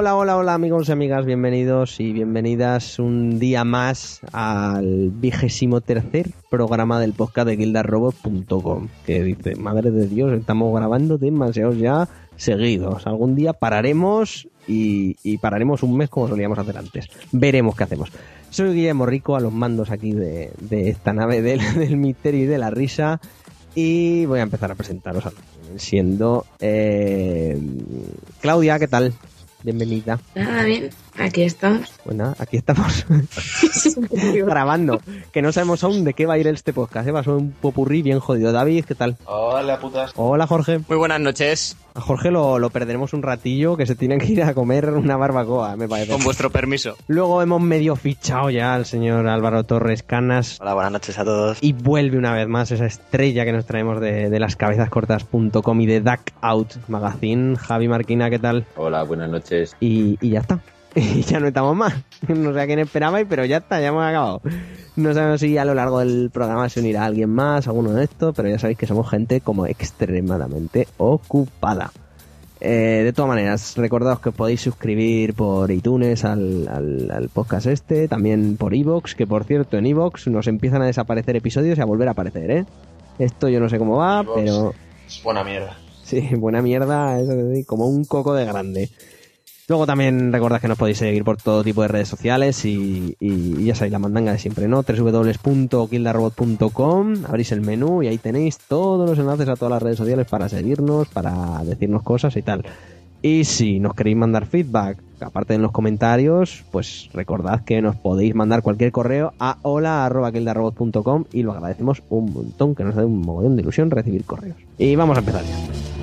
Hola, hola, hola amigos y amigas, bienvenidos y bienvenidas un día más al vigésimo tercer programa del podcast de guildarrobot.com que dice, madre de Dios, estamos grabando demasiados ya seguidos. Algún día pararemos y, pararemos un mes como solíamos hacer antes. Veremos qué hacemos. Soy Guillermo Rico, a los mandos aquí de, esta nave del, del misterio y de la risa y voy a empezar a presentaros a siendo eh, Claudia, ¿qué tal? Bienvenida. Nada, bien, aquí estamos. Bueno, aquí estamos grabando, que no sabemos aún de qué va a ir este podcast, ¿eh? va a ser un popurrí bien jodido. David, ¿qué tal? Hola, putas. Hola, Jorge. Muy buenas noches. A Jorge lo, lo perderemos un ratillo, que se tiene que ir a comer una barbacoa, me parece. Con vuestro permiso. Luego hemos medio fichado ya al señor Álvaro Torres Canas Hola, buenas noches a todos. y vuelve una vez más esa estrella que nos traemos de, de lascabezascortas.com y de Duck Out Magazine. Javi Marquina, ¿qué tal? Hola, buenas noches. Y, y ya está. Y ya no estamos más. No sé a quién esperabais, pero ya está, ya hemos acabado. No sabemos si a lo largo del programa se unirá alguien más, alguno de estos, pero ya sabéis que somos gente como extremadamente ocupada. Eh, de todas maneras, recordaos que os podéis suscribir por iTunes al, al- al podcast este, también por Evox, que por cierto en Evox nos empiezan a desaparecer episodios y a volver a aparecer, ¿eh? Esto yo no sé cómo va, pero Es buena mierda. Sí, buena mierda, eso como un coco de grande. Luego también recordad que nos podéis seguir por todo tipo de redes sociales y, ya sabéis la mandanga de siempre, ¿no? www.kildarrobot.com, abrís el menú y ahí tenéis todos los enlaces a todas las redes sociales para seguirnos, para decirnos cosas y tal. Y si nos queréis mandar feedback, aparte en los comentarios, pues recordad que nos podéis mandar cualquier correo a hola.kildarrobot.com y lo agradecemos un montón, que nos da un mogollón de ilusión recibir correos. Y vamos a empezar ya.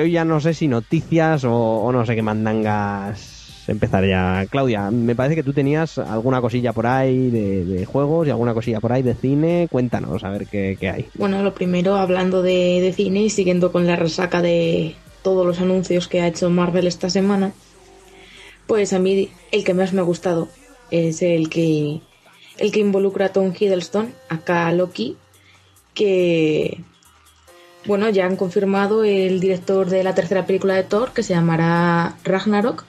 Hoy ya no sé si noticias o, no sé qué mandangas empezar ya. Claudia, me parece que tú tenías alguna cosilla por ahí de, juegos y alguna cosilla por ahí de cine. Cuéntanos, a ver qué, hay. Bueno, lo primero, hablando de, de cine y siguiendo con la resaca de todos los anuncios que ha hecho Marvel esta semana, pues a mí el que más me ha gustado es el que el que involucra a Tom Hiddleston, acá Loki, que bueno, ya han confirmado el director de la tercera película de Thor, que se llamará Ragnarok,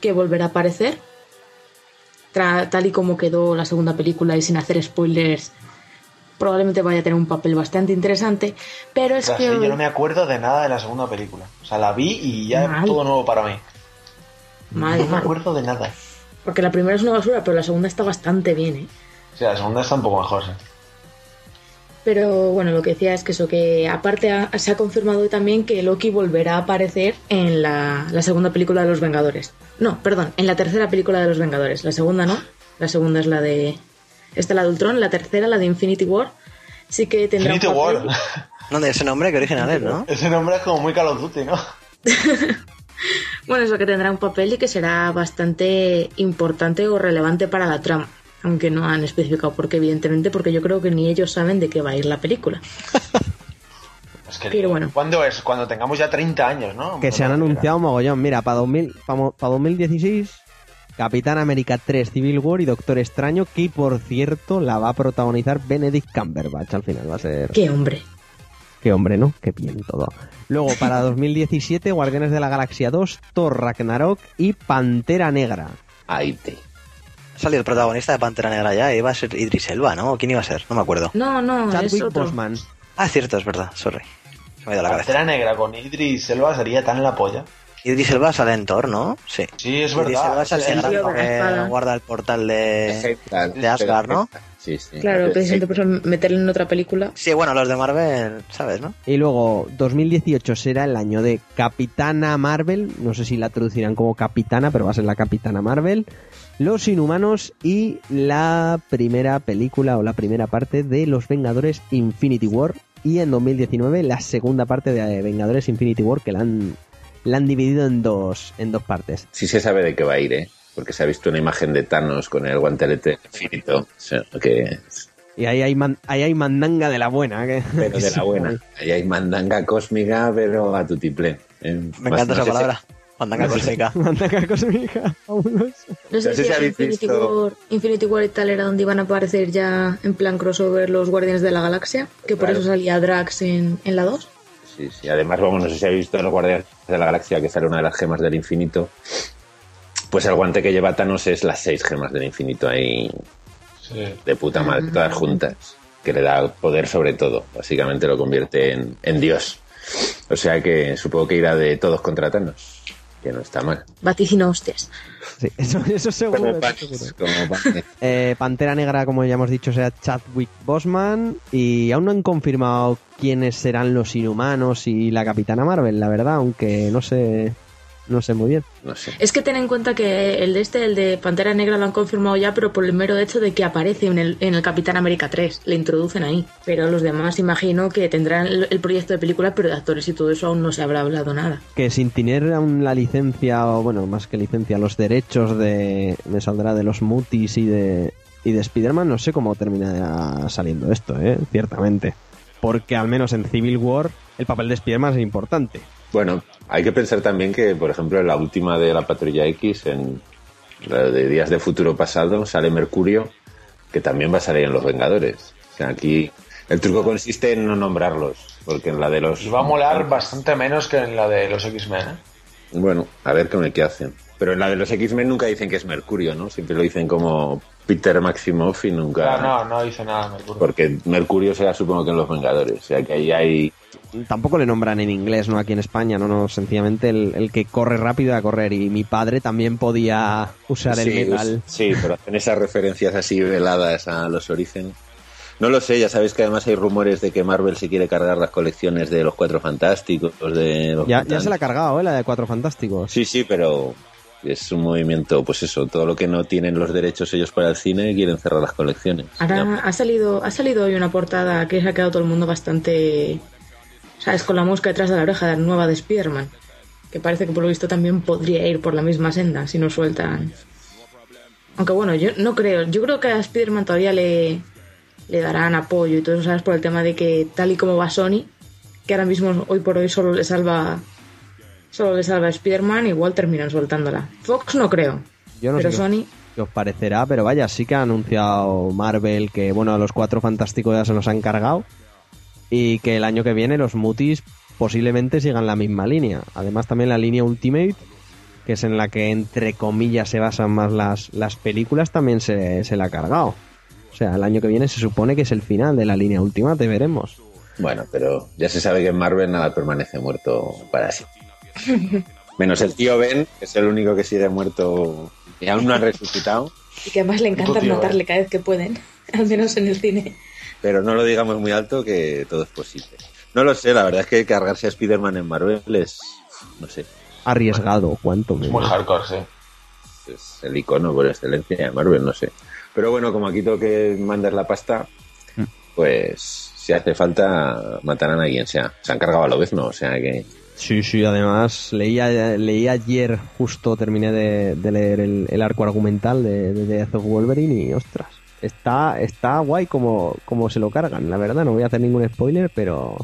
que volverá a aparecer. Tal y como quedó la segunda película y sin hacer spoilers, probablemente vaya a tener un papel bastante interesante, pero es O sea, que sí, yo no me acuerdo de nada de la segunda película. O sea, la vi y ya Mal. es todo nuevo para mí. Mal, no me acuerdo de nada. porque la primera es una basura, pero la segunda está bastante bien, ¿eh? O sea, la segunda está un poco mejor, sí. Pero bueno, lo que decía es que eso, que aparte ha- se ha confirmado también que Loki volverá a aparecer en la, la segunda película de los Vengadores. No, perdón, en la tercera película de los Vengadores. La segunda no, la segunda es la de... Esta la de Ultron, la tercera, la de Infinity War. Sí que tendrá un Infinity papel- War. No, de ese nombre, que original es, ¿no? Ese nombre es como muy Call of Duty, ¿no? Bueno, eso que tendrá un papel y que será bastante importante o relevante para la trama. Aunque no han especificado por qué, evidentemente, porque yo creo que ni ellos saben de qué va a ir la película. Es que, Pero bueno. ¿Cuándo es? Cuando tengamos ya 30 años, ¿no? Que se han anunciado mogollón. Mira, para 2000, para 2016, Capitán América 3 Civil War y Doctor Extraño, que por cierto la va a protagonizar Benedict Cumberbatch al final. Va a ser. ¡Qué hombre! Qué hombre, ¿no? Qué bien todo. Luego, para 2017, Guardianes de la Galaxia 2, Thor Ragnarok y Pantera Negra. Ahí te. Salido el protagonista de Pantera Negra ya, iba a ser Idris Elba, ¿no? ¿Quién iba a ser? No me acuerdo. No, no, es Chadwick otro. Boseman. Ah, es cierto, es verdad, sorry. Se me ha ido la cabeza. Pantera negra con Idris Elba sería tan la polla. Idris Elba sale en Thor, ¿no? Sí. Sí, es Idris verdad. Elba sale Sí, en Thor, guarda el portal de Asgard, ¿no? Perfecta. Sí, sí. Claro, precisamente Perfecta. por eso meterle en otra película. Sí, bueno, los de Marvel, ¿sabes, no? Y luego, 2018 será el año de Capitana Marvel. No sé si la traducirán como Capitana, pero va a ser la Capitana Marvel. Los Inhumanos y la primera película o la primera parte de Los Vengadores Infinity War. Y en 2019 la segunda parte de Vengadores Infinity War que la han, la han dividido en dos, en dos partes. Sí se sabe de qué va a ir, ¿eh? Porque se ha visto una imagen de Thanos con el guantelete infinito. O sea, que... Y ahí hay, man- ahí hay mandanga de la buena. que- Pero de la buena. Ahí hay mandanga cósmica, pero a tutiplén. ¿eh? Me Más- encanta no esa sé si- palabra. Mandanga no cósmica. Mandanga cósmica. No sé No sé si, si Infinity, visto- War, Infinity War y tal era donde iban a aparecer ya en plan crossover los Guardianes de la Galaxia, que por Claro. eso salía Drax en, en la 2. Sí, sí. Además, vamos, no sé si habéis visto los Guardianes de la Galaxia que sale una de las gemas del infinito. Pues el guante que lleva Thanos es las seis gemas del infinito ahí Sí. de puta madre, todas juntas. Que le da poder sobre todo. Básicamente lo convierte en, en Dios. O sea que supongo que irá de todos contra Thanos. Que no está mal. Vaticino hostias. Sí, eso, eso seguro. Como eso panes, seguro. como panes. Eh, Pantera Negra, como ya hemos dicho, será Chadwick Bosman. Y aún no han confirmado quiénes serán los inhumanos y la Capitana Marvel, la verdad, aunque no sé, no sé muy bien. No sé. Es que ten en cuenta que el de este, el de Pantera Negra, lo han confirmado ya, pero por el mero hecho de que aparece en el, en el Capitán América 3. Le introducen ahí. Pero los demás, imagino que tendrán el, el proyecto de película, pero de actores y todo eso aún no se habrá hablado nada. Que sin tener aún la licencia, o bueno, más que licencia, los derechos de. Me saldrá de los mutis y de. Y de Spider-Man, no sé cómo terminará saliendo esto, ¿eh? Ciertamente. Porque al menos en Civil War el papel de Spider-Man es importante. Bueno, hay que pensar también que, por ejemplo, en la última de la Patrulla X, en la de Días de Futuro Pasado, sale Mercurio, que también va a salir en Los Vengadores. O sea, aquí el truco consiste en no nombrarlos, porque en la de los... Y va a molar bastante menos que en la de los X-Men, ¿eh? Bueno, a ver qué, qué hacen. Pero en la de los X-Men nunca dicen que es Mercurio, ¿no? Siempre lo dicen como Peter Maximoff y nunca... No, no, no dice nada, Mercurio. Porque Mercurio será supongo que en Los Vengadores. O sea, que ahí hay... Tampoco le nombran en inglés, ¿no? Aquí en España, no, no, sencillamente el, el que corre rápido a correr. Y mi padre también podía usar el sí, metal. Sí, pero hacen esas referencias así veladas a los orígenes. No lo sé, ya sabéis que además hay rumores de que Marvel se quiere cargar las colecciones de los Cuatro Fantásticos, de los Ya, ya se la ha cargado, ¿eh? La de Cuatro Fantásticos. Sí, sí, pero es un movimiento, pues eso, todo lo que no tienen los derechos ellos para el cine quieren cerrar las colecciones. Ahora ha salido, ha salido hoy una portada que se ha quedado todo el mundo bastante. ¿Sabes? Con la mosca detrás de la oreja de la nueva de Spider-Man. Que parece que por lo visto también podría ir por la misma senda si no sueltan. Aunque bueno, yo no creo. Yo creo que a Spider-Man todavía le, le darán apoyo y todo eso, ¿sabes? Por el tema de que tal y como va Sony, que ahora mismo, hoy por hoy, solo le salva. Solo le salva a Spider-Man, igual terminan soltándola. Fox no creo. Yo no pero sé qué- Sony. qué os parecerá, pero vaya, sí que ha anunciado Marvel que, bueno, a los Cuatro Fantásticos ya se los han cargado. Y que el año que viene los mutis posiblemente sigan la misma línea. Además también la línea Ultimate, que es en la que entre comillas se basan más las, las películas, también se, se la ha cargado. O sea, el año que viene se supone que es el final de la línea Ultimate, veremos. Bueno, pero ya se sabe que en Marvel nada permanece muerto para siempre. Menos el tío Ben, que es el único que sigue muerto y aún no ha resucitado. Y que además le encanta matarle cada vez que pueden. Al menos en el cine. Pero no lo digamos muy alto que todo es posible. No lo sé, la verdad es que cargarse a Spider-Man en Marvel es, no sé, Arriesgado, cuánto Es menos. muy hardcore, sí. es el icono por excelencia de Marvel, no sé. Pero bueno, como aquí tengo que mandar la pasta, pues si hace falta matarán a quien sea. Se han cargado a lo vez, ¿no? O sea que Sí, sí, además leí, a- leí ayer, justo terminé de, de leer el, el arco argumental de, de Death of Wolverine y ostras, está, está guay como, como se lo cargan, la verdad, no voy a hacer ningún spoiler, pero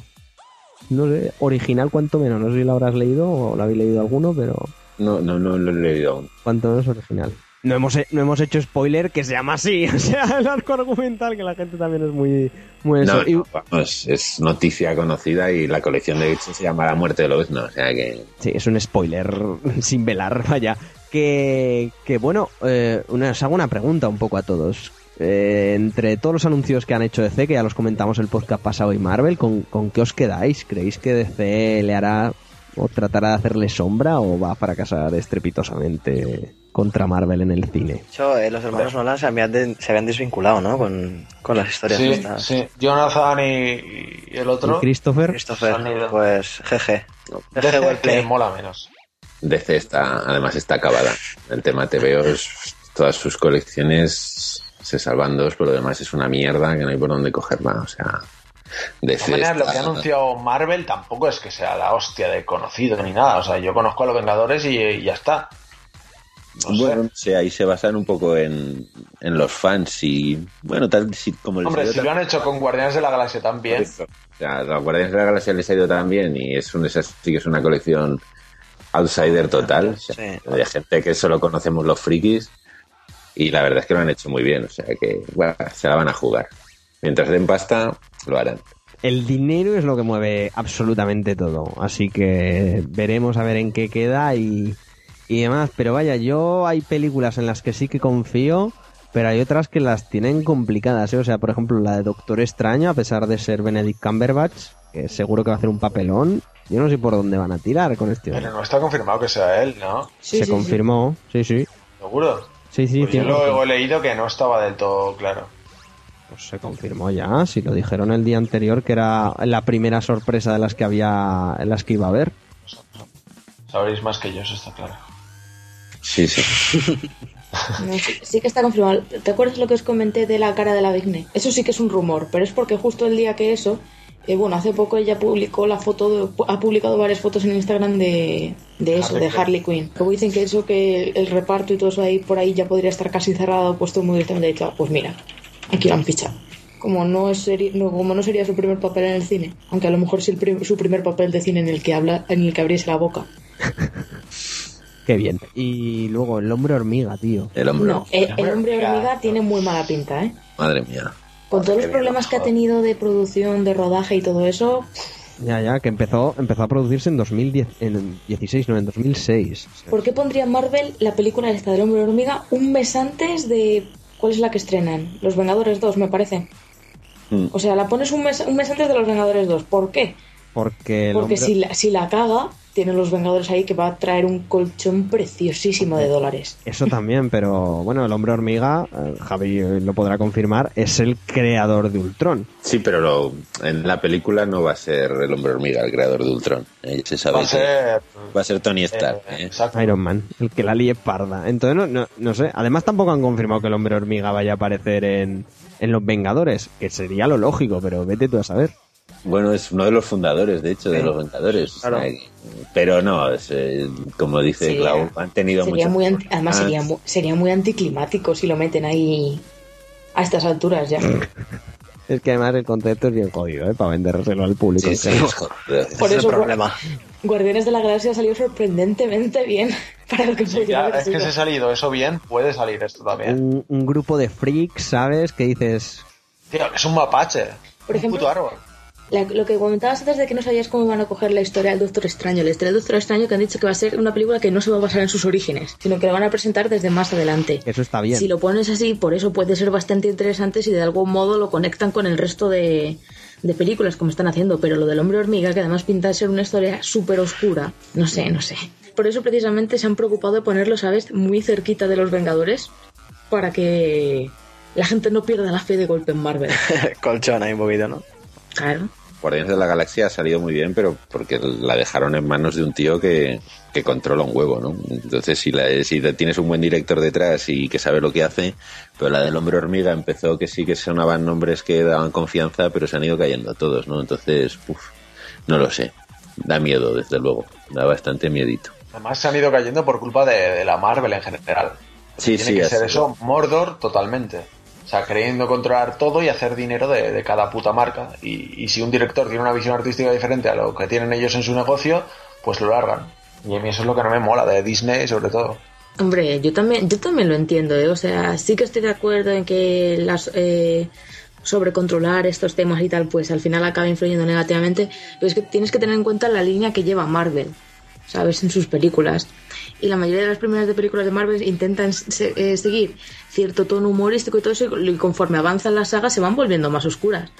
no sé, original cuanto menos, no sé si lo habrás leído o lo habéis leído alguno, pero No, no, no lo he leído aún. cuanto menos original. No hemos, no hemos hecho spoiler que se llama así, o sea, el arco argumental, que la gente también es muy, muy No, vamos, es noticia conocida y la colección de X se llama La muerte de Lobezno, o sea que... Sí, es un spoiler sin velar, vaya. Que, que bueno, eh, una- os hago una pregunta un poco a todos. Eh, entre todos los anuncios que han hecho DC, que ya los comentamos el podcast pasado y Marvel, ¿con, con qué os quedáis? ¿Creéis que DC le hará o tratará de hacerle sombra o va a fracasar estrepitosamente contra Marvel en el cine? De hecho, eh, los hermanos Nolan se habían, de- se habían desvinculado, ¿no? Con, con las historias Sí, estas. sí. Jonathan y, y el otro. ¿Y Christopher? Christopher, Sonido. pues. GG DC well que play. mola menos. DC está, además está acabada. El tema TVOs, todas sus colecciones se salvan dos, pero lo demás es una mierda que no hay por dónde cogerla. O sea, De maneras, lo que ha anunciado Marvel tampoco es que sea la hostia de conocido ni nada. O sea, yo conozco a los Vengadores y, y ya está. No sé. Bueno, no sé, ahí se basan un poco en, en los fans y, bueno, tal si, como les Hombre, si lo han hecho con Guardianes de la Galaxia también. O sea, a los Guardianes de la Galaxia les ha ido tan bien y es un, esa sí que es una colección outsider total. O sea, Sí. Hay gente que solo conocemos los frikis y la verdad es que lo han hecho muy bien. O sea que, bueno, se la van a jugar. Mientras den pasta, lo harán. El dinero es lo que mueve absolutamente todo. Así que veremos a ver en qué queda y, y demás. Pero vaya, yo hay películas en las que sí que confío, pero hay otras que las tienen complicadas. ¿eh? O sea, por ejemplo, la de Doctor Extraño, a pesar de ser Benedict Cumberbatch, que seguro que va a hacer un papelón. Yo no sé por dónde van a tirar con este hombre. Pero no está confirmado que sea él, ¿no? Sí, Se sí, confirmó, sí, sí. ¿Seguro? Sí, sí, Pues yo razón. he leído que no estaba del todo claro. Pues se confirmó ya, si lo dijeron el día anterior que era la primera sorpresa de las que había, en las que iba a haber. Sabréis más que yo, eso está claro. Sí, sí. No, sí, sí que está confirmado. ¿Te acuerdas lo que os comenté de la cara de la Disney? Eso sí que es un rumor, pero es porque justo el día que eso, eh, bueno, hace poco ella publicó la foto, de- ha publicado varias fotos en Instagram de, de eso, Harley de. Harley Quinn. Luego dicen que eso, que el, el reparto y todo eso ahí por ahí ya podría estar casi cerrado, puesto muy directamente dicho, "Ah, pues mira, aquí lo han fichado. Como no, es seri- no, como no sería su primer papel en el cine, aunque a lo mejor es el prim- su primer papel de cine en el que habla, en el que abriese la boca. Qué bien. Y luego el hombre hormiga, tío. El hombre. No, eh, el hombre hormiga. tiene muy mala pinta, ¿eh? Madre mía. Con todos los problemas que ha tenido de producción, de rodaje y todo eso, Ya, ya, que empezó, empezó a producirse en 2010, en 16, no, en 2006. O sea, ¿por qué pondría Marvel la película esta del hombre hormiga un mes antes de... ¿Cuál es la que estrenan? Los Vengadores 2, me parece. Mm. O sea, la pones un mes, un mes antes de los Vengadores 2. ¿Por qué? Porque el Porque hombre- si, la, si la caga, tienen los Vengadores ahí que va a traer un colchón preciosísimo de dólares. Eso también, pero bueno, el hombre hormiga, eh, Javi eh, lo podrá confirmar, es el creador de Ultron. Sí, pero lo- en la película no va a ser el hombre hormiga, el creador de Ultron. Eh, se sabe Va a que ser. va a ser Tony Stark. eh, ¿eh? exacto. Iron Man, el que la líe parda. Entonces, no, no, no sé. Además, tampoco han confirmado que el hombre hormiga vaya a aparecer en, en Los Vengadores, que sería lo lógico, pero vete tú a saber. Bueno, es uno de los fundadores, de hecho, de los Vengadores. Claro. pero no, es, eh, como dice Sería- Clau, han tenido Sería muchos muy anti- además, sería, mu- sería muy anticlimático si lo meten ahí a estas alturas ya. Es que además el concepto es bien jodido, ¿eh? Para vendérselo al público. Sí, sí, joder. Por es eso, el problema. Guardianes de la Galaxia salió sorprendentemente bien para lo que podría Ya, es que si ha salido eso bien, puede salir esto también. un, un grupo de freaks, ¿sabes? Que dices, Tío, es un mapache. Por un ejemplo- puto árbol. La- lo que comentabas antes de que no sabías cómo van a coger la historia del Doctor Extraño. La historia del Doctor Extraño que han dicho que va a ser una película que no se va a basar en sus orígenes, sino que la van a presentar desde más adelante. eso está bien. Si lo pones así, por eso puede ser bastante interesante si de algún modo lo conectan con el resto de, de películas como están haciendo. Pero lo del hombre hormiga, que además pinta ser una historia súper oscura, no sé, no sé. Por eso precisamente se han preocupado de ponerlo, ¿sabes?, muy cerquita de los Vengadores para que la gente no pierda la fe de golpe en Marvel. Colchón ahí un poquito, ¿no? Claro. Guardianes de la Galaxia ha salido muy bien, pero porque la dejaron en manos de un tío que, que controla un huevo, ¿no? Entonces, si, la, si tienes un buen director detrás y que sabe lo que hace, pero la del hombre hormiga empezó que sí que sonaban nombres que daban confianza, pero se han ido cayendo todos, ¿no? Entonces, uf, no lo sé. da miedo, desde luego. Da bastante miedito. Además se han ido cayendo por culpa de, de la Marvel en general. Sí, Tiene sí, que ser es. eso Mordor totalmente. O sea, creyendo controlar todo y hacer dinero de, cada puta marca. Y, y si un director tiene una visión artística diferente a lo que tienen ellos en su negocio, pues lo largan. Y a mí eso es lo que no me mola, de Disney sobre todo. Hombre, yo también, yo también lo entiendo, ¿eh? O sea, sí que estoy de acuerdo en que las eh, sobrecontrolar estos temas y tal, pues al final acaba influyendo negativamente. Pero es que tienes que tener en cuenta la línea que lleva Marvel, ¿sabes? En sus películas. Y la mayoría de las primeras de películas de Marvel intentan se- eh, seguir cierto tono humorístico y todo eso, y conforme avanzan las sagas se van volviendo más oscuras.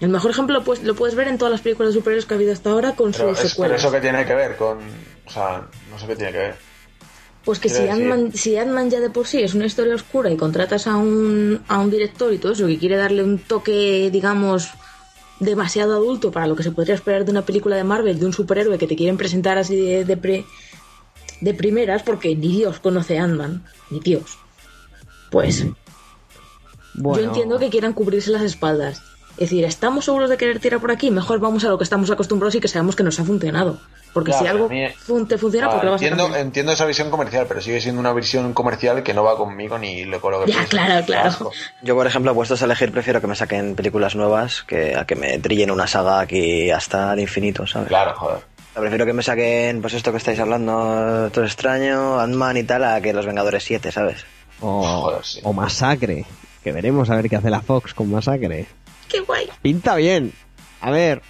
El mejor ejemplo pues, lo puedes ver en todas las películas de superhéroes que ha habido hasta ahora con Pero, sus es, pero secuelas. eso que tiene que ver con... O sea, no sé qué tiene que ver. Pues que si Ant-Man si Ant-Man ya de por sí es una historia oscura y contratas a un, a un director y todo eso que quiere darle un toque, digamos, demasiado adulto para lo que se podría esperar de una película de Marvel, de un superhéroe que te quieren presentar así de, de, pre- de primeras, porque ni Dios conoce a Ant-Man, ni Dios. Pues Bueno, yo entiendo que quieran cubrirse las espaldas. Es decir, ¿estamos seguros de querer tirar por aquí? Mejor vamos a lo que estamos acostumbrados y que sabemos que nos ha funcionado. Porque Ya, si algo a mí- fun- te funciona, Ah, porque lo vas a entiendo, cambiar? entiendo esa visión comercial, pero sigue siendo una visión comercial que no va conmigo ni lo con lo que Ya, pienso. claro, claro. Asco. Yo, por ejemplo, puestos a elegir, prefiero que me saquen películas nuevas que a que me trillen una saga aquí hasta el infinito, ¿sabes? Claro, joder. Prefiero que me saquen, pues esto que estáis hablando, todo extraño, Ant-Man y tal, a que Los Vengadores 7, ¿sabes? o, Joder, sí. o Masacre, que veremos a ver qué hace la Fox con Masacre. ¡Qué guay! Pinta bien. A ver,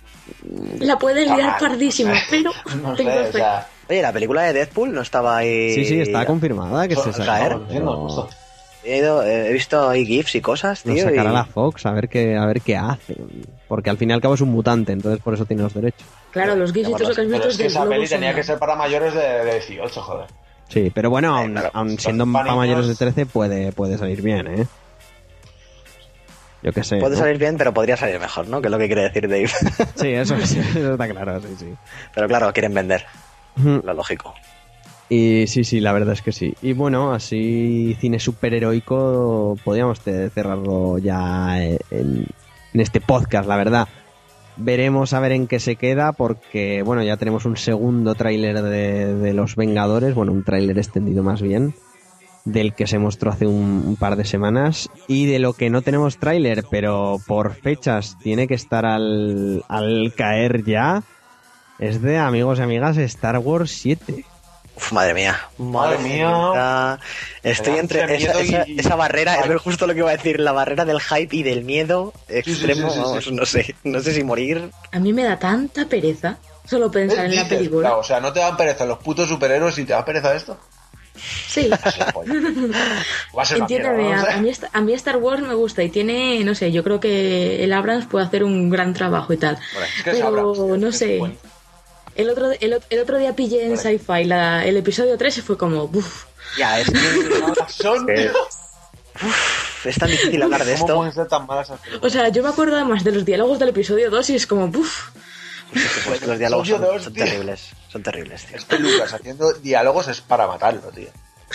La pueden Está liar mal, pardísimo, no sé. pero No tengo sé, o fe. sea, Oye, la película de Deadpool no estaba ahí... sí, sí, está confirmada que se sacará. diciendo, justo. He, ido- he visto ahí GIFs y cosas, Nos tío. sacará y- la Fox a ver qué a ver qué hace. Porque al fin y al cabo es un mutante, entonces por eso tiene los derechos. Claro, los gifs y todo eso que has Pero visto es que esa peli tenía que ser para mayores de, de 18, joder. Sí, pero bueno, aun, claro, aun siendo para para mayores de niños. 13 puede, puede salir bien, ¿eh? Yo qué sé. Puede ¿no? salir bien, pero podría salir mejor, ¿no? Que es lo que quiere decir Dave. Sí, eso, sí, eso está claro, sí, sí. pero claro, quieren vender, lo lógico. Y sí, sí, la verdad es que sí. Y bueno, así cine superheroico podríamos cerrarlo ya en, en este podcast, la verdad. Veremos a ver en qué se queda porque, bueno, ya tenemos un segundo tráiler de, de Los Vengadores, bueno, un tráiler extendido más bien, del que se mostró hace un, un par de semanas. Y de lo que no tenemos tráiler, pero por fechas tiene que estar al, al caer ya, es de, amigos y amigas, Star Wars 7. Uf, madre mía. Madre mía. Estoy entre esa, esa- y- esa barrera, es justo lo que iba a decir, la barrera del hype y del miedo extremo, sí, sí, vamos, sí. no sé, no sé si morir. A mí me da tanta pereza solo pensar en la película. claro, o sea, no te dan pereza los putos superhéroes y te da pereza esto. Sí. Entiéndeme, mierda, ¿no? A, mí, esta- a mí Star Wars me gusta y tiene, no sé, yo creo que el Abrams puede hacer un gran trabajo y tal. es que es Pero Abrams, no es sé, el otro, el, el otro día pillé en Sci-Fi la- el episodio 3 y fue como, uff, Ya, es, que- Son, es tan difícil hablar de ¿Cómo esto. pueden ser tan malas esas películas? o sea, yo me acuerdo además de los diálogos del episodio 2 y es como, uff, Pues los diálogos son, dos, terribles, son terribles, tío. Es que Lucas haciendo diálogos es para matarlo, tío.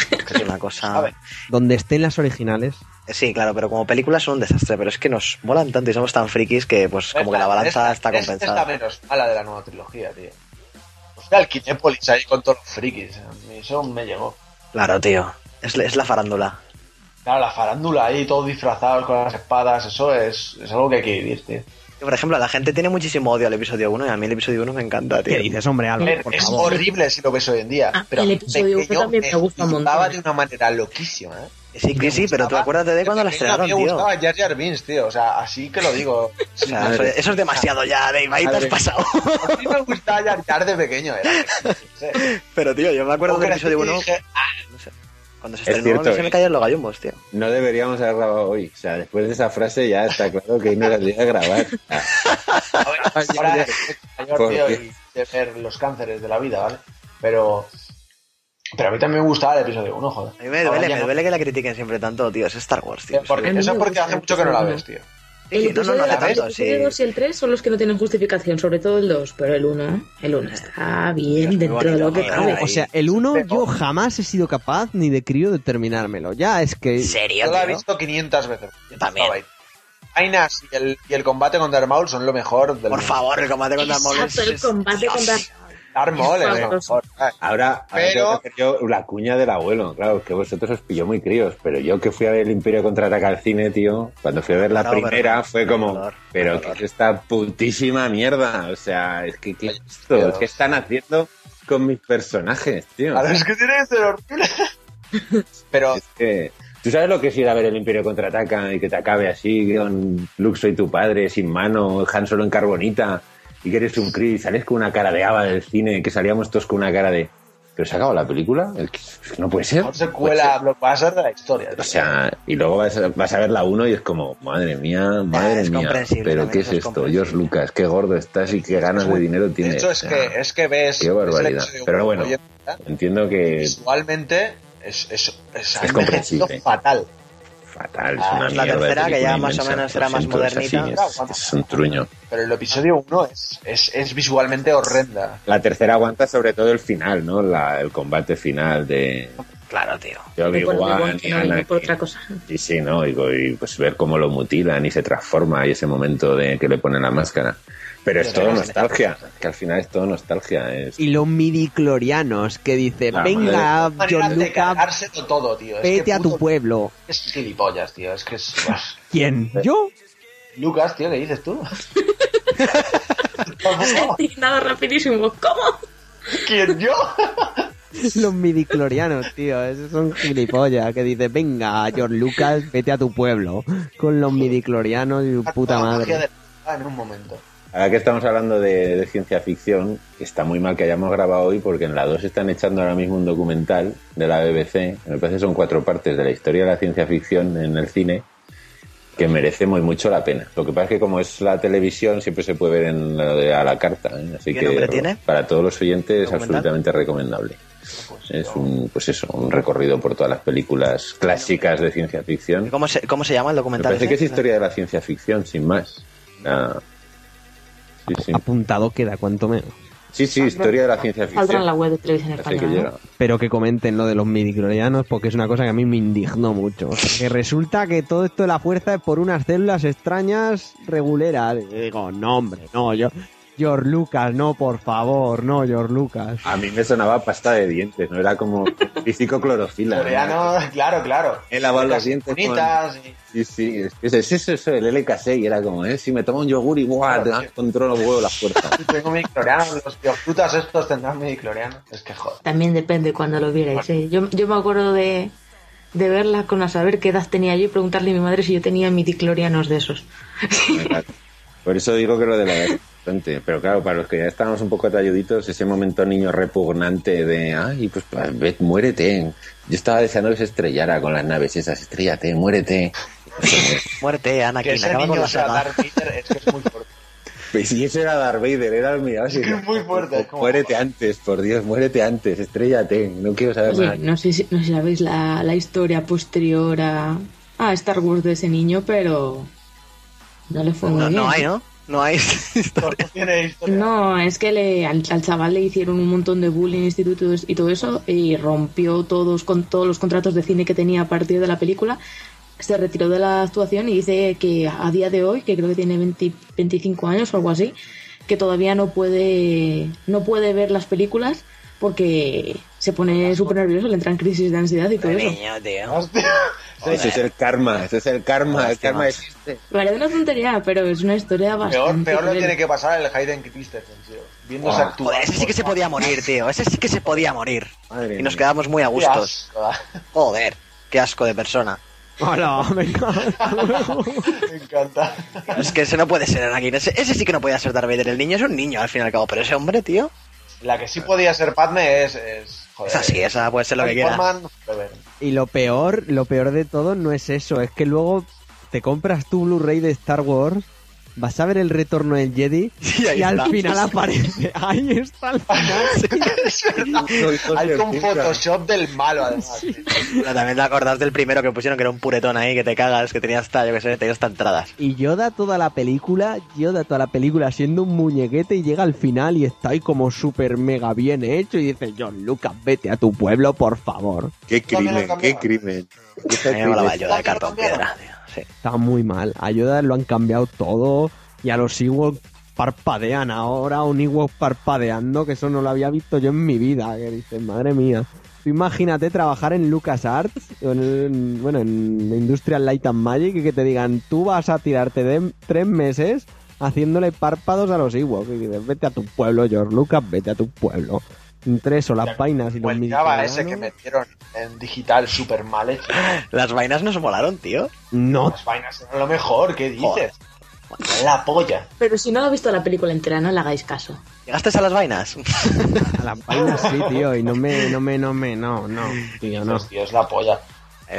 Es una cosa... A ver, Donde estén las originales, Sí, claro, pero como películas son un desastre, pero es que nos molan tanto y somos tan frikis que pues como que la balanza esta- está esta Es la compensada. menos mala de la nueva trilogía, tío. Hostia, el Kinépolis ahí con todos los frikis. Eso me llegó. Claro, tío, es, es la farándula. Claro, la farándula ahí, todos disfrazados con las espadas, eso es, es algo que hay que vivir, tío. Que, Por ejemplo, la gente tiene muchísimo odio al episodio 1 y a mí el episodio 1 me encanta, tío. ¿qué dices, hombre, Álvaro? ver, Por es favor. horrible si lo ves hoy en día. Ah, pero el episodio uno pequeño también me gusta un montón. de una manera loquísima, ¿eh? Sí, que sí, pero tú acuérdate de cuando la estrenaron, mí me tío. gustaba Jar Jar Binks, tío. O sea, así que lo digo. O sea, eso, eso es demasiado ya, Dave, ahí te has pasado. A mí me gustaba Jar Jar de pequeño, era. No sé. Pero, tío, yo me acuerdo del episodio y 1, dije, ah, no sé, cuando se Es estrenó, cierto, mí se eh. me caían los gallumbos, tío. No deberíamos haber grabado hoy. O sea, después de esa frase ya está claro que no era el día de grabar. Ah, A ver, ahora mayor, ¿Por tío, y de ver los cánceres de la vida, ¿vale? Pero. Pero a mí también me gustaba el episodio 1, joder. A mí me duele, me no. duele que la critiquen siempre tanto, tío. Es Star Wars, tío. Mí eso es porque hace mucho que no la ves, tío. El Sí, no, no, episodio, no hace el episodio sí. 2 y el 3 son los que no tienen justificación, sobre todo el 2, pero el 1, el 1 está bien muy dentro de bonito, lo que cabe. O sea, el 1 Pero- yo jamás he sido capaz ni de crío de terminármelo. Ya es que... ¿En serio, Yo la he visto 500 veces. Yo también. Vainas y el, y el combate contra Maul son lo mejor del Por favor, el combate contra Maul es- Exacto, el es combate Dios. contra- Mejor. Ay, Ahora, ahora Pero- tengo que hacer yo la cuña del abuelo. Claro, que vosotros os pilló muy críos, pero yo que fui a ver el Imperio contraataca al cine, tío, cuando fui a ver la primera fue como, pero. ¿qué es esta putísima mierda? O sea, es que, ¿qué es esto? Dios. ¿Qué están haciendo con mis personajes, tío? A ver, es que tiene que ser horrible. Pero Es que, ¿Tú sabes lo que es ir a ver el Imperio contraataca y que te acabe así, con Luke soy tu padre, sin mano, Han solo en carbonita, y que eres un Chris, sales con una cara de Ava del cine, que salíamos todos con una cara de... ¿Pero se ha acabado la película? No puede ser. Puede secuela ser. blockbuster de la historia. O sea, y luego vas a, vas a ver la 1 y es como, madre mía, madre es mía, pero ¿qué es es esto? George Lucas, qué gordo estás y qué ganas de dinero de tienes. hecho, es que, es que ves. Qué barbaridad. Pero bueno, entiendo que Visualmente es, es, es, ha Es comprensible. fatal. Fatal, es Ah, una es la tercera, que ya más o menos era más siento, es así, modernita. es- es un truño. Pero el episodio 1 es, es, es visualmente horrenda. La tercera aguanta sobre todo el final, ¿no? La- el combate final de, Claro, tío. de De por- y no, no por otra cosa. Y sí, ¿no? Y, y, pues ver cómo lo mutilan y se transforma y ese momento de que le ponen la máscara. Pero es todo nostalgia, que al final es todo nostalgia. Es... Y los midiclorianos que dice, La venga, John cargárselo todo, tío. Es que vete a tu pueblo. Es gilipollas, tío. Es que es. ¿Quién? ¿Yo? Lucas, tío, ¿qué dices tú? Nada rapidísimo. ¿Cómo? ¿Quién yo? Los midiclorianos, tío. Esos son gilipollas que dice, venga, George Lucas, vete a tu pueblo. Con los midiclorianos y su puta madre. en un momento. Ahora que estamos hablando de, de ciencia ficción, está muy mal que hayamos grabado hoy porque en la 2 están echando ahora mismo un documental de la BBC, me parece que son cuatro partes de la historia de la ciencia ficción en el cine, que merece muy mucho la pena. Lo que pasa es que como es la televisión siempre se puede ver en a la carta, ¿eh? así ¿Qué que nombre tiene? para todos los oyentes es absolutamente recomendable. Es un, pues eso, un recorrido por todas las películas clásicas de ciencia ficción. ¿Cómo se, ¿Cómo se llama el Me documental? parece que es historia de la ciencia ficción, sin más. Ah, sí, sí. Apuntado queda, cuanto menos. Sí, sí, historia de la ciencia Saldrá en ficción. la web de televisión española. Pero que comenten lo de los midiclorianos porque es una cosa que a mí me indignó mucho. O sea, que resulta que todo esto de la fuerza es por unas células extrañas reguleras. Y digo, no, hombre, no, yo... George Lucas, no, por favor, no, George Lucas. A mí me sonaba pasta de dientes, no era como físico clorofila. Coreano, claro, claro. He lavado los Las dientes con- bonitas y- Sí, sí, es, es, es eso, eso, el LK6 y era como, eh, si me tomo un yogur y ¡buah! te das controlo huevo la fuerza. y tengo mi cloriano, los biofrutas estos tendrán mi cloriano. Es que joder. También depende cuando lo vierais. ¿eh? Yo, yo me acuerdo de, de verla con a saber qué edad tenía yo y preguntarle a mi madre si yo tenía midiclorianos de esos. Por eso digo que lo de la edad Pero claro, para los que ya estábamos un poco talluditos, ese momento niño repugnante de, ay, pues pues, ve, muérete. Yo estaba deseando que se estrellara con las naves esas, estrellate, muérete. Muerte, Que Anakin, ese acaba con niño la saga. Vader es que es muy fuerte. Pues si ese era Darth Vader, era el mío. así que es muy fuerte, es como- Muérete antes, por Dios, muérete antes, estrellate. No quiero saber Oye, nada. no sé si, no sé si sabéis la, la historia posterior a, a Star Wars de ese niño, pero no le fue muy No, bien. no hay, ¿no? No hay. Tiene historia. No, es que le, al, al chaval le hicieron un montón de bullying, institutos y todo eso, y rompió todos con todos los contratos de cine que tenía a partir de la película. Se retiró de la actuación y dice que a día de hoy, que creo que tiene 20 25 años o algo así, que todavía no puede no puede ver las películas porque se pone súper nervioso, le entran crisis de ansiedad y todo eso. niño, tío. Hostia. Ese es el karma, ese es el karma, el karma existe. Parece una tontería, pero es una historia Peor, bastante peor lo cruel. tiene que pasar el Hayden Christensen, tío. Viéndose Ah, actuar. Joder, ese sí que se podía morir, tío. Ese sí que se podía morir. Madre Y nos mía. quedamos muy a gustos. Joder, qué asco de persona. Hola, venga. Me encanta. Es que ese no puede ser Anakin. Ese, ese sí que no podía ser Darth Vader. El niño es un niño, al fin y al cabo. Pero ese hombre, tío. La que sí podía ser Padme es. es joder. Es así, esa puede ser lo que quiera. Y lo peor, lo peor de todo no es eso, es que luego te compras tu Blu-ray de Star Wars, vas a ver el retorno del Jedi Y ahí y al está. final aparece. Ahí está al final. Es verdad. Hay con Photoshop del malo, además. Pero también te acordás del primero que pusieron, que era un puretón ahí, que te cagas, que tenía hasta, yo que sé, tenía hasta entradas. Y Yoda toda la película, Yoda toda la película siendo un muñequete y llega al final y está ahí como súper mega bien hecho y dice, John Lucas, vete a tu pueblo, por favor. Qué crimen, qué crimen. A mí me Yoda de cartón piedra, tío. Está muy mal. A lo han cambiado todo y a los Ewoks parpadean ahora, un Ewok parpadeando, que eso no lo había visto yo en mi vida. Que dices, madre mía. Imagínate trabajar en LucasArts, en, en- bueno, en Industrial Light and Magic, y que te digan, tú vas a tirarte de tres meses haciéndole párpados a los Ewoks. Y dices, vete a tu pueblo, George Lucas, vete a tu pueblo. Entre eso, las vainas y los O el Java ese que metieron en digital súper mal hecho. Las vainas nos molaron, tío. No, Las vainas eran lo mejor, ¿qué Joder. dices? La polla. Pero si no ha visto la película entera, no le hagáis caso. ¿Llegaste a las vainas? a las vainas sí, tío, y no me, no me, no me, no, no, tío, no. Dios, tío, es la polla.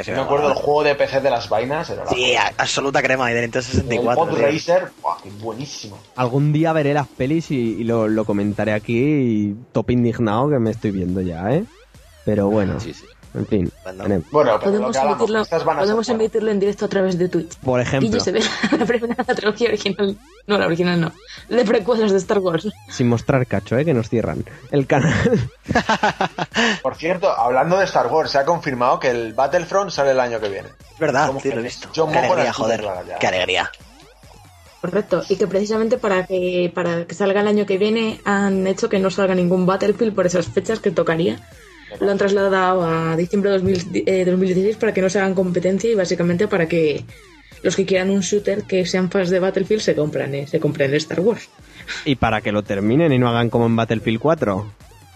Me acuerdo del juego de PC de las vainas, era Sí, absoluta crema y de Nintendo El 64. Pod tío. Racer, buah, qué buenísimo. Algún día veré las pelis y, y lo, lo comentaré aquí y top indignado que me estoy viendo ya, ¿eh? Pero bueno, Sí, sí. En fin. Bueno. tenemos- Bueno, pero lo Podemos, emitirlo, van a podemos emitirlo en directo a través de Twitch. Por Y ejemplo, se ve la primera la trilogía original. No, la original no. De precuelas de Star Wars. sin mostrar cacho, ¿eh? Que nos cierran el canal. Por cierto, hablando de Star Wars, se ha confirmado que el Battlefront sale el año que viene. Es verdad, que lo he visto. yo Qué alegría, joder. ya. Qué alegría. Correcto. Y que precisamente para que, para que salga el año que viene han hecho que no salga ningún Battlefield por esas fechas que tocaría. Lo han trasladado a diciembre de 2000 eh, 2016 para que no se hagan competencia y básicamente para que los que quieran un shooter que sean fans de Battlefield se compran, eh, se compren Star Wars. y para que lo terminen y no hagan como en Battlefield 4,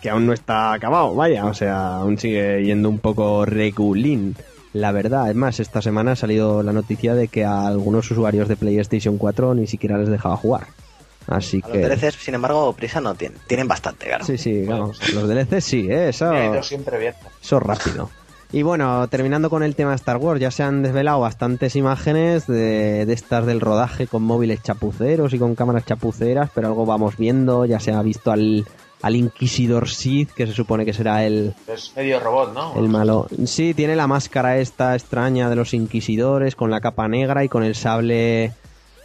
que aún no está acabado, vaya, o sea, aún sigue yendo un poco regulín. La verdad, es más, esta semana ha salido la noticia de que a algunos usuarios de PlayStation 4 ni siquiera les dejaba jugar. Así A los que... DLCs, sin embargo, prisa no tienen. Tienen bastante, claro. Sí, sí, vamos. Los DLC sí, ¿eh? eso, Pero siempre bien. eso rápido. Y bueno, terminando con el tema de Star Wars, ya se han desvelado bastantes imágenes de, de estas del rodaje con móviles chapuceros y con cámaras chapuceras, pero algo vamos viendo, ya se ha visto al, al Inquisidor Sith, que se supone que será el, Es medio robot, ¿no? el malo. Sí, tiene la máscara esta extraña de los Inquisidores, con la capa negra y con el sable,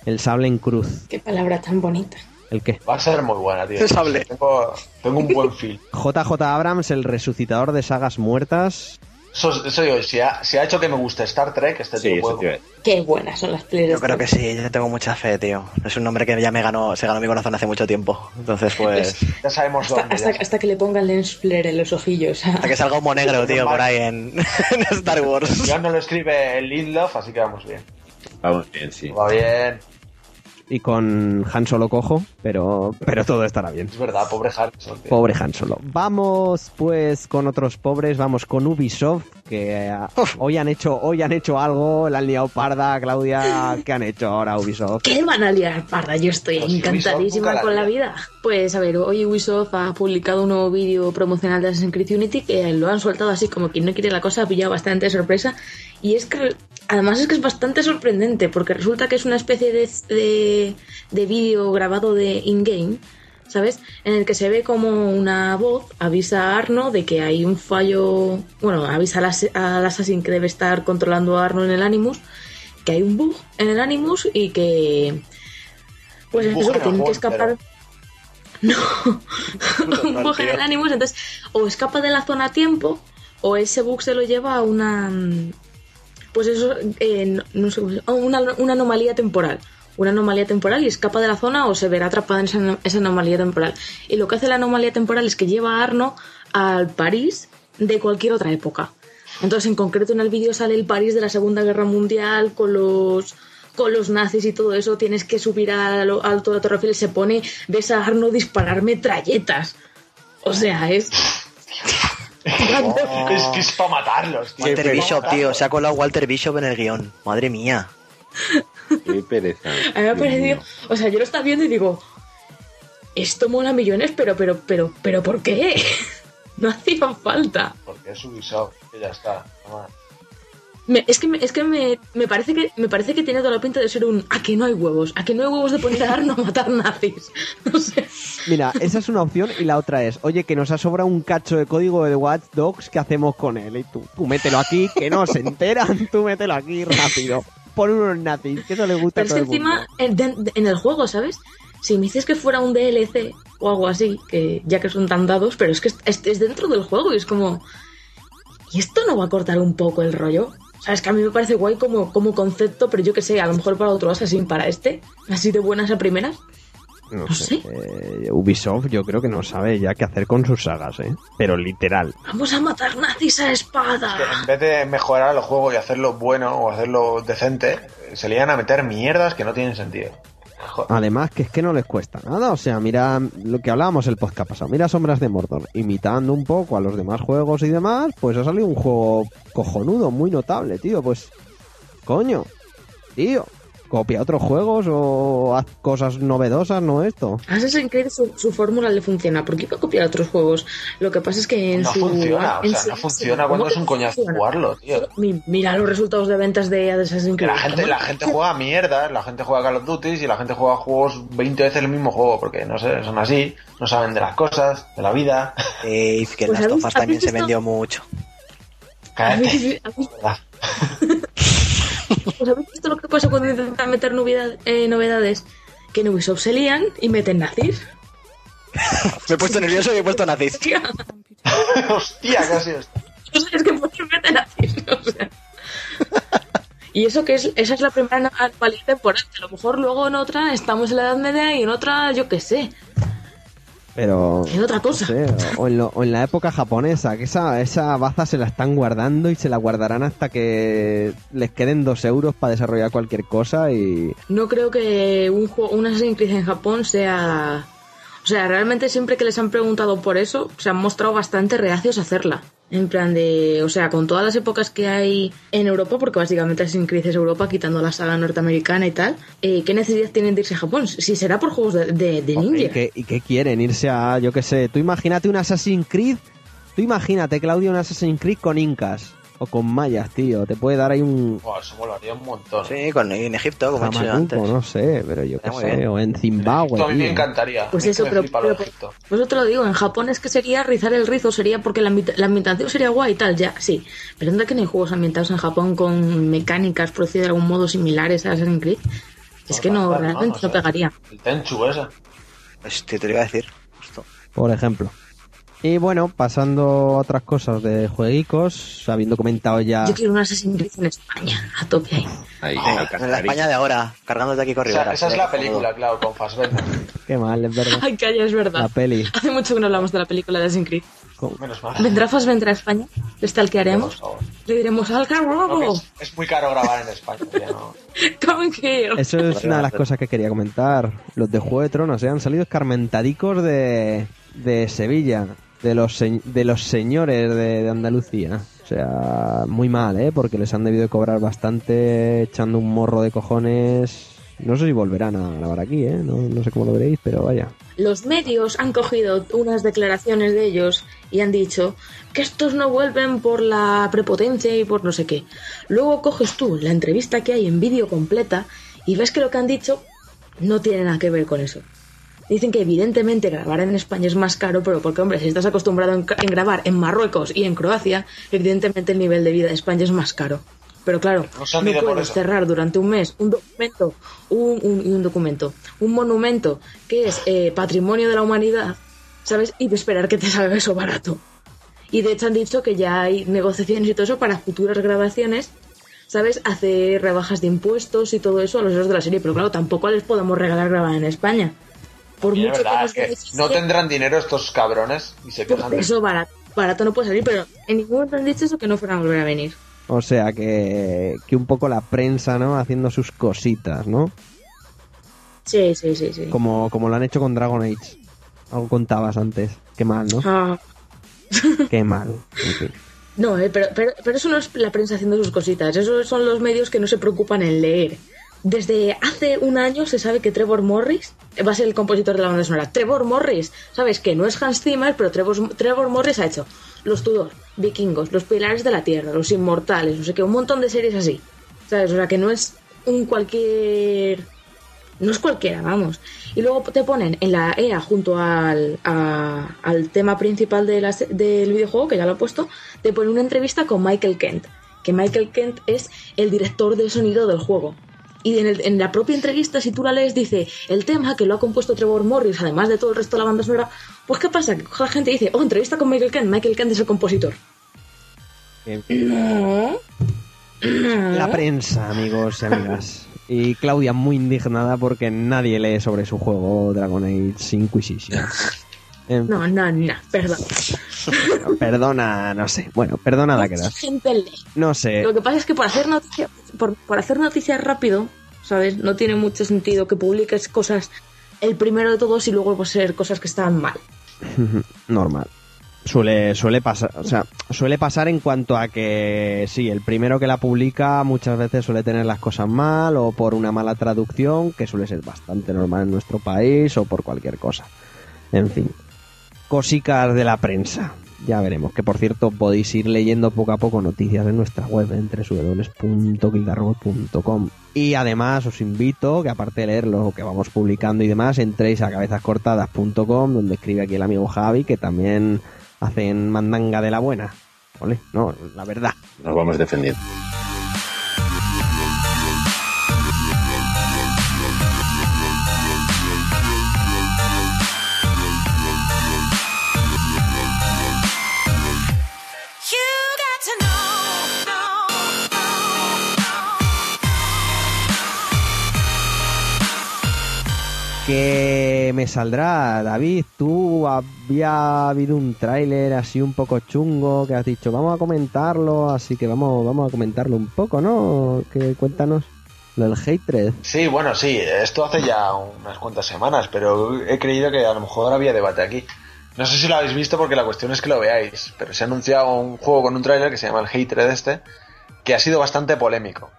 el sable en cruz. Qué palabra tan bonita. ¿El qué? Va a ser muy buena, tío. El sable. Tengo, tengo un buen feel. JJ Abrams, el resucitador de sagas muertas. Eso, eso digo, si ha, si ha hecho que me guste Star Trek, este Sí, a decir. Qué buenas son las de Yo creo que sí, yo tengo mucha fe, tío. Es un nombre que ya me ganó, se ganó mi corazón hace mucho tiempo. Entonces, pues. Ya sabemos Hasta, dónde. hasta, ya. hasta que le pongan lens flare en los ojillos. Hasta que salga un monegro, tío, por ahí en, en Star Wars. Ya no lo escribe el Lindelof, así que vamos bien. Vamos bien, sí. Va bien. Y con Han Solo cojo, pero, pero todo estará bien. Es verdad, pobre Harrison. tío. Pobre Han Solo. Vamos pues con otros pobres, vamos con Ubisoft, que eh, hoy han hecho, hoy han hecho algo, la han liado parda, Claudia, ¿qué han hecho ahora Ubisoft? ¿Qué van a liar, parda? Yo estoy Pues encantadísima la con la vida. Pues a ver, hoy Ubisoft ha publicado un nuevo vídeo promocional de Assassin's Creed Unity que lo han soltado así como quien no quiere la cosa, ha pillado bastante sorpresa. Y es que, además es que es bastante sorprendente porque resulta que es una especie de, de, de vídeo grabado de in-game, ¿sabes? En el que se ve como una voz avisa a Arno de que hay un fallo, bueno, avisa al, as- al Assassin que debe estar controlando a Arno en el Animus, que hay un bug en el Animus y que pues bug eso que tienen que escapar no un bug en el Animus entonces o escapa de la zona a tiempo o ese bug se lo lleva a una pues eso eh, no, no sé cómo se- a una, anomalía temporal una anomalía temporal y escapa de la zona o se verá atrapada en esa, anomalía temporal y lo que hace la anomalía temporal es que lleva a Arno al París de cualquier otra época entonces, en concreto, en el vídeo sale el París de la Segunda Guerra Mundial con los con los nazis y todo eso. Tienes que subir al alto de la Torre Eiffel, se pone, ves a Arno disparar metralletas. O sea, es. Oh, es que es para matarlos, tío. Walter Bishop, tío. Se ha colado Walter Bishop en el guion. Madre mía. Qué pereza. A mí me ha parecido. O sea, yo lo estaba viendo y digo. Esto mola millones, pero, pero, pero, pero, ¿por qué? No hacía falta. Porque es Ubisoft, que ya está. no más. Me- es que, me, es que me, me parece que me parece que tiene toda la pinta de ser un a que no hay huevos, a que no hay huevos de poner a a matar nazis. No sé. Mira, esa es una opción y la otra es, oye, que nos ha sobrado un cacho de código de Watch Dogs, ¿qué hacemos con él? Y tú, tú mételo aquí, que no se enteran, tú mételo aquí rápido. Pon unos nazis, que eso le gusta a Pero es todo que el mundo. encima, en, el juego, ¿sabes? Si me dices que fuera un DLC o algo así, que ya que son tan dados, pero es que es, es- es dentro del juego y es como. ¿Y esto no va a cortar un poco el rollo? Sabes que a mí me parece guay como, como concepto, pero yo que sé, a lo mejor para otro Assassin, para este, así de buenas a primeras. No No sé. sé. eh, Ubisoft yo creo que no sabe ya qué hacer con sus sagas, ¿eh? Pero literal. Vamos a matar nazis a espada. En vez de mejorar el juego y hacerlo bueno o hacerlo decente, se le iban a meter mierdas que no tienen sentido. Además que es que no les cuesta nada. O sea, mira lo que hablábamos el podcast pasado. Mira Sombras de Mordor. Imitando un poco a los demás juegos y demás, pues ha salido un juego cojonudo, muy notable, tío. Pues, coño, tío. Copia otros juegos o haz cosas novedosas, no esto. Assassin's Creed su, su fórmula le funciona, porque iba a copiar otros juegos. Lo que pasa es que en No su. funciona, o sea, su- no funciona ¿cómo cuando es un coñazo funciona? jugarlo, tío. Mi- Mira los resultados de ventas de Assassin's Creed. la gente, la gente juega a mierda, la gente juega a Call of Duty y la gente juega a juegos 20 veces el mismo juego, porque no sé, son así, no saben de las cosas, de la vida. Y que Pues las habéis- tofas también se vendió mucho. Cállate, ¿Habéis, habéis- ¿verdad? pues habéis visto lo que pasa cuando intentan meter novedad- eh, novedades? Que en Ubisoft se lían y meten nazis. Me he puesto nervioso y he puesto nazis. Tía, Hostia, casi esto. no sabes que por qué meten nazis. O sea. Y eso que es, esa es la primera anualidad temporal. A lo mejor luego en otra estamos en la Edad Media y en otra, yo qué sé, Pero. en otra cosa. no sé, o, en lo- o en la época japonesa, que esa, esa baza se la están guardando y se la guardarán hasta que les queden dos euros para desarrollar cualquier cosa y... No creo que un, juego, un Assassin's Creed en Japón sea... O sea, realmente siempre que les han preguntado por eso, se han mostrado bastante reacios a hacerla. En plan de... O sea, con todas las épocas que hay en Europa, porque básicamente Assassin's Creed es Europa, quitando la saga norteamericana y tal, eh, ¿qué necesidad tienen de irse a Japón? Si será por juegos de, de, de ¿Y ninja. qué, y qué quieren? Irse a, yo qué sé, tú imagínate un Assassin's Creed, tú imagínate, Claudio, un Assassin's Creed con incas o con mayas, tío, te puede dar ahí un eso molaría un montón. Sí, con, en Egipto, como he antes. no sé, pero yo qué sé, bien. o en Zimbabue, Esto a mí me encantaría. Pues eso, pero, pero- pues te lo digo, en Japón es que sería rizar el rizo, sería porque la, ambi- la ambientación sería guay y tal, ya, sí. Pero anda que no hay juegos ambientados en Japón con mecánicas producidas de algún modo similares a Assassin's Creed. Es que no, realmente no sea, pegaría. El Tenchu ese. Este te lo iba a decir. Justo. por ejemplo. Y bueno, pasando a otras cosas de jueguicos, habiendo comentado ya... Yo quiero un Assassin's Creed en España, a tope ahí. Ahí, Oh, En la España de ahora, cargándote aquí con Esa, Rivera. esa es la película, claro, con Fassbender. Qué mal, es verdad. Ay, calla, es La verdad. peli. Hace mucho que no hablamos de la película de Assassin's Creed. Con- Menos mal. ¿Vendrá vendrá a España? ¿Le stalkearemos? Le diremos al No, que carrobo. es, es muy caro grabar en España. ya no. Come here. Eso es una de las cosas que quería comentar. Los de Juego de Tronos, ¿eh? Han salido escarmentadicos de, de Sevilla, de los, de los señores de, Andalucía. O sea, muy mal, ¿eh? Porque les han debido de cobrar bastante echando un morro de cojones. No sé si volverán a grabar aquí, ¿eh? No, no sé cómo lo veréis, pero vaya. Los medios han cogido unas declaraciones de ellos y han dicho que estos no vuelven por la prepotencia y por no sé qué. Luego coges tú la entrevista que hay en vídeo completa y ves que lo que han dicho no tiene nada que ver con eso. Dicen que evidentemente grabar en España es más caro, pero porque, hombre, si estás acostumbrado en, grabar en Marruecos y en Croacia, evidentemente el nivel de vida de España es más caro. Pero claro, No puedes cerrar durante un mes un documento, un, un- un documento, un monumento que es eh, patrimonio de la humanidad, ¿sabes? Y de esperar que te salga eso barato. Y de hecho han dicho que ya hay negociaciones y todo eso para futuras grabaciones, ¿sabes? Hacer rebajas de impuestos y todo eso a los héroes de la serie. Pero claro, tampoco les podemos regalar grabar en España. Por Y es mucho que verdad, nos es que no tendrán dinero estos cabrones y se quejan de eso barato, barato no puede salir, pero en ningún momento han dicho eso que no fueran a volver a venir. O sea, que, que un poco la prensa, ¿no? Haciendo sus cositas, ¿no? Sí, sí, sí, sí. Como, como lo han hecho con Dragon Age. Algo contabas antes. Qué mal, ¿no? Ah, Qué mal. En fin. No, eh, pero, pero, pero eso no es la prensa haciendo sus cositas, esos son los medios que no se preocupan en leer. Desde hace un año se sabe que Trevor Morris va a ser el compositor de la banda sonora. Trevor Morris, sabes que no es Hans Zimmer, pero Trevor, Morris ha hecho Los Tudor, Vikingos, Los Pilares de la Tierra, Los Inmortales, no sé qué, un montón de series así. ¿Sabes? O sea que no es un cualquier no es cualquiera, vamos. Y luego te ponen en la EA junto al, a- al tema principal de la del videojuego, que ya lo he puesto, te ponen una entrevista con Michael Kent, que Michael Kent es el director de sonido del juego. Y en, el- en la propia entrevista, si tú la lees, dice el tema que lo ha compuesto Trevor Morris, además de todo el resto de la banda sonora. Pues, ¿qué pasa? Que la gente dice, oh, entrevista con Michael Kent, Michael Kent es el compositor. En fin. No. La prensa, amigos y amigas. Y Claudia muy indignada porque nadie lee sobre su juego Dragon Age Inquisition. En- No, no, no, perdón. Perdona, no sé. Bueno, perdona la que das. No sé. Lo que pasa es que por hacer noticia, por, por hacer noticias rápido, ¿sabes? No tiene mucho sentido que publiques cosas el primero de todos y luego pues ser cosas que están mal. Normal. Suele, suele pasar, o sea, suele pasar en cuanto a que sí, el primero que la publica muchas veces suele tener las cosas mal o por una mala traducción, que suele ser bastante normal en nuestro país o por cualquier cosa. En fin, cosicas de la prensa. Ya veremos, que por cierto podéis ir leyendo poco a poco noticias en nuestra web en www.guildarrobot.com y además os invito que aparte de leer lo que vamos publicando y demás, entréis a cabezascortadas.com donde escribe aquí el amigo Javi que también hacen mandanga de la buena. Ole, no, la verdad. Nos vamos defendiendo. Que me saldrá, David, tú había habido un tráiler así un poco chungo que has dicho, vamos a comentarlo, así que vamos, vamos a comentarlo un poco, ¿no? Que cuéntanos lo del Hatred. Sí, bueno, sí, esto hace ya unas cuantas semanas, pero he creído que a lo mejor había debate aquí. No sé si lo habéis visto porque la cuestión es que lo veáis, pero se ha anunciado un juego con un tráiler que se llama el Hatred este, que ha sido bastante polémico.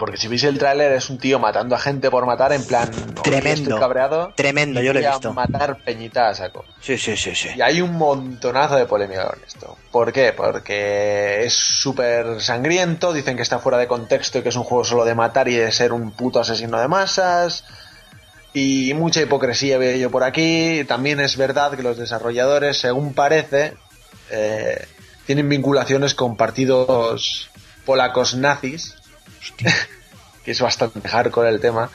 Porque si veis el tráiler es un tío matando a gente por matar en plan... "Oye, Tremendo. Estoy cabreado. Tremendo, yo lo he visto. matar peñita a saco. Sí, sí, sí, sí. Y hay un montonazo de polémica con esto. ¿Por qué? Porque es súper sangriento, dicen que está fuera de contexto y que es un juego solo de matar y de ser un puto asesino de masas. Y mucha hipocresía veo yo por aquí. También es verdad que los desarrolladores, según parece, eh, tienen vinculaciones con partidos polacos nazis. que es bastante hardcore el tema.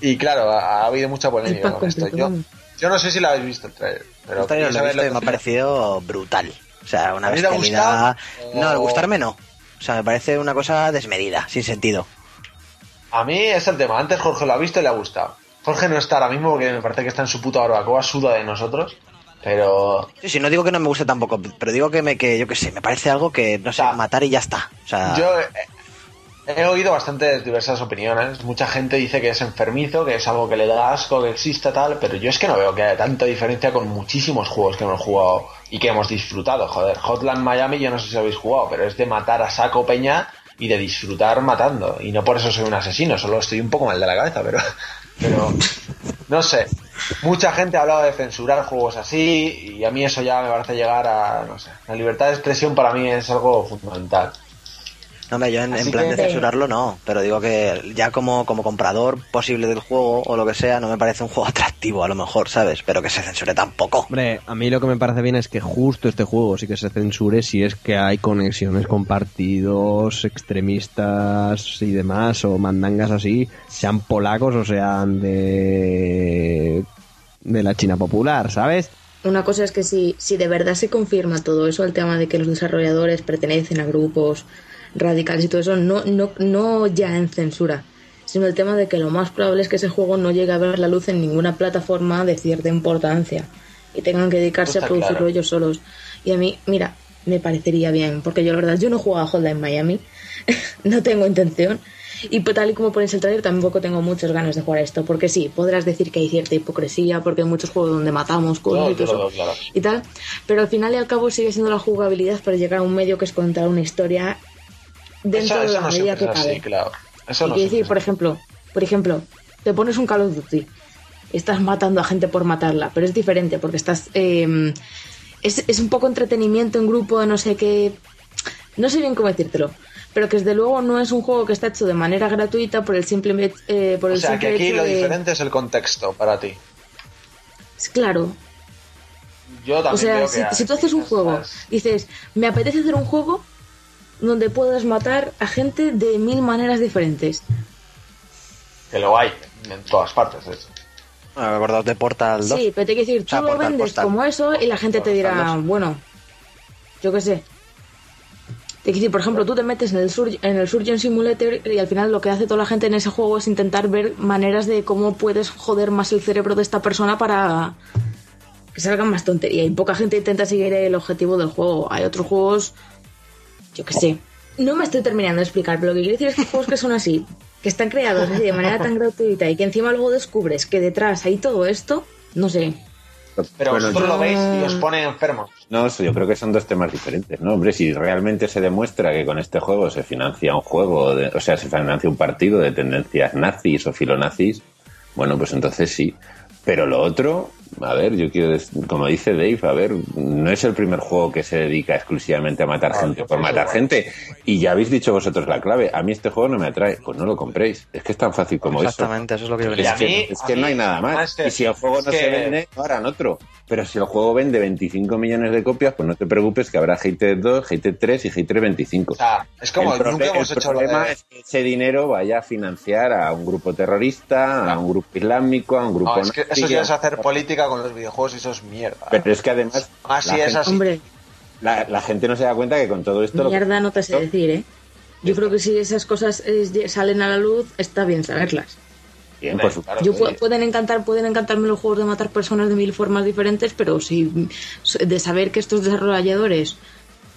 Y claro, ha, ha habido mucha polémica con esto. Yo, yo no sé si lo habéis visto el trailer. Pero El trailer quería lo he saber visto y lo me ha parecido brutal. O sea, una ¿A ti te ha bestialidad. gustado? No, O- gustarme no. O sea, me parece una cosa desmedida, sin sentido. A mí es el tema. Antes Jorge lo ha visto y le ha gustado. Jorge no está ahora mismo porque me parece que está en su puta barbacoa, suda de nosotros. Pero Sí, sí, no digo que no me guste tampoco, pero digo que me, que yo qué sé, me parece algo que, no sé, Ya. matar y ya está. O sea, yo he, oído bastantes diversas opiniones. Mucha gente dice que es enfermizo, que es algo que le da asco, que exista tal. Pero yo es que no veo que haya tanta diferencia con muchísimos juegos que hemos jugado y que hemos disfrutado. Joder, Hotland Miami, yo no sé si habéis jugado, pero es de matar a saco peña y de disfrutar matando. Y no por eso soy un asesino, solo estoy un poco mal de la cabeza, pero. Pero. No sé. Mucha gente ha hablado de censurar juegos así y a mí eso ya me parece llegar a. No sé. La libertad de expresión para mí es algo fundamental. No, hombre, yo en, plan que- de censurarlo no, pero digo que ya como, como comprador posible del juego o lo que sea, no me parece un juego atractivo a lo mejor, ¿sabes? Pero que se censure tampoco. Hombre, a mí lo que me parece bien es que justo este juego sí que se censure si es que hay conexiones con partidos extremistas y demás, o mandangas así, sean polacos o sean de, de la China popular, ¿sabes? Una cosa es que si, si de verdad se confirma todo eso, el tema de que los desarrolladores pertenecen a grupos radicales y todo eso, no, no, no ya en censura, sino el tema de que lo más probable es que ese juego no llegue a ver la luz en ninguna plataforma de cierta importancia y tengan que dedicarse Está a producirlo claro. ellos solos. Y a mí, mira, me parecería bien, porque yo la verdad, yo no juego a Hotline Miami, no tengo intención. Y pues, tal y como pones el trailer, tampoco tengo muchas ganas de jugar a esto, porque sí, podrás decir que hay cierta hipocresía, porque hay muchos juegos donde matamos cosas y todo veo claro. y tal, pero al final y al cabo sigue siendo la jugabilidad para llegar a un medio que es contar una historia dentro Eso, de la no medida que cabe. así, claro. Eso no decir, por ejemplo, por ejemplo, te pones un Call of Duty, estás matando a gente por matarla, pero es diferente porque estás eh, es, es un poco entretenimiento en grupo, no sé qué, no sé bien cómo decírtelo, pero que desde luego no es un juego que está hecho de manera gratuita por el simple eh, por O el sea, que aquí lo de- diferente es el contexto para ti. claro, Yo también O sea, si, tú haces un juego, dices, me apetece hacer un juego donde puedas matar a gente de mil maneras diferentes. Que lo hay en todas partes. de hecho. Bueno, acordaos de Portal 2. Sí, pero te quiero decir, O sea, tú lo Portal, vendes como eso y la gente te dirá, bueno, yo qué sé. Te quiero decir, por ejemplo, tú te metes en el, Sur en el Surgeon Simulator y al final lo que hace toda la gente en ese juego es intentar ver maneras de cómo puedes joder más el cerebro de esta persona para que salgan más tontería. Y poca gente intenta seguir el objetivo del juego. Hay otros juegos, yo que sé. No me estoy terminando de explicar, pero lo que quiero decir es que juegos que son así, que están creados así de manera tan gratuita y que encima luego descubres que detrás hay todo esto, no sé. Pero Bueno, vosotros yo- lo veis y os pone enfermos. No, eso yo creo que son dos temas diferentes, ¿no? Hombre, si realmente se demuestra que con este juego se financia un juego, de- o sea, se financia un partido de tendencias nazis o filonazis, bueno, pues entonces sí. Pero lo otro, a ver, yo quiero, como dice Dave, a ver, no es el primer juego que se dedica exclusivamente a matar Ah, gente yo por matar gente. Y ya habéis dicho vosotros la clave. A mí este juego no me atrae. Pues no lo compréis. Es que es tan fácil como eso. Exactamente, eso es lo que yo a Es mí- que, es que no hay nada más. que- y si el juego no se vende, no harán otro. Pero si el juego vende 25 millones de copias, pues no te preocupes que habrá Hated 2, Hated 3 y Hated 25. O sea, es como el, nunca hemos el hecho problema de... es que ese dinero vaya a financiar a un grupo terrorista, a un grupo islámico, a un grupo No, es que nazi, eso ya es hacer política con los videojuegos y eso es mierda. Pero es que además Ah, sí, la, es gente, así. Hombre, la- la gente no se da cuenta que con todo esto... lo que- mierda no te sé decir, ¿eh? Yo creo que si esas cosas eh, salen a la luz, está bien saberlas. Bien, por Yo pu- pueden encantar, pueden encantarme los juegos de matar personas de mil formas diferentes, pero si de saber que estos desarrolladores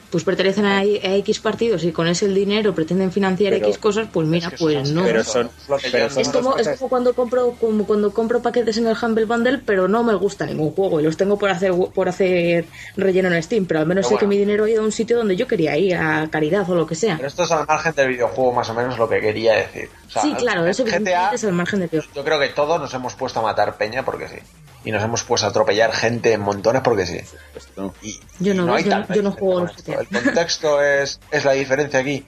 pues pertenecen a, a X partidos y con ese el dinero pretenden financiar Pero- X cosas, pues mira, Es que pues no. Pero son, es pero son como, es como cuando compro como cuando compro paquetes en el Humble Bundle, pero no me gusta ningún juego y los tengo por hacer por hacer relleno en Steam, pero al menos Pero sé que mi dinero ha ido a un sitio donde yo quería ir, a caridad o lo que sea. Pero esto es al margen del videojuego, más o menos lo que quería decir. O sea, sí, claro, eso GTA, es al margen de peor. yo creo que todos nos hemos puesto a matar peña porque sí. Y nos hemos puesto a atropellar gente en montones porque sí. Y, Yo y no, hay yo- no juego esto. GTA. El contexto es, es la diferencia aquí.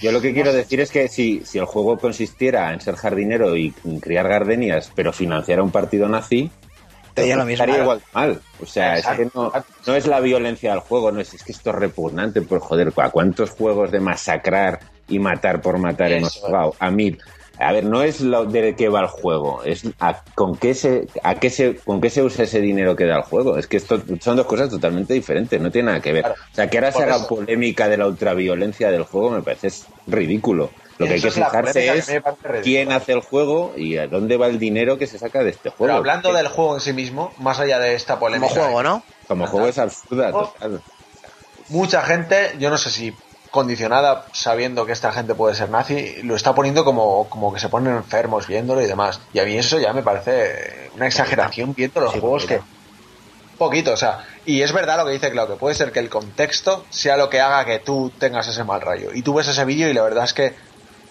Yo lo que quiero decir es que si, si el juego consistiera en ser jardinero y criar gardenias, pero financiara un partido nazi, Te lo mismo. estaría igual de mal. O sea, es que no, no es la violencia del juego, no es, es que esto es repugnante, pues joder, ¿a cuántos juegos de masacrar y matar por matar hemos jugado? A mí, a ver, no es lo de qué va el juego, es a, con qué se, a qué se, con qué se usa ese dinero que da el juego. Es que esto son dos cosas totalmente diferentes, no tiene nada que ver. Claro. O sea, que ahora se haga eso. polémica de la ultraviolencia del juego me parece es ridículo. Lo que hay que fijarse que es quién hace el juego y a dónde va el dinero que se saca de este juego. Pero hablando del juego en sí mismo, más allá de esta Como polémica. juego, ¿no? Como juego es absurda, Oh. total. mucha gente, yo no sé si condicionada sabiendo que esta gente puede ser nazi, lo está poniendo como, como que se ponen enfermos viéndolo y demás. Y a mí eso ya me parece una exageración viendo los Sí, juegos que... poquito. O sea, y es verdad lo que dice Claudio, puede ser que el contexto sea lo que haga que tú tengas ese mal rayo. Y tú ves ese vídeo y la verdad es que,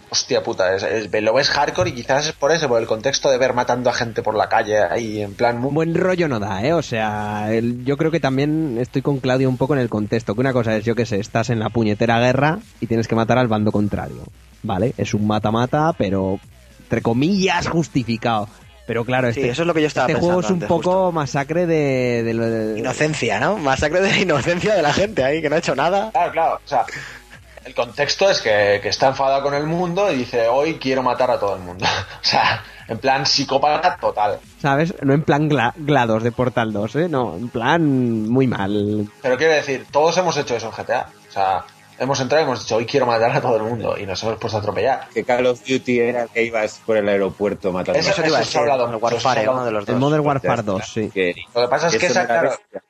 hostia puta, es- es- lo ves hardcore y quizás es por eso, por el contexto de ver matando a gente por la calle ahí en plan... muy- Buen rollo no da, ¿eh? O sea, el- yo creo que también estoy con Claudio un poco en el contexto. Que una cosa es, yo que sé, estás en la puñetera guerra y tienes que matar al bando contrario. ¿Vale? Es un mata-mata, pero entre comillas justificado. Pero claro, Sí, este, eso es lo que yo estaba este juego es un antes, poco masacre de, de lo de- Inocencia, ¿no? Masacre de la inocencia de la gente ahí, que no ha hecho nada. Claro, claro. O sea, el contexto es que, que está enfadado con el mundo y dice, hoy quiero matar a todo el mundo. o sea, en plan psicópata total. ¿Sabes? No en plan gla- GLaDOS de Portal 2, ¿eh? No, en plan muy mal. Pero quiero decir, todos hemos hecho eso en GTA. O sea, hemos entrado y hemos dicho, hoy quiero matar a todo el mundo. Y nos hemos puesto a atropellar. Que Call of Duty era que ibas por el aeropuerto matando Eso- Eso te iba a ha decir, hablado el eso Warfare, uno de los El dos. Modern Ya Warfare está. 2, sí. Que- Lo que pasa es que eso esa, no claro, bestia.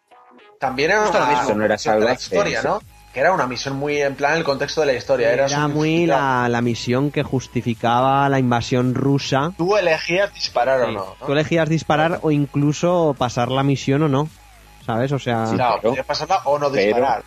también era Justo una lo mismo. Eso no era salvaje, historia, eso. ¿no? Que era una misión muy en plan el contexto de la historia. Era, muy la, la misión que justificaba la invasión rusa. Tú elegías disparar o no. ¿no? Tú elegías disparar o incluso pasar la misión o no. ¿Sabes? O sea, Sí, Claro, pero- pasarla o no pero- disparar.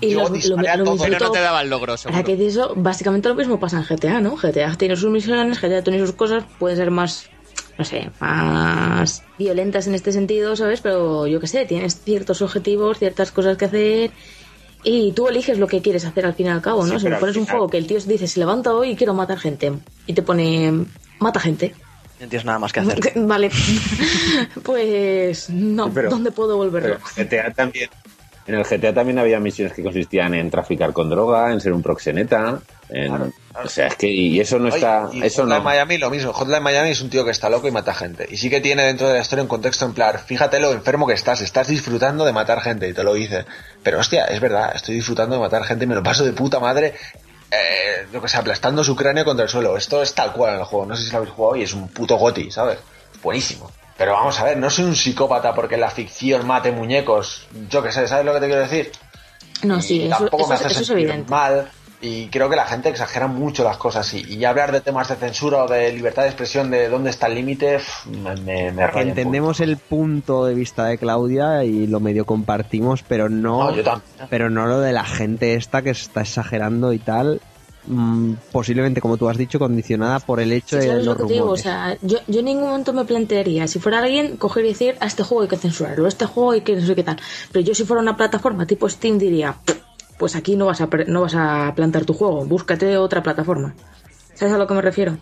Y Yo lo- lo- todo. mismo- Pero no te daba el logro, seguro. Ahora que eso, básicamente lo mismo pasa en GTA, ¿no? GTA tiene sus misiones, GTA tiene sus cosas, pueden ser más, no sé, más violentas en este sentido, ¿sabes? Pero yo qué sé, tienes ciertos objetivos, ciertas cosas que hacer y tú eliges lo que quieres hacer al fin y al cabo, ¿no? Sí, si me pones un juego que el tío dice, se levanta hoy y quiero matar gente y te pone, mata gente. No tienes nada más que hacer. Vale, pues no, pero- ¿dónde puedo volverlo? GTA también. En el GTA también había misiones que consistían en traficar con droga, en ser un proxeneta. En- Claro, O sea, es que y eso no está, y eso Hotline no. Miami lo mismo. Hotline Miami es un tío que está loco y mata gente. Y sí que tiene dentro de la historia un contexto en plan, fíjate lo enfermo que estás, estás disfrutando de matar gente y te lo dice. Pero hostia, es verdad, estoy disfrutando de matar gente y me lo paso de puta madre, eh, lo que sea, aplastando su cráneo contra el suelo. Esto es tal cual en el juego. No sé si lo habéis jugado y es un puto goti, ¿sabes? Es buenísimo. Pero vamos a ver, no soy un psicópata porque la ficción mate muñecos. Yo qué sé, ¿sabes lo que te quiero decir? No, Y sí, eso, tampoco eso me es- hace eso es evidente. mal y creo que la gente exagera mucho las cosas y, y hablar de temas de censura o de libertad de expresión de dónde está el límite me, me, me raya Entendemos el punto de vista de Claudia y lo medio compartimos, pero no, No, yo pero no lo de la gente esta que está exagerando y tal. mm, posiblemente, como tú has dicho, condicionada por el hecho Sí, de ¿Sabes los lo te digo? O rumores. sea, yo, yo en ningún momento me plantearía, si fuera alguien, coger y decir, a este juego hay que censurarlo, a este juego hay que no sé qué tal. Pero yo si fuera una plataforma tipo Steam diría, pues aquí no vas a, no vas a plantar tu juego, búscate otra plataforma. ¿Sabes a lo que me refiero?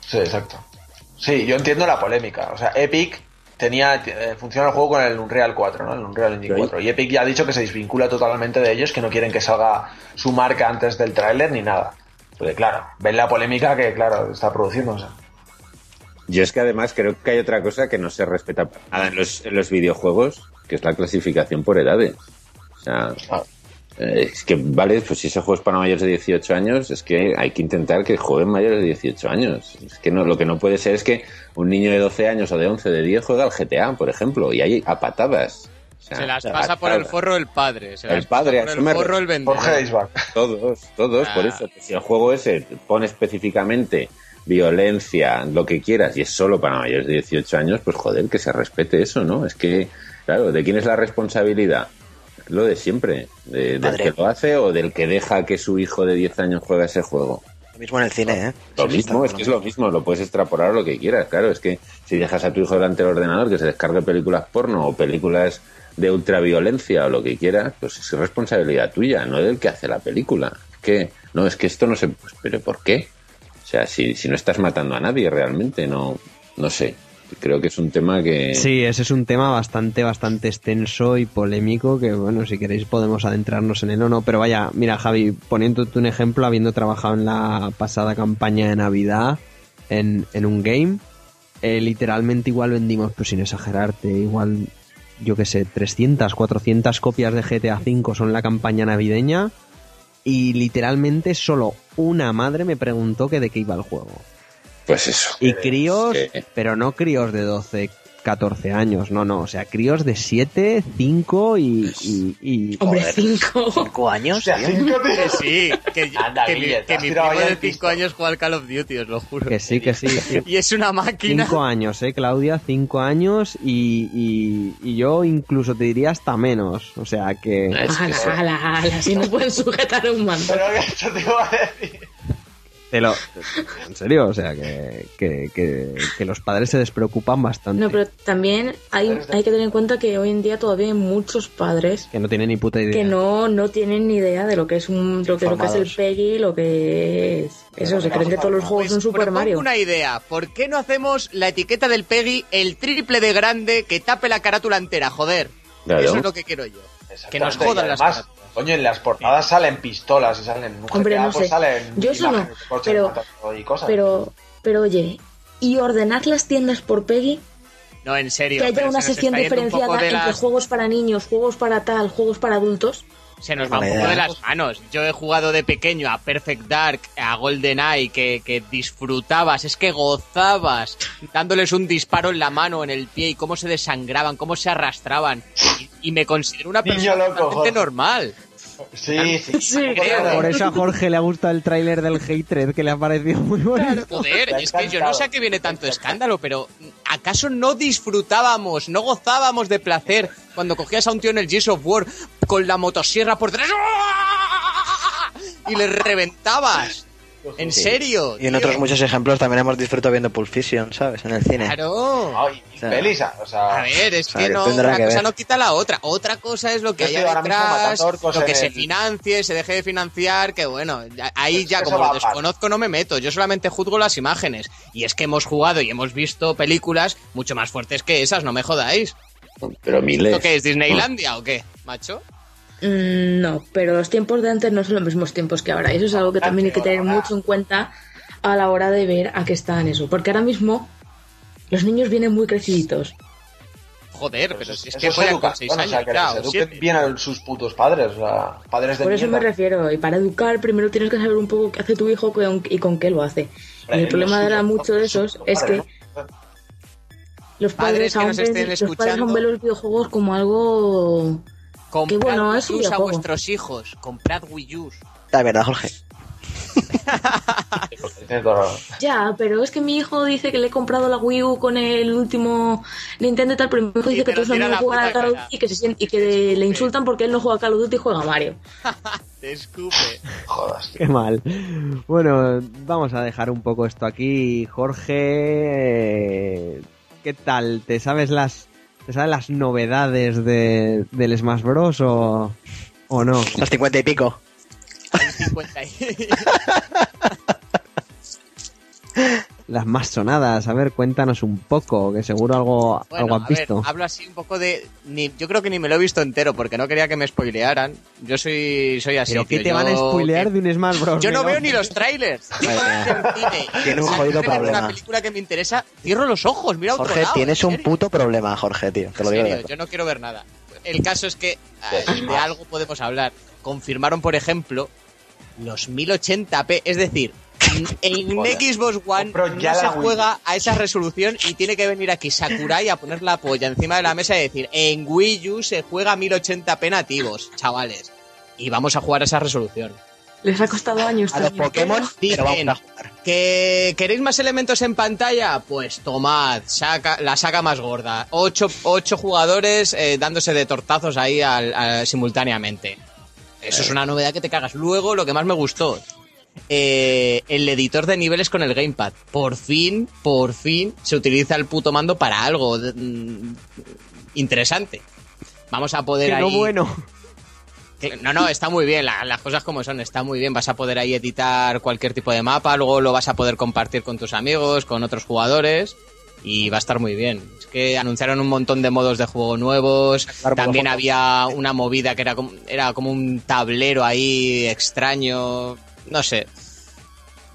Sí, exacto. Sí, yo entiendo la polémica. O sea, Epic tenía eh, funciona el juego con el Unreal 4, ¿no? El Unreal Engine Sí. 4. Y Epic ya ha dicho que se desvincula totalmente de ellos, que no quieren que salga su marca antes del tráiler ni nada. Porque claro, ven la polémica que, claro, está produciendo. o sea. Yo es que además creo que hay otra cosa que no se respeta para nada en los, en los videojuegos, que es la clasificación por edades. O sea, Ah. Eh, es que, vale, pues si ese juego es para mayores de 18 años, es que hay que intentar que jueguen mayores de 18 años. Es que no, lo que no puede ser es que un niño de 12 años o de 11, de 10 juega al GTA, por ejemplo, y hay a patadas. O sea, Se las pasa por el forro el padre. Se El las pasa padre, por a el forro el vendedor. Todos, todos, por Ah. eso. que Si el juego ese pone específicamente violencia, lo que quieras, y es solo para mayores de 18 años, pues joder, que se respete eso, ¿no? Es que, claro, ¿de quién es la responsabilidad? Lo de siempre, de- del que lo hace o del que deja que su hijo de 10 años juegue ese juego. Lo mismo en el cine, ¿eh? Lo Sí, mismo, es que es lo mismo, lo puedes extrapolar lo que quieras, claro, es que si dejas a tu hijo delante del ordenador que se descargue películas porno o películas de ultraviolencia o lo que quieras, pues es responsabilidad tuya, no del que hace la película. Es que, no, es que esto no se... Pues, ¿Pero por qué? O sea, si, si no estás matando a nadie realmente, no, no sé. Creo que es un tema que... Sí, ese es un tema bastante, bastante extenso y polémico que, bueno, si queréis podemos adentrarnos en él o no. Pero vaya, mira, Javi, poniéndote un ejemplo, habiendo trabajado en la pasada campaña de Navidad en, en un game, eh, literalmente igual vendimos, pues sin exagerarte, igual, yo que sé, 300, 400 copias de GTA V son la campaña navideña y literalmente solo una madre me preguntó que de qué iba el juego. Pues eso. Y críos, Sí. pero no críos de 12, 14 años, no, no, o sea, críos de 7, 5 y... y, y- Hombre, Joder. cinco. ¿Cinco años? Hostia, tío? cinco. Que sí, que, Anda, que mi, Guille, te que mi primo de el 5 pisto. años juega al Call of Duty, os lo juro. que sí, que sí. Y es una máquina. 5 años, eh, Claudia, 5 años y, y, y yo incluso te diría hasta menos, o sea que... Es que Ala, ala, ala, si no pueden sujetar un mando. Pero que eso te iba a decir. Te lo, en serio, o sea, que, que, que, que los padres se despreocupan bastante. No, pero también hay, hay que tener en cuenta que hoy en día todavía hay muchos padres Que no tienen ni puta idea. que no, no tienen ni idea de lo que es un lo que, lo que es el. Peggy, lo que es eso, se creen que todos los juegos Pues son Super propongo Mario. una idea. ¿Por qué no hacemos la etiqueta del Peggy el triple de grande que tape la carátula entera? Joder. Claro. Eso es lo que quiero yo. Que nos jodan las carátulas. Coño, en las portadas salen pistolas y salen un Hombre, GTA, no pues sé. salen Yo eso no, pero- matando y cosas. Pero, pero oye, y ordenar las tiendas por Peggy, No, en serio. que haya una sección diferenciada entre las- juegos para niños, juegos para tal, juegos para adultos. Se nos va un poco de las manos. Yo he jugado de pequeño a Perfect Dark, a GoldenEye, que, que disfrutabas, es que gozabas dándoles un disparo en la mano, o en el pie, y cómo se desangraban, cómo se arrastraban. Y, y me considero una Niño persona loco, normal. Sí, sí. Sí, creo. Por eso a Jorge le ha gustado el tráiler del Hatred, que le ha parecido muy bonito. Joder, es que yo no sé a qué viene tanto escándalo, pero ¿acaso no disfrutábamos, no gozábamos de placer cuando cogías a un tío en el Gears of War con la motosierra por detrás y le reventabas? ¿En serio? Y en tío? otros muchos ejemplos también hemos disfrutado viendo Pulp Fiction, ¿sabes? En el cine. Claro. Ay, y O sea, pelis, o sea, A ver, es O sea, que que no, una que cosa ver. no quita la otra. Otra cosa es lo que haya detrás, lo que se el- financie, se deje de financiar, que bueno, ahí Pues ya como lo desconozco no me meto, yo solamente juzgo las imágenes. Y es que hemos jugado y hemos visto películas mucho más fuertes que esas, no me jodáis. Pero miles. ¿Esto qué es, Disneylandia o qué, macho? Mm, no, pero los tiempos de antes no son los mismos tiempos que ahora. Y eso es algo que también hay que tener mucho en cuenta a la hora de ver a qué están eso. Porque ahora mismo los niños vienen muy creciditos. Joder, pero si es que fuera con educación, 6 o sea, años que ya, o eduquen 7. bien a sus putos padres, o sea, padres de Por eso me refiero. Y para educar, primero tienes que saber un poco qué hace tu hijo y con qué lo hace. Y el problema de ahora mucho de esos es que los Padres padres, que aún ven, los padres aún ven los videojuegos como algo Comprad que bueno, Wii Us a vuestros hijos. Comprad Wii U. La verdad, Jorge. Ya, pero es que mi hijo dice que le he comprado la Wii U con el último Nintendo y tal, pero mi hijo Y dice que todos los niños juegan a Call of. Duty y que, se siente, y que le insultan porque él no juega a Call of Duty y juega a Mario. Te escupe. Jodas. Qué mal. Bueno, vamos a dejar un poco esto aquí. Jorge, ¿qué tal? ¿Te sabes las, te sabes las novedades de, del Smash Bros. o, o no? Las 50 y pico. Hay 50 y- Las más sonadas. A ver, cuéntanos un poco, que seguro algo, Bueno, algo has a ver, visto. hablo así un poco de... Ni, yo creo que ni me lo he visto entero porque no quería que me spoilearan. Yo soy, soy así. ¿Pero qué te van a spoilear que- de un Smash Bros? Yo no veo ni los trailers. Yo Vale. cuando estoy en cine, Tiene un jodido problema. Una película que me interesa, cierro los ojos, mira a otro Jorge, lado, tienes en un puto problema, Jorge, tío. Te lo En digo de serio, verdad. yo no quiero ver nada. El caso es que eh, de algo podemos hablar. Confirmaron, por ejemplo, los 1080p, es decir, en Joder. Xbox One Compro no ya se Wii. juega a esa resolución y tiene que venir aquí Sakurai a poner la polla encima de la mesa y decir, en Wii U se juega a 1080p nativos, chavales. Y vamos a jugar a esa resolución. Les ha costado años. A los. Pokémon, pero Dicen vamos a jugar. que queréis más elementos en pantalla, pues tomad, saca, la saca más gorda. Ocho, ocho jugadores eh, dándose de tortazos ahí al- al- simultáneamente. Eso es una novedad que te cagas. Luego, lo que más me gustó, eh, el editor de niveles con el gamepad. Por fin, por fin, se utiliza el puto mando para algo mm, interesante. Vamos a poder ahí... bueno. No, no, está muy bien, la- las cosas como son, está muy bien. Vas a poder ahí editar cualquier tipo de mapa, luego lo vas a poder compartir con tus amigos, con otros jugadores y va a estar muy bien. Es que anunciaron un montón de modos de juego nuevos, Claro, también había una movida que era como, era como un tablero ahí extraño, no sé.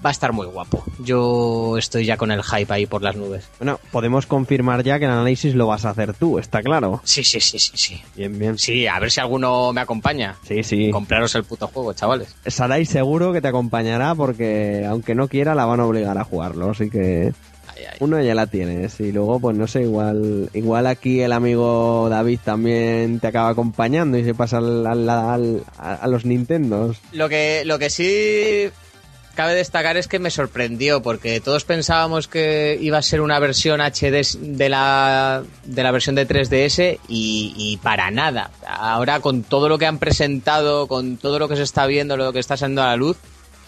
Va a estar muy guapo. Yo estoy ya con el hype ahí por las nubes. Bueno, podemos confirmar ya que el análisis lo vas a hacer tú, está claro. Sí, sí, sí, sí, sí. Bien, bien. Sí, a ver si alguno me acompaña. Sí, sí. Compraros el puto juego, chavales. Sarai seguro que te acompañará porque aunque no quiera la van a obligar a jugarlo, así que Ay, ay. uno ya la tienes y luego pues no sé, igual igual aquí el amigo David también te acaba acompañando y se pasa al, al- al- a, a los Nintendos. Lo que, lo que sí cabe destacar es que me sorprendió, porque todos pensábamos que iba a ser una versión HD de la, de la versión de 3DS y, y para nada. Ahora con todo lo que han presentado, con todo lo que se está viendo, lo que está saliendo a la luz,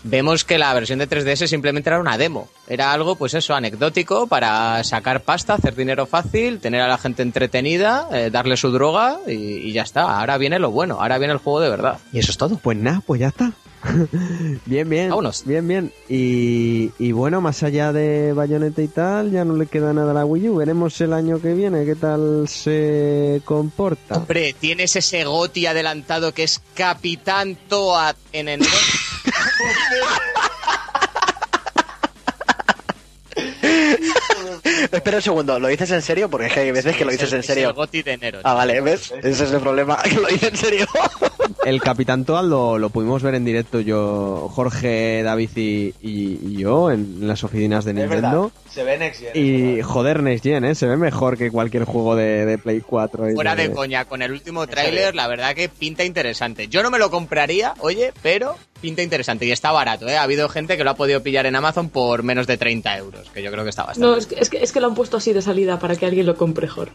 vemos que la versión de 3DS simplemente era una demo. Era algo, pues eso, anecdótico para sacar pasta, hacer dinero fácil, tener a la gente entretenida, eh, darle su droga y, y ya está. Ahora viene lo bueno, ahora viene el juego de verdad. Y eso es todo. Pues nada, pues ya está. bien, bien. Vámonos. Bien, bien. Y, y bueno, más allá de Bayonetta y tal, ya no le queda nada a la Wii U. Veremos el año que viene qué tal se comporta. Hombre, tienes ese Goti adelantado que es Capitán Toad en enero. Espera un segundo, ¿lo dices en serio? Porque es que hay veces que lo dices en Es el serio. Goti de enero. Ah, vale, ¿ves? Ese es el problema, que lo dices en serio. El Capitán Toad lo, lo pudimos ver en directo yo, Jorge, David y, y- y yo en las oficinas de Nintendo. se ve Next Gen, Y joder, Next Gen, ¿eh? Se ve mejor que cualquier juego de, de Play 4. y Fuera de coña, con el último serio? tráiler, la verdad que pinta interesante. Yo no me lo compraría, oye, pero pinta interesante y está barato, ¿eh? Ha habido gente que lo ha podido pillar en Amazon por menos de 30 euros, que yo creo que está bastante. No, es que, es, que, es que lo han puesto así de salida para que alguien lo compre mejor.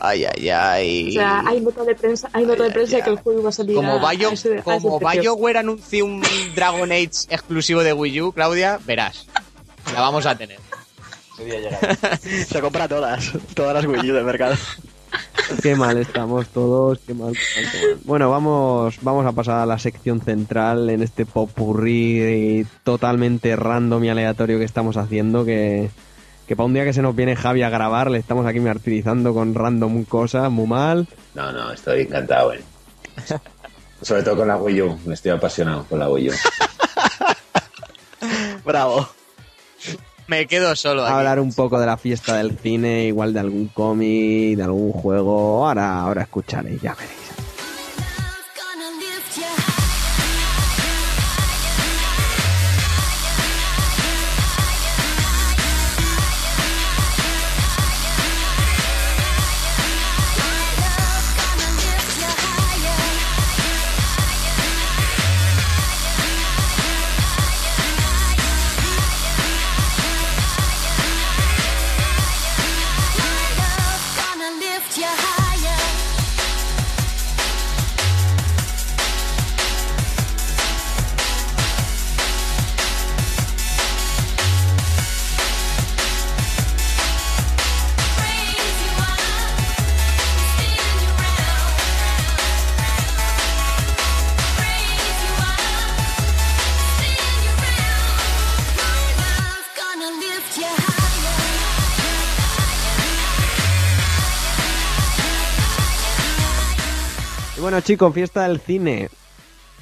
Ay, ay, ay. O sea, hay nota de prensa, hay nota de prensa que el juego iba a salir Como, Bio- a ese, a ese como. BioWare anuncie un Dragon Age exclusivo de Wii U, Claudia, verás. La vamos a tener. Se compra todas, todas las Wii U del mercado. Qué mal estamos todos, qué mal, qué mal, qué mal. Bueno, vamos, vamos a pasar a la sección central en este popurrí totalmente random y aleatorio que estamos haciendo, que, que para un día que se nos viene Javi a grabar, le estamos aquí martirizando con random cosas, muy mal. No, no, estoy encantado, eh. Sobre todo con la Wii U. Me estoy apasionado con la Wii U. Bravo. Me quedo solo aquí. hablar un poco de la fiesta del cine, igual de algún cómic, de algún juego. Ahora, ahora escucharéis, ya veréis. Bueno, chicos, fiesta del cine.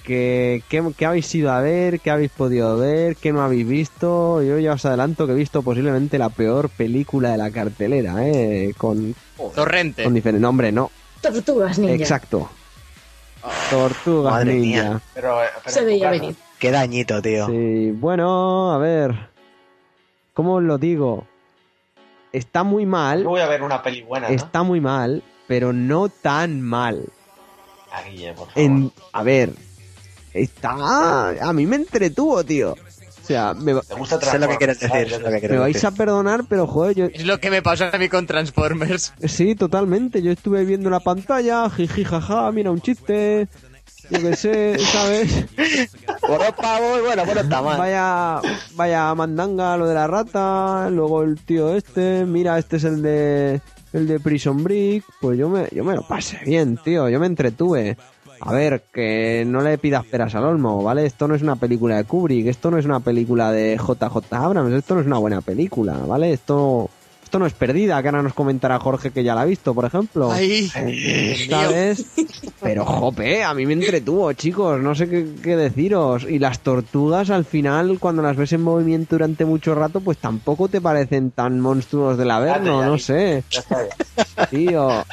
¿Qué, qué, qué habéis ido a ver? ¿Qué habéis podido ver? ¿Qué no habéis visto? Yo ya os adelanto que he visto posiblemente la peor película de la cartelera, ¿eh? Con, Torrente. con diferente nombre, no. Tortugas ninja. Exacto. Tortugas Madre Ninja. mía. Pero, eh, pero Se veía venir. Qué dañito, tío. Sí, bueno, a ver. ¿Cómo os lo digo? Está muy mal. Yo voy a ver una peli buena, ¿no? Está muy mal, pero no tan mal. Ah, Guille, por favor. En, a ver, está. A mí me entretuvo, tío. O sea, me, ¿Te gusta Sé lo que quieres Transformers? decir. sé Ah, lo que me vais decir. a perdonar, pero joder, yo. Es lo que me pasó a mí con Transformers. Sí, totalmente. Yo estuve viendo la pantalla, jiji, jaja, mira un chiste. Yo qué sé, ¿sabes? Por dos pavos, bueno, bueno, está mal. Vaya, vaya mandanga lo de la rata, luego el tío este, mira, este es el de el de Prison Break, pues yo me, yo me lo pasé bien, tío, yo me entretuve. A ver, que no le pidas peras al olmo, ¿vale? Esto no es una película de Kubrick, esto no es una película de JJ Abrams, esto no es una buena película, ¿vale? Esto, esto no es perdida, que ahora nos comentará Jorge que ya la ha visto, por ejemplo. Ay, ¿Sabes? Pero jope, a mí me entretuvo, chicos, no sé qué, qué deciros. Y las tortugas al final, cuando las ves en movimiento durante mucho rato, pues tampoco te parecen tan monstruos del averno, no sé. Ya está bien. Tío,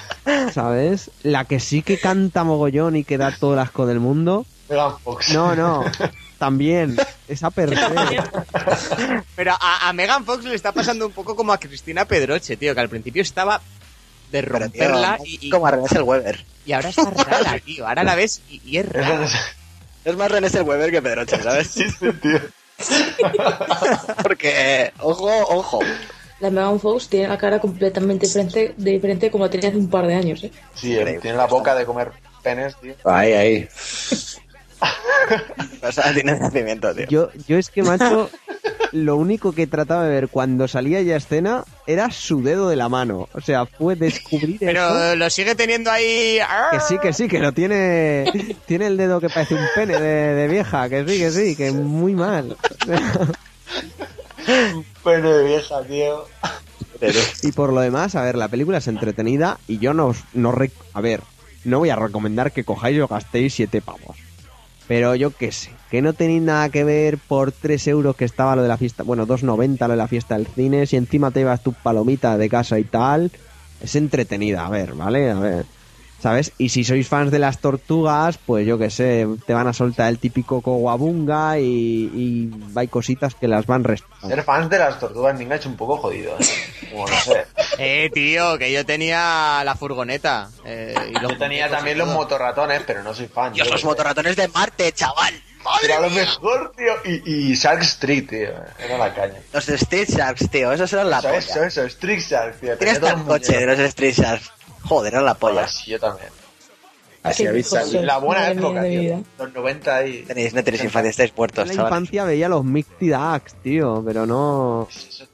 ¿sabes? La que sí que canta mogollón y que da todo el asco del mundo. No, no, también, esa persona. Pero a, a Megan Fox le está pasando un poco como a Cristina Pedroche, tío, que al principio estaba de tío, romperla y, y- como a René Weber. y ahora está rara, tío. Ahora la ves y, y es rara. Es más René Weber que Pedroche, ¿sabes? Sí, sí, tío. Porque, ojo, ojo. La Megan Fox tiene la cara completamente diferente, de diferente como tenía hace un par de años, ¿eh? Sí, tiene la boca de comer penes, tío. Ahí, ahí. O sea, tiene nacimiento, tío. Yo, yo es que, macho, lo único que trataba de ver cuando salía ya a escena era su dedo de la mano. O sea, fue descubrir eso. Pero lo sigue teniendo ahí. Que sí, que sí, que lo tiene. Tiene el dedo que parece un pene de, de vieja. Que sí, que sí, que muy mal. Pene de vieja, tío. y por lo demás, a ver, la película es entretenida y yo no, os- no rec- a ver, no voy a recomendar que cojáis o gastéis siete pavos. Pero yo qué sé, que no tenéis nada que ver por 3 euros que estaba lo de la fiesta, bueno, 2.90 lo de la fiesta del cine, si encima te llevas tu palomita de casa y tal, es entretenida, a ver, ¿vale? A ver, ¿sabes? Y si sois fans de las tortugas, pues yo qué sé, te van a soltar el típico coguabunga y, y hay cositas que las van respetando. Ser fans de las tortugas ninja es un poco jodido, ¿eh? Como no sé. Eh, tío, que yo tenía la furgoneta. eh, y los Yo tenía también los motorratones, pero no soy fan. Dios, yo los sé. motorratones de Marte, chaval. Era lo mejor, tío. Y, y Shark Street, tío. Era la caña. Los Street Sharks, tío, esos eran la Eso, polla. eso, eso. Street Shark, tío. Tienes los coche de los Street Sharks. Joder, eran la polla. Sí, yo también. Así habéis salido. La buena época, tío. Los 90 y... Tenéis, no tenéis infancia, estáis muertos, En la infancia veía los Mighty Ducks, tío, pero no...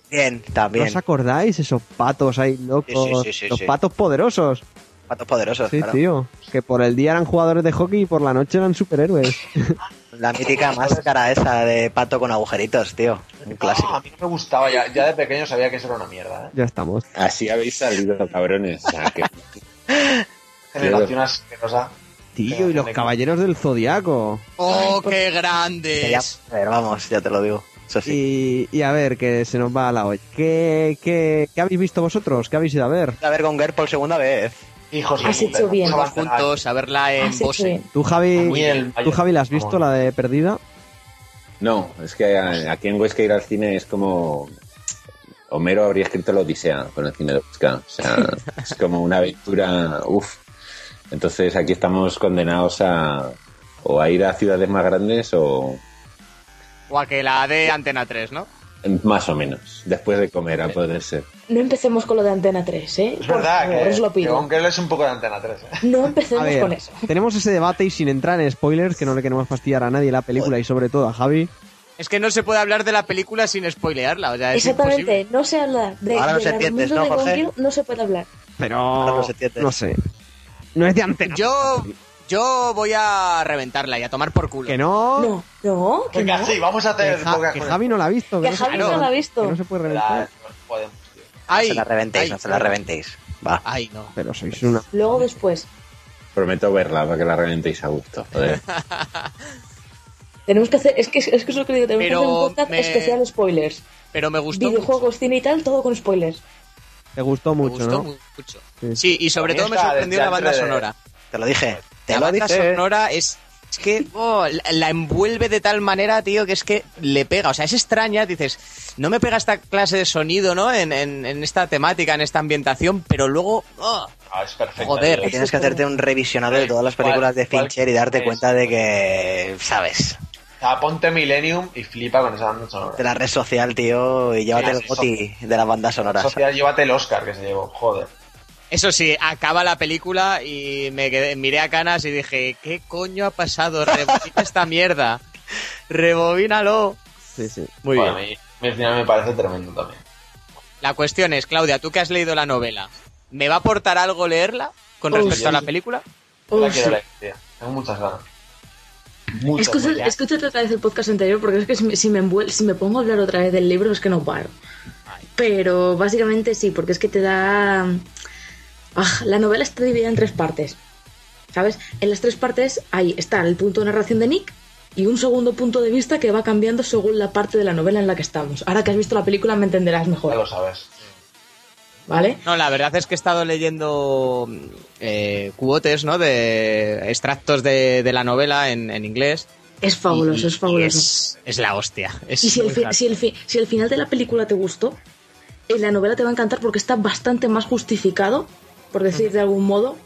Bien, ¿No también. os acordáis? Esos patos ahí locos. Sí, sí, sí, sí, los sí. patos poderosos. Patos poderosos, Sí, claro. tío. Que por el día eran jugadores de hockey y por la noche eran superhéroes. La mítica máscara esa de pato con agujeritos, tío. Un Ah, clásico. a mí no me gustaba. Ya, ya de pequeño sabía que eso era una mierda, ¿eh? ya estamos. Así habéis salido, cabrones. O sea, que Generación asquerosa. Tío, y los caballeros del zodiaco. ¡Oh, qué Que ya- grandes! a ver, vamos, ya te lo digo. Eso sí. Y, y a ver, que se nos va a la olla. ¿Qué, qué, qué habéis visto vosotros? ¿Qué habéis ido a ver? A ver con Ger por segunda vez. Hijos Has hecho bien. juntos a verla en Bose. ¿Tú, Javi, ¿tú, Javi la has visto, la de Perdida? No, es que a- aquí en Huesca ir al cine es como. Homero habría escrito la Odisea con el cine de Huesca. O sea, es como una aventura. Uf. Entonces aquí estamos condenados a. O a ir a ciudades más grandes o. O a que la de Antena 3, ¿no? Más o menos. Después de comer, a poder ser. No empecemos con lo de Antena 3, ¿eh? Es Por verdad favor, que, os lo que pido. aunque él es un poco de antena 3. ¿eh? No empecemos ver, con eso. tenemos ese debate y sin entrar en spoilers, que no le queremos fastidiar a nadie la película y sobre todo a Javi. Es que no se puede hablar de la película sin spoilearla. O sea, es Exactamente, imposible. no se habla de, Ahora no del se entiendes, ¿no, de Jorge? No se puede hablar. Pero Ahora no se entiende. no sé. No es de antena. Yo, yo voy a reventarla y a tomar por culo. Que no. No, no, que Venga, no. sí, vamos a Que, hacer Ja- podcast que Javi no la ha visto. Que no se Javi no la ha visto. Que no se puede reventar. Ya, no podemos, tío. Ay, no se la reventéis, ay, no se la reventéis. Va. Ay, no. Pero sois una. Luego después. Prometo verla para que la reventéis a gusto. Joder. Tenemos que hacer, es que es que es lo que digo, tenemos Pero que hacer un podcast me- especial spoilers. Pero me gustó Videojuegos, cine y tal, todo con spoilers. Te gustó mucho. me gustó ¿no? mucho. Sí. Sí, y sobre todo me sorprendió la banda de- sonora. Te lo dije. Te La lo banda dije. sonora es, es que oh, la, envuelve de tal manera, tío, que es que le pega. O sea, es extraña, dices, no me pega esta clase de sonido, ¿no? En, en- en esta temática, en esta ambientación, pero luego... oh, Ah, es perfecto. Joder. Tienes que hacerte un revisionado de todas las películas de ¿Cuál- Fincher y darte cuenta de que, ¿sabes? O sea, ponte Millennium y flipa con esa banda sonora. De la red social, tío, y llévate Sí, el goti de la banda sonora. Social, llévate el Oscar que se llevó. Joder. Eso sí, acaba la película y me quedé, miré a Canas y dije, ¿qué coño ha pasado? Rebobina esta mierda. Rebobínalo. Sí, sí. Muy Bueno, bien. a mí, mi final me parece tremendo también. La cuestión es, Claudia, tú que has leído la novela, ¿me va a aportar algo leerla con Oh, respecto sí. a la película? La Oh, quiero sí. leer, tío. Tengo muchas ganas. Muchas, escúchate otra vez el podcast anterior porque es que si me, si me envuel- si me pongo a hablar otra vez del libro es que no paro. Pero básicamente sí, porque es que te da... Ah, la novela está dividida en tres partes. ¿Sabes? En las tres partes ahí está el punto de narración de Nick y un segundo punto de vista que va cambiando según la parte de la novela en la que estamos. Ahora que has visto la película me entenderás Ya lo mejor. sabes. ¿Vale? No, la verdad es que he estado leyendo eh, cuotes, ¿no? De extractos de, de la novela en, en inglés. Es fabuloso, Y- es fabuloso. Es, es la hostia. Es Y si el, fi- si, el fi- si el final de la película te gustó, en la novela te va a encantar porque está bastante más justificado, por decir de algún modo,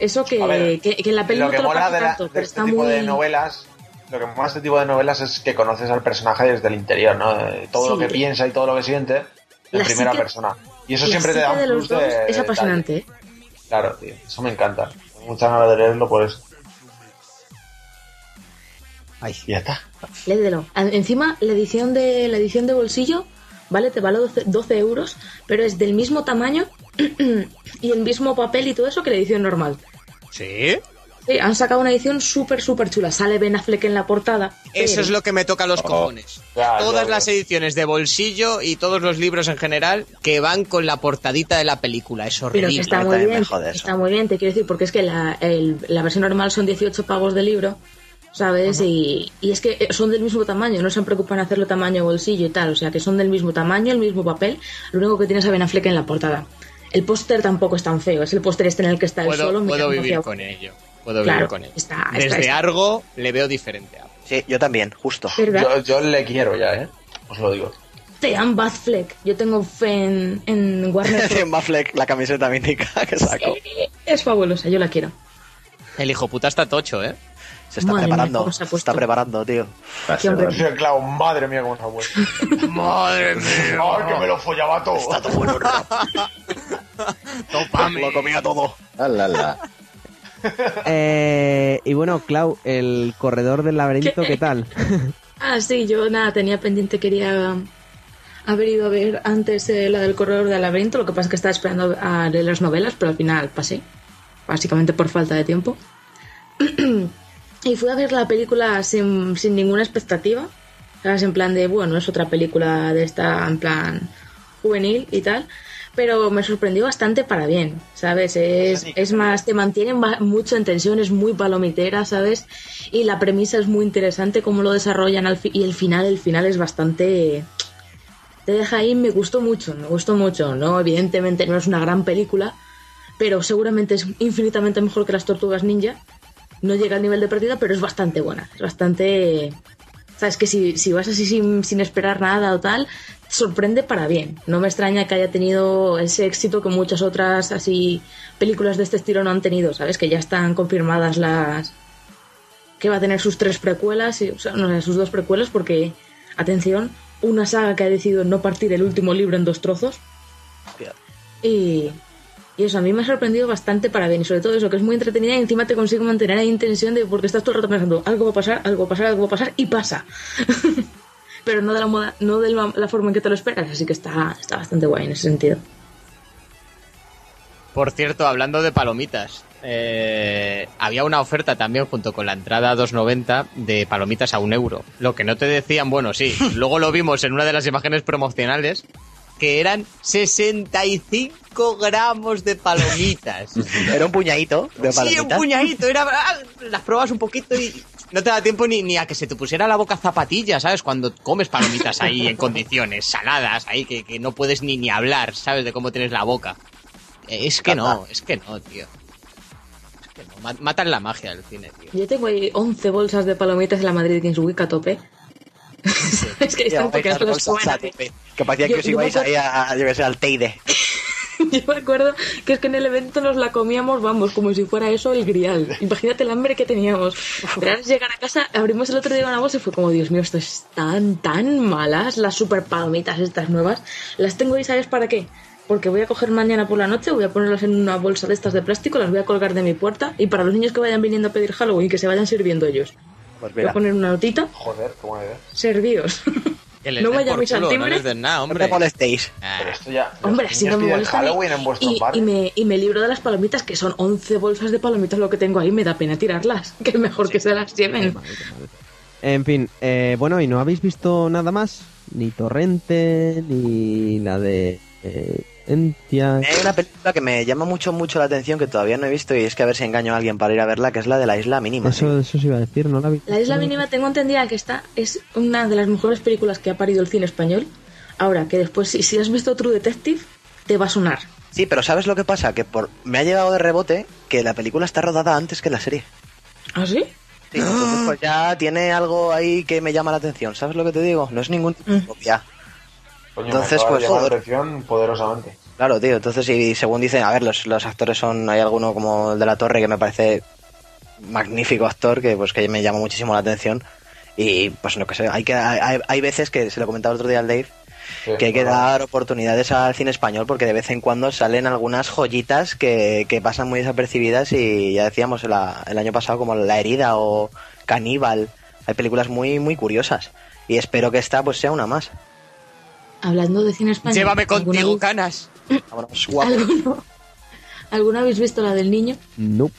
eso que, ver, que, que en la peli lo no que te lo mola parte de, la- tanto, de pero este está tipo muy... de novelas, lo que mola este tipo de novelas es que conoces al personaje desde el interior, ¿no? Todo lo que piensa y todo lo que siente en La primera psique- persona. Y eso siempre te da un de los plus dos de- es apasionante, ¿eh? Claro, tío. Eso me encanta. Muchas ganas de leerlo por eso. Ay, ya está. Léedelo. A- Encima, la edición de la edición de bolsillo, ¿vale? Te vale 12, 12 euros, pero es del mismo tamaño y el mismo papel y todo eso que la edición normal. ¿Sí? Sí, han sacado una edición súper, súper chula. Sale Ben Affleck en la portada. Eso pero- es lo que me toca los cojones. Ya, Todas ya, las ediciones de bolsillo y todos los libros en general que van con la portadita de la película. Es Pero horrible. que está muy bien, está muy bien, te quiero decir, porque es que la, el- la versión normal son 18 pagos de libro, ¿sabes? y, y es que son del mismo tamaño, no se preocupan en hacerlo tamaño bolsillo y tal, o sea que son del mismo tamaño, el mismo papel, lo único que tienes a Ben Affleck en la portada. El póster tampoco es tan feo, es el póster este en el que está Puedo, solo puedo vivir hacia- con ello. Puedo Claro, vivir con ello. está- está- Desde está- Argo le veo diferente. a- sí, yo también, justo. ¿Verdad? Yo, yo le quiero ya, ¿eh? Os lo digo. Te dan Batfleck, yo tengo fe en, en Warner Bros. En Batfleck, la camiseta mítica que saco. Es fabulosa, yo la quiero. El hijo puta está tocho, ¿eh? Se está Madre preparando, se puesto. está preparando, tío. Ser. Claro, madre mía, cómo se ha vuelto. Madre mía. ¡Ay, que me lo follaba todo! Está todo bueno, Tópame. lo comía todo. Ala, ala. Eh, y bueno, Clau, el corredor del laberinto, ¿Qué? ¿qué tal? Ah, sí, yo nada, tenía pendiente, quería haber ido a ver antes eh, la del corredor del laberinto, lo que pasa es que estaba esperando a leer las novelas, pero al final pasé, básicamente por falta de tiempo. y fui a ver la película sin, sin ninguna expectativa, ¿sabes? En plan de, bueno, es otra película de esta, en plan juvenil y tal. pero me sorprendió bastante para bien, ¿sabes? Es, es más, te mantiene ma- mucho en tensión, es muy palomitera, ¿sabes? Y la premisa es muy interesante, cómo lo desarrollan al y el final, el final es bastante... Te deja ahí, me gustó mucho, me gustó mucho, ¿no? Evidentemente no es una gran película, pero seguramente es infinitamente mejor que las Tortugas Ninja. No llega al nivel de perdida, pero es bastante buena, es bastante... Sabes que si, si vas así sin, sin esperar nada o tal, sorprende para bien. No me extraña que haya tenido ese éxito que muchas otras así películas de este estilo no han tenido, ¿sabes? Que ya están confirmadas las que va a tener sus tres precuelas, y, o sea, no, sus dos precuelas, porque, atención, una saga que ha decidido no partir el último libro en dos trozos. Y, y eso a mí me ha sorprendido bastante para bien, y sobre todo eso, que es muy entretenida y encima te consigue mantener ahí en tensión de porque estás todo el rato pensando, algo va a pasar, algo va a pasar, algo va a pasar, y pasa. Pero no de la moda, no de la forma en que te lo esperas, así que está, está bastante guay en ese sentido. Por cierto, hablando de palomitas, eh, había una oferta también junto con la entrada a 2.90 de palomitas a un euro. Lo que no te decían, bueno, sí, luego lo vimos en una de las imágenes promocionales, que eran 65 gramos de palomitas. Era un puñadito de Sí, un palomitas. puñadito, era, ah, las pruebas un poquito y no te da tiempo ni, ni a que se te pusiera la boca zapatilla, ¿sabes? Cuando comes palomitas ahí en condiciones, saladas, ahí que, que no puedes ni, ni hablar, ¿sabes? De cómo tienes la boca. Es que no, es que no, tío. Es que no, ma- matan la magia del cine, tío. Yo tengo ahí 11 bolsas de palomitas en la Madrid Games Week a tope. es que están suenan. a tope. Que parecía Yo- que os yo ibais ahí a, yo que sé, al Teide. Yo me acuerdo que es que en el evento nos la comíamos, vamos, como si fuera eso el grial. Imagínate el hambre que teníamos. Pero llegar a casa, abrimos el otro día una bolsa y fue como, Dios mío, esto están tan malas, las super palomitas estas nuevas. Las tengo y ¿sabes para qué? Porque voy a coger mañana por la noche, voy a ponerlas en una bolsa de estas de plástico, las voy a colgar de mi puerta y para los niños que vayan viniendo a pedir Halloween, que se vayan sirviendo ellos. Pues Voy a poner una notita, Joder, qué idea. servidos. Que les no den vaya por mis culo, al no timbre. les den nada, no hombre. te molestéis. Ah, Pero esto ya. los Hombre, si no me piden molesta. Halloween en vuestros y, bares. me, y me libro de las palomitas, que son 11 bolsas de palomitas lo que tengo ahí, me da pena tirarlas. Que mejor que se las lleven. En fin, eh, bueno, ¿y no habéis visto nada más? Ni Torrente, ni la de eh. Hay una película que me llama mucho, mucho la atención que todavía no he visto y es que a ver si engaño a alguien para ir a verla, que es la de la isla mínima. Eso, eso se iba a decir, ¿no la vi? La Isla Mínima tengo entendida que esta es una de las mejores películas que ha parido el cine español. Ahora, que después, si, si has visto True Detective, te va a sonar. Sí, pero ¿sabes lo que pasa? Que por me ha llegado de rebote que la película está rodada antes que la serie. ¿Ah, sí? Sí, entonces pues ya tiene algo ahí que me llama la atención. ¿Sabes lo que te digo? No es ningún tipo de Mm. Coño, entonces, me pues, llamar la joder. atención poderosamente. Claro, tío. Entonces, y según dicen, a ver, los, los actores son. Hay alguno como el de la Torre que me parece magnífico actor, que pues que me llama muchísimo la atención. Y pues no que sé, hay, que, hay, hay veces que se lo comentaba el otro día al Dave, Sí, que hay que dar oportunidades al cine español porque de vez en cuando salen algunas joyitas que, que pasan muy desapercibidas y ya decíamos el, el año pasado como La herida o Caníbal. Hay películas muy muy curiosas y espero que esta pues sea una más. Hablando de cine español. Llévame ¿alguna contigo, vez- canas. Vámonos, guapo. ¿Alguno- ¿Alguna habéis visto la del niño? Nope.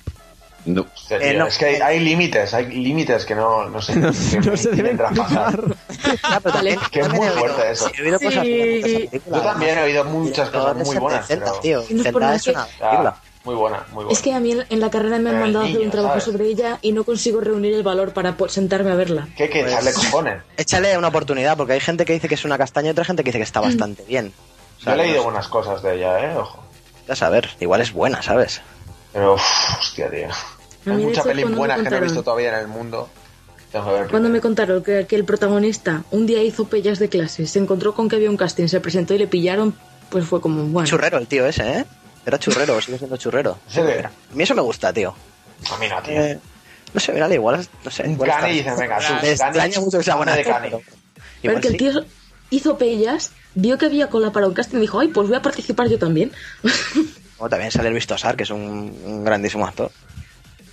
No. Hostia, Eh, tío, no. Es que hay, hay límites, hay límites que no, no, sé, que No se deben traspasar. Vale. también- Que es muy fuerte eso. He oído cosas Sí. Yo también he oído muchas cosas muy buenas. Zelda, pero- tío. No es una Ah, película. Muy buena, muy buena. Es que a mí en la carrera me han El mandado a hacer niño, un trabajo ¿sabes? sobre ella y no consigo reunir el valor para po- sentarme a verla. Que hay que Pues- echarle cojones. Échale una oportunidad, porque hay gente que dice que es una castaña y otra gente que dice que está bastante bien. O Yo sea, he leído no sé, buenas cosas de ella, eh, ojo. a saber, igual es buena, ¿sabes? Pero, uff, hostia, tío. Hay mí, de mucha hecho, peli cuando me buenas que no he visto todavía en el mundo. Tengo que ver Cuando me contaron que, que el protagonista un día hizo pellas de clase, se encontró con que había un casting, se presentó y le pillaron, pues fue como, bueno. Churrero el tío ese, ¿eh? Era churrero, sigue siendo churrero. Sí, A mí eso me gusta, tío. A mí no, tío. Eh, no sé, mírale, igual, no sé. Un igual cani dice, venga, tú, Me extraña mucho que sea buena de Cani. pero Pero igual que el tío hizo pellas, vio que había cola para un casting y dijo, ay, pues voy a participar yo también. Como también sale Luis Tosar, que es un, un grandísimo actor.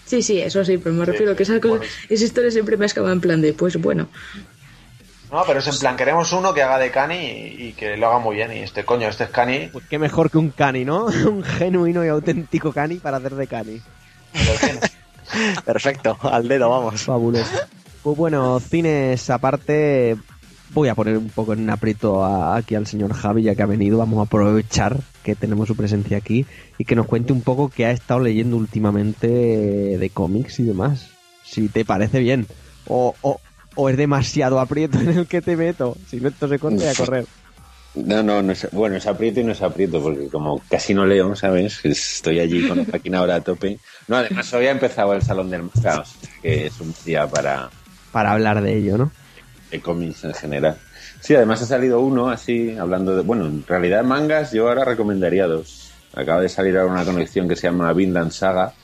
sí, sí, eso sí, pero me Sí, refiero que esas cosas, buenísimo. esa historia siempre me acaba en plan de, pues bueno. No, pero es en plan, queremos uno que haga de Cani y, y que lo haga muy bien. Y este coño, este es Cani. Pues qué mejor que un cani, ¿no? un genuino y auténtico cani para hacer de cani. Perfecto, al dedo, vamos. Fabuloso. Pues bueno, cines aparte, voy a poner un poco en aprieto a- aquí al señor Javi, ya que ha venido. Vamos a aprovechar que tenemos su presencia aquí y que nos cuente un poco qué ha estado leyendo últimamente de cómics y demás. Si te parece bien. O, o, o es demasiado aprieto en el que te meto. Si no, esto se corta y a correr. No, no, no es, bueno, es aprieto y no es aprieto, porque como casi no leo, ¿sabes? Estoy allí con la máquina ahora a tope. No, además hoy ha empezado el Salón del Manga, o sea, que es un día para Para hablar de ello, ¿no? de cómics en general. Sí, además ha salido uno así, hablando de... Bueno, en realidad mangas yo ahora recomendaría dos. Acaba de salir ahora una colección que se llama Vinland Saga,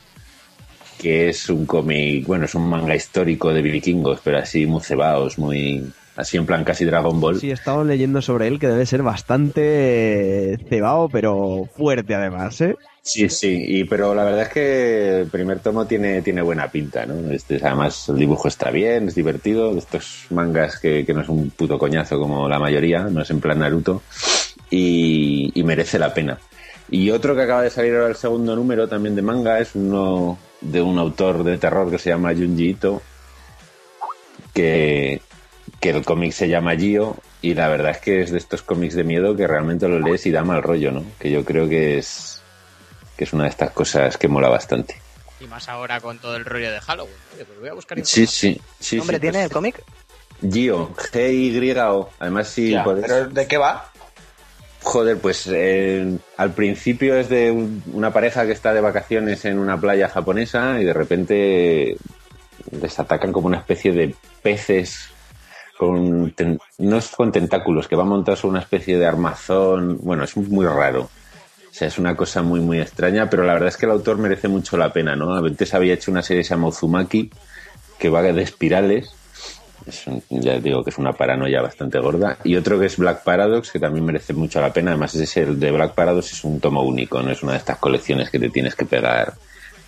que es un cómic, bueno, es un manga histórico de vikingos, pero así muy cebaos, muy... Así en plan casi Dragon Ball. Sí, he estado leyendo sobre él que debe ser bastante cebado, pero fuerte además, ¿eh? Sí, sí, y, pero la verdad es que el primer tomo tiene, tiene buena pinta, ¿no? Este, además, el dibujo está bien, es divertido, estos mangas que, que no es un puto coñazo como la mayoría, no es en plan Naruto, y, y merece la pena. Y otro que acaba de salir ahora el segundo número también de manga es uno de un autor de terror que se llama Junji Ito, que, que el cómic se llama Gio y la verdad es que es de estos cómics de miedo que realmente lo lees y da mal rollo, ¿no? Que yo creo que es que es una de estas cosas que mola bastante. Y más ahora con todo el rollo de Halloween. Oye, pues voy a buscar Sí, sí, sí. ¿Nombre sí, tiene pues, el cómic? Gio, G-Y-O. Además, sí, Ya, ¿Pero de qué va? Joder, pues eh, al principio es de un- una pareja que está de vacaciones en una playa japonesa y de repente les atacan como una especie de peces con no es con tentáculos, que va montados sobre una especie de armazón. Bueno, es muy raro. O sea, es una cosa muy, muy extraña, pero la verdad es que el autor merece mucho la pena, ¿no? Antes había hecho una serie que se llama Uzumaki, que va de espirales. Es un- ya digo que es una paranoia bastante gorda. Y otro que es Black Paradox, que también merece mucho la pena. Además, ese el de Black Paradox es un tomo único, no es una de estas colecciones que te tienes que pegar,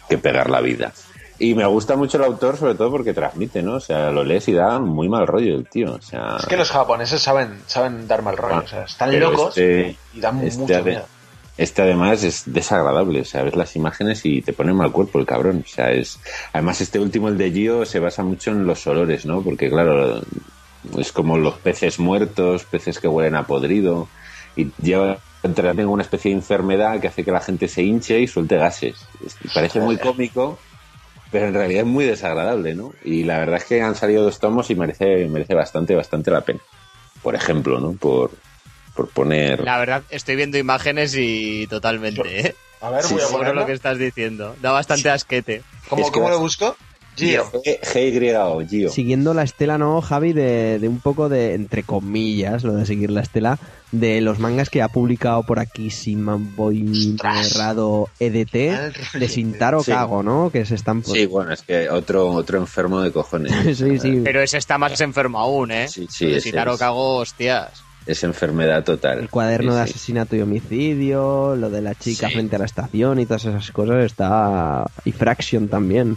que pegar la vida. Y me gusta mucho el autor, sobre todo porque transmite, ¿no? O sea, lo lees y da muy mal rollo el tío. O sea, Es que los japoneses saben, saben dar mal rollo. Ah, o sea, están locos este- y dan este mucho miedo. Este además es desagradable, o sea, ves las imágenes y te pone mal cuerpo el cabrón. O sea, es. Además, este último, el de Gio, se basa mucho en los olores, ¿no? Porque, claro, es como los peces muertos, peces que huelen a podrido, y lleva tienen una especie de enfermedad que hace que la gente se hinche y suelte gases. Es- Parece muy cómico, pero en realidad es muy desagradable, ¿no? Y la verdad es que han salido dos tomos y merece, merece bastante, bastante la pena. Por ejemplo, ¿no? Por, por poner. La verdad, estoy viendo imágenes y totalmente, ¿eh? A ver, Sí, voy a ponerlo. lo que estás diciendo. Da bastante asquete. ¿Cómo, Es que cómo vas- lo busco? Gio. G-Y-O, Gio. Siguiendo la estela, ¿no, Javi? De, de un poco de, entre comillas, lo de seguir la estela, de los mangas que ha publicado por aquí Simon Boy narrado EDT de Sintaro Sí. Kago, ¿no? Que se están... Sí, bueno, es que otro, otro enfermo de cojones. sí, sí. Pero ese está más enfermo aún, ¿eh? Sí, sí, de es. Kago, hostias. Es enfermedad total. El cuaderno Sí, de sí. asesinato y homicidio, lo de la chica Sí. frente a la estación y todas esas cosas está... Y Fraction también.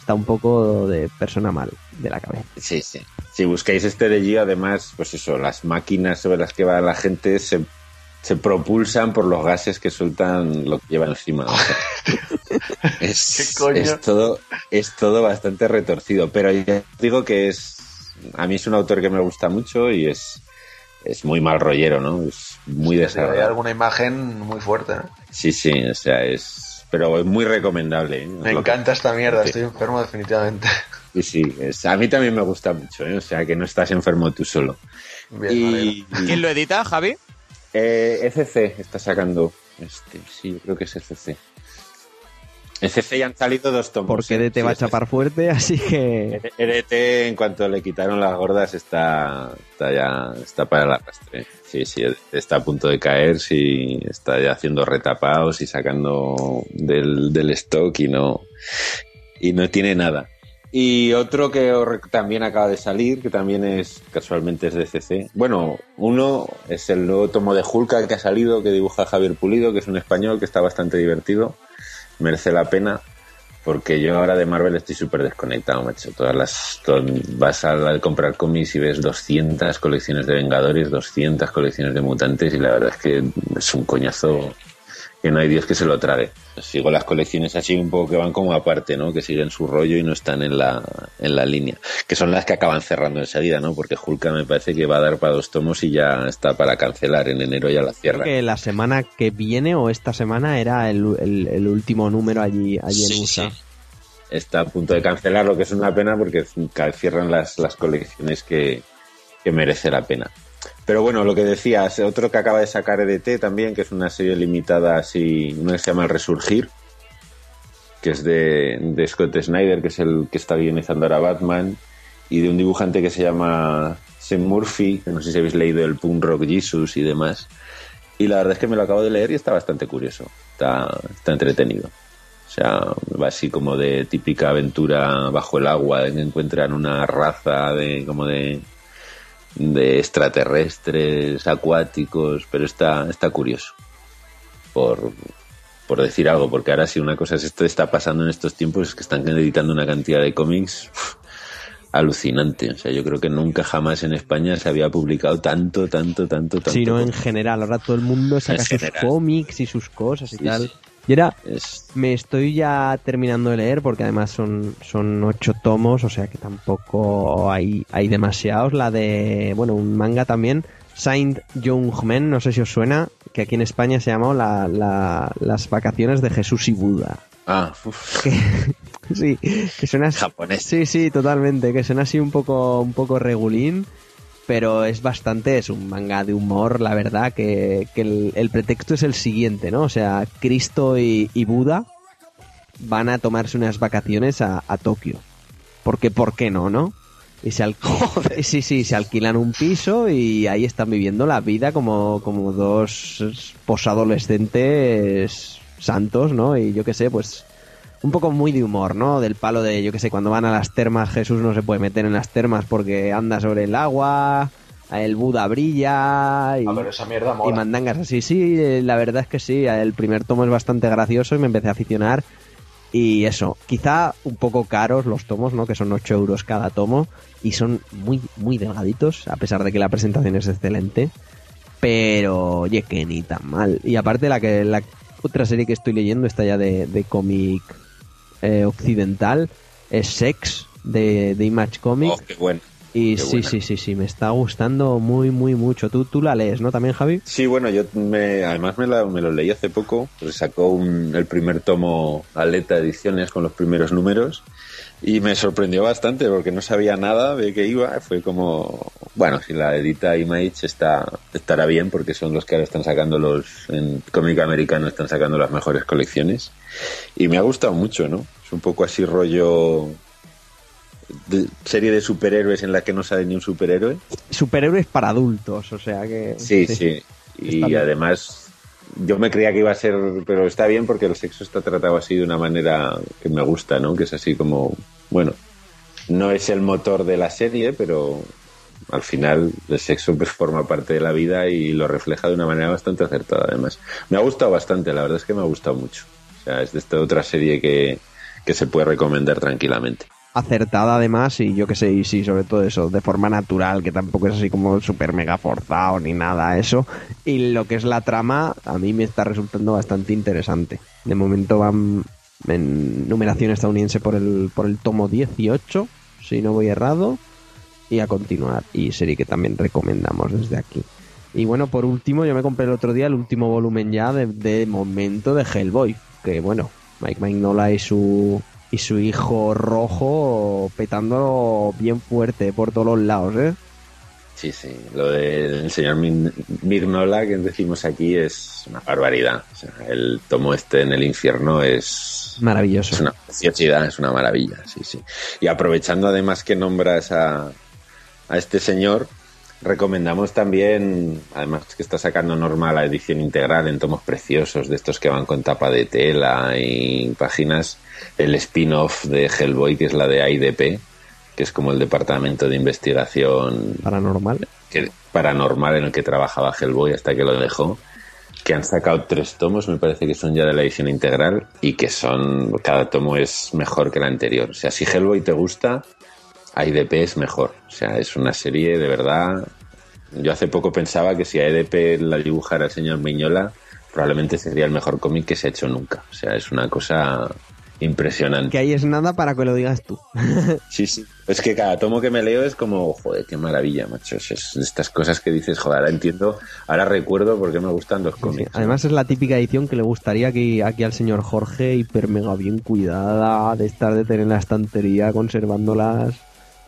Está un poco de persona mal de la cabeza. Sí, sí. Si buscáis este de Gio, además, pues eso, las máquinas sobre las que va la gente se, se propulsan por los gases que sueltan lo que lleva encima. o sea. es, ¿Qué coño? es todo, es todo bastante retorcido. Pero ya digo que es. A mí es un autor que me gusta mucho y es, es muy mal rollero, ¿no? Es muy Hay desagradable. alguna imagen muy fuerte. ¿no? Sí, sí, o sea, es. Pero es muy recomendable. ¿eh? Me que- encanta esta mierda, Sí. estoy enfermo definitivamente. Sí, sí, es- a mí también me gusta mucho, ¿eh? o sea, que no estás enfermo tú solo. Bien, y ¿Quién lo edita, Javi? eh, ECC está sacando, este, sí, yo creo que es ECC. ECC ya han salido dos tomos. Porque ¿eh? EDT va a Sí, chapar fuerte, así que... EDT en cuanto le quitaron las gordas está, está ya está para el arrastre. Sí, sí, EDT está a punto de caer, sí, está ya haciendo retapados y sacando del, del stock y no y no tiene nada. Y otro que también acaba de salir, que también es casualmente es de CC. Bueno, uno es el nuevo tomo de Hulka que ha salido, que dibuja Javier Pulido, que es un español que está bastante divertido. Merece la pena, porque yo ahora de Marvel estoy súper desconectado, macho. Todas las, vas a, a comprar cómics y ves 200 colecciones de Vengadores, 200 colecciones de mutantes, y la verdad es que es un coñazo que no hay Dios que se lo trague. Sigo las colecciones así un poco que van como aparte, ¿no? Que siguen su rollo y no están en la, en la línea. Que son las que acaban cerrando enseguida, ¿no? Porque Hulka me parece que va a dar para dos tomos y ya está para cancelar. En enero ya la cierra. que la semana que viene o esta semana era el, el- el último número allí, allí en Sí, USA. sí. Está a punto de cancelar, lo que es una pena porque cierran las, las colecciones que, que merece la pena. Pero bueno, lo que decías, otro que acaba de sacar EDT también, que es una serie limitada así, una que se llama El Resurgir, que es de, Scott Snyder, que es el que está guionizando ahora Batman, y de un dibujante que se llama Sam Murphy, que no sé si habéis leído el Punk Rock Jesus y demás. Y la verdad es que me lo acabo de leer y está bastante curioso, está, está entretenido. O sea, va así como de típica aventura bajo el agua, en que encuentran una raza de como de, de extraterrestres acuáticos, pero está, está curioso. Por, por decir algo, porque ahora si una cosa es esto está pasando en estos tiempos es que están editando una cantidad de cómics uf, alucinante. O sea, yo creo que nunca jamás en España se había publicado tanto, tanto, tanto, tanto. sino en general. Ahora todo el mundo saca En sus general. cómics y sus cosas y Sí, tal. sí. Y era, me estoy ya terminando de leer porque además son, son ocho tomos, o sea que tampoco hay, hay demasiados. La de, bueno, un manga también, Saint Young Men, no sé si os suena, que aquí en España se llamó la, la- las vacaciones de Jesús y Buda. ah, uf, Que, sí, que suena así- japonés. Sí, sí, totalmente, que suena así un poco, un poco regulín, pero es bastante, es un manga de humor, la verdad, que, que el, pretexto es el siguiente, ¿no? O sea, Cristo y, y Buda van a tomarse unas vacaciones a, a Tokio. Porque, ¿por qué no, no? Y se, al- sí, sí, se alquilan un piso y ahí están viviendo la vida como, como dos posadolescentes santos, ¿no? Y yo qué sé, pues un poco muy de humor, ¿no? Del palo de, yo qué sé, cuando van a las termas, Jesús no se puede meter en las termas porque anda sobre el agua, el Buda brilla y, A ver, esa mierda y mandangas así. Sí, eh, la verdad es que sí, el primer tomo es bastante gracioso y me empecé a aficionar. Y eso, quizá un poco caros los tomos, ¿no? Que son 8 euros cada tomo y son muy, muy delgaditos, a pesar de que la presentación es excelente. Pero, oye, que ni tan mal. Y aparte, la que la otra serie que estoy leyendo, está ya de, de cómic eh, occidental, es Sex, de, de Image Comics. Oh, qué bueno. y qué sí, buena. sí, sí, sí, me está gustando muy, muy mucho. Tú, tú la lees, ¿no? También, Javi. Sí, bueno, yo me, además me, la- me lo leí hace poco, pues sacó un- el primer tomo Aleta Ediciones con los primeros números y me sorprendió bastante porque no sabía nada de qué iba. Fue como, bueno, si la edita Image está, estará bien porque son los que ahora están sacando los, en cómic americano están sacando las mejores colecciones y me ha gustado mucho, ¿no? Es un poco así rollo de- serie de superhéroes en la que no sale ni un superhéroe. Superhéroes para adultos, o sea que... Sí, sí. Y además, yo me creía que iba a ser, pero está bien porque el sexo está tratado así de una manera que me gusta, ¿no? Que es así como, bueno, no es el motor de la serie, pero al final el sexo pues forma parte de la vida y lo refleja de una manera bastante acertada, además. Me ha gustado bastante, la verdad es que me ha gustado mucho. O sea, es de esta otra serie que, que se puede recomendar tranquilamente. acertada además y yo que sé, y sí, sobre todo eso, de forma natural, que tampoco es así como súper mega forzado ni nada eso. Y lo que es la trama, a mí me está resultando bastante interesante. De momento van en numeración estadounidense por el, por el tomo 18, si no voy errado, y a continuar. Y serie que también recomendamos desde aquí. Y bueno, por último, yo me compré el otro día el último volumen ya de, de momento de Hellboy. Que bueno, Mike Mignola y su, y su hijo rojo petándolo bien fuerte por todos los lados, ¿eh? Sí, sí, lo del señor Mirnola que decimos aquí es una barbaridad. O sea, el tomo este en el infierno es, Maravilloso. es una preciosidad, es una maravilla, sí, sí. Y aprovechando además que nombras a, a este señor, recomendamos también, además que está sacando normal la edición integral en tomos preciosos, de estos que van con tapa de tela y páginas, el spin-off de Hellboy, que es la de IDP, que es como el departamento de investigación Paranormal. que, paranormal en el que trabajaba Hellboy hasta que lo dejó, que han sacado tres tomos, me parece que son ya de la edición integral, y que son, cada tomo es mejor que el anterior. O sea, si Hellboy te gusta, AIDP es mejor. O sea, es una serie de verdad. Yo hace poco pensaba que si AIDP la dibujara el señor Miñola, probablemente sería el mejor cómic que se ha hecho nunca. O sea, es una cosa impresionante. Que ahí es nada para que lo digas tú. Sí, sí. Es que cada tomo que me leo es como, joder, qué maravilla, macho. Es, es estas cosas que dices, joder, ahora entiendo, ahora recuerdo por qué me gustan los Sí, cómics. Además es la típica edición que le gustaría aquí, aquí al señor Jorge, hiper mega bien cuidada, de estar de tener en la estantería, conservándolas,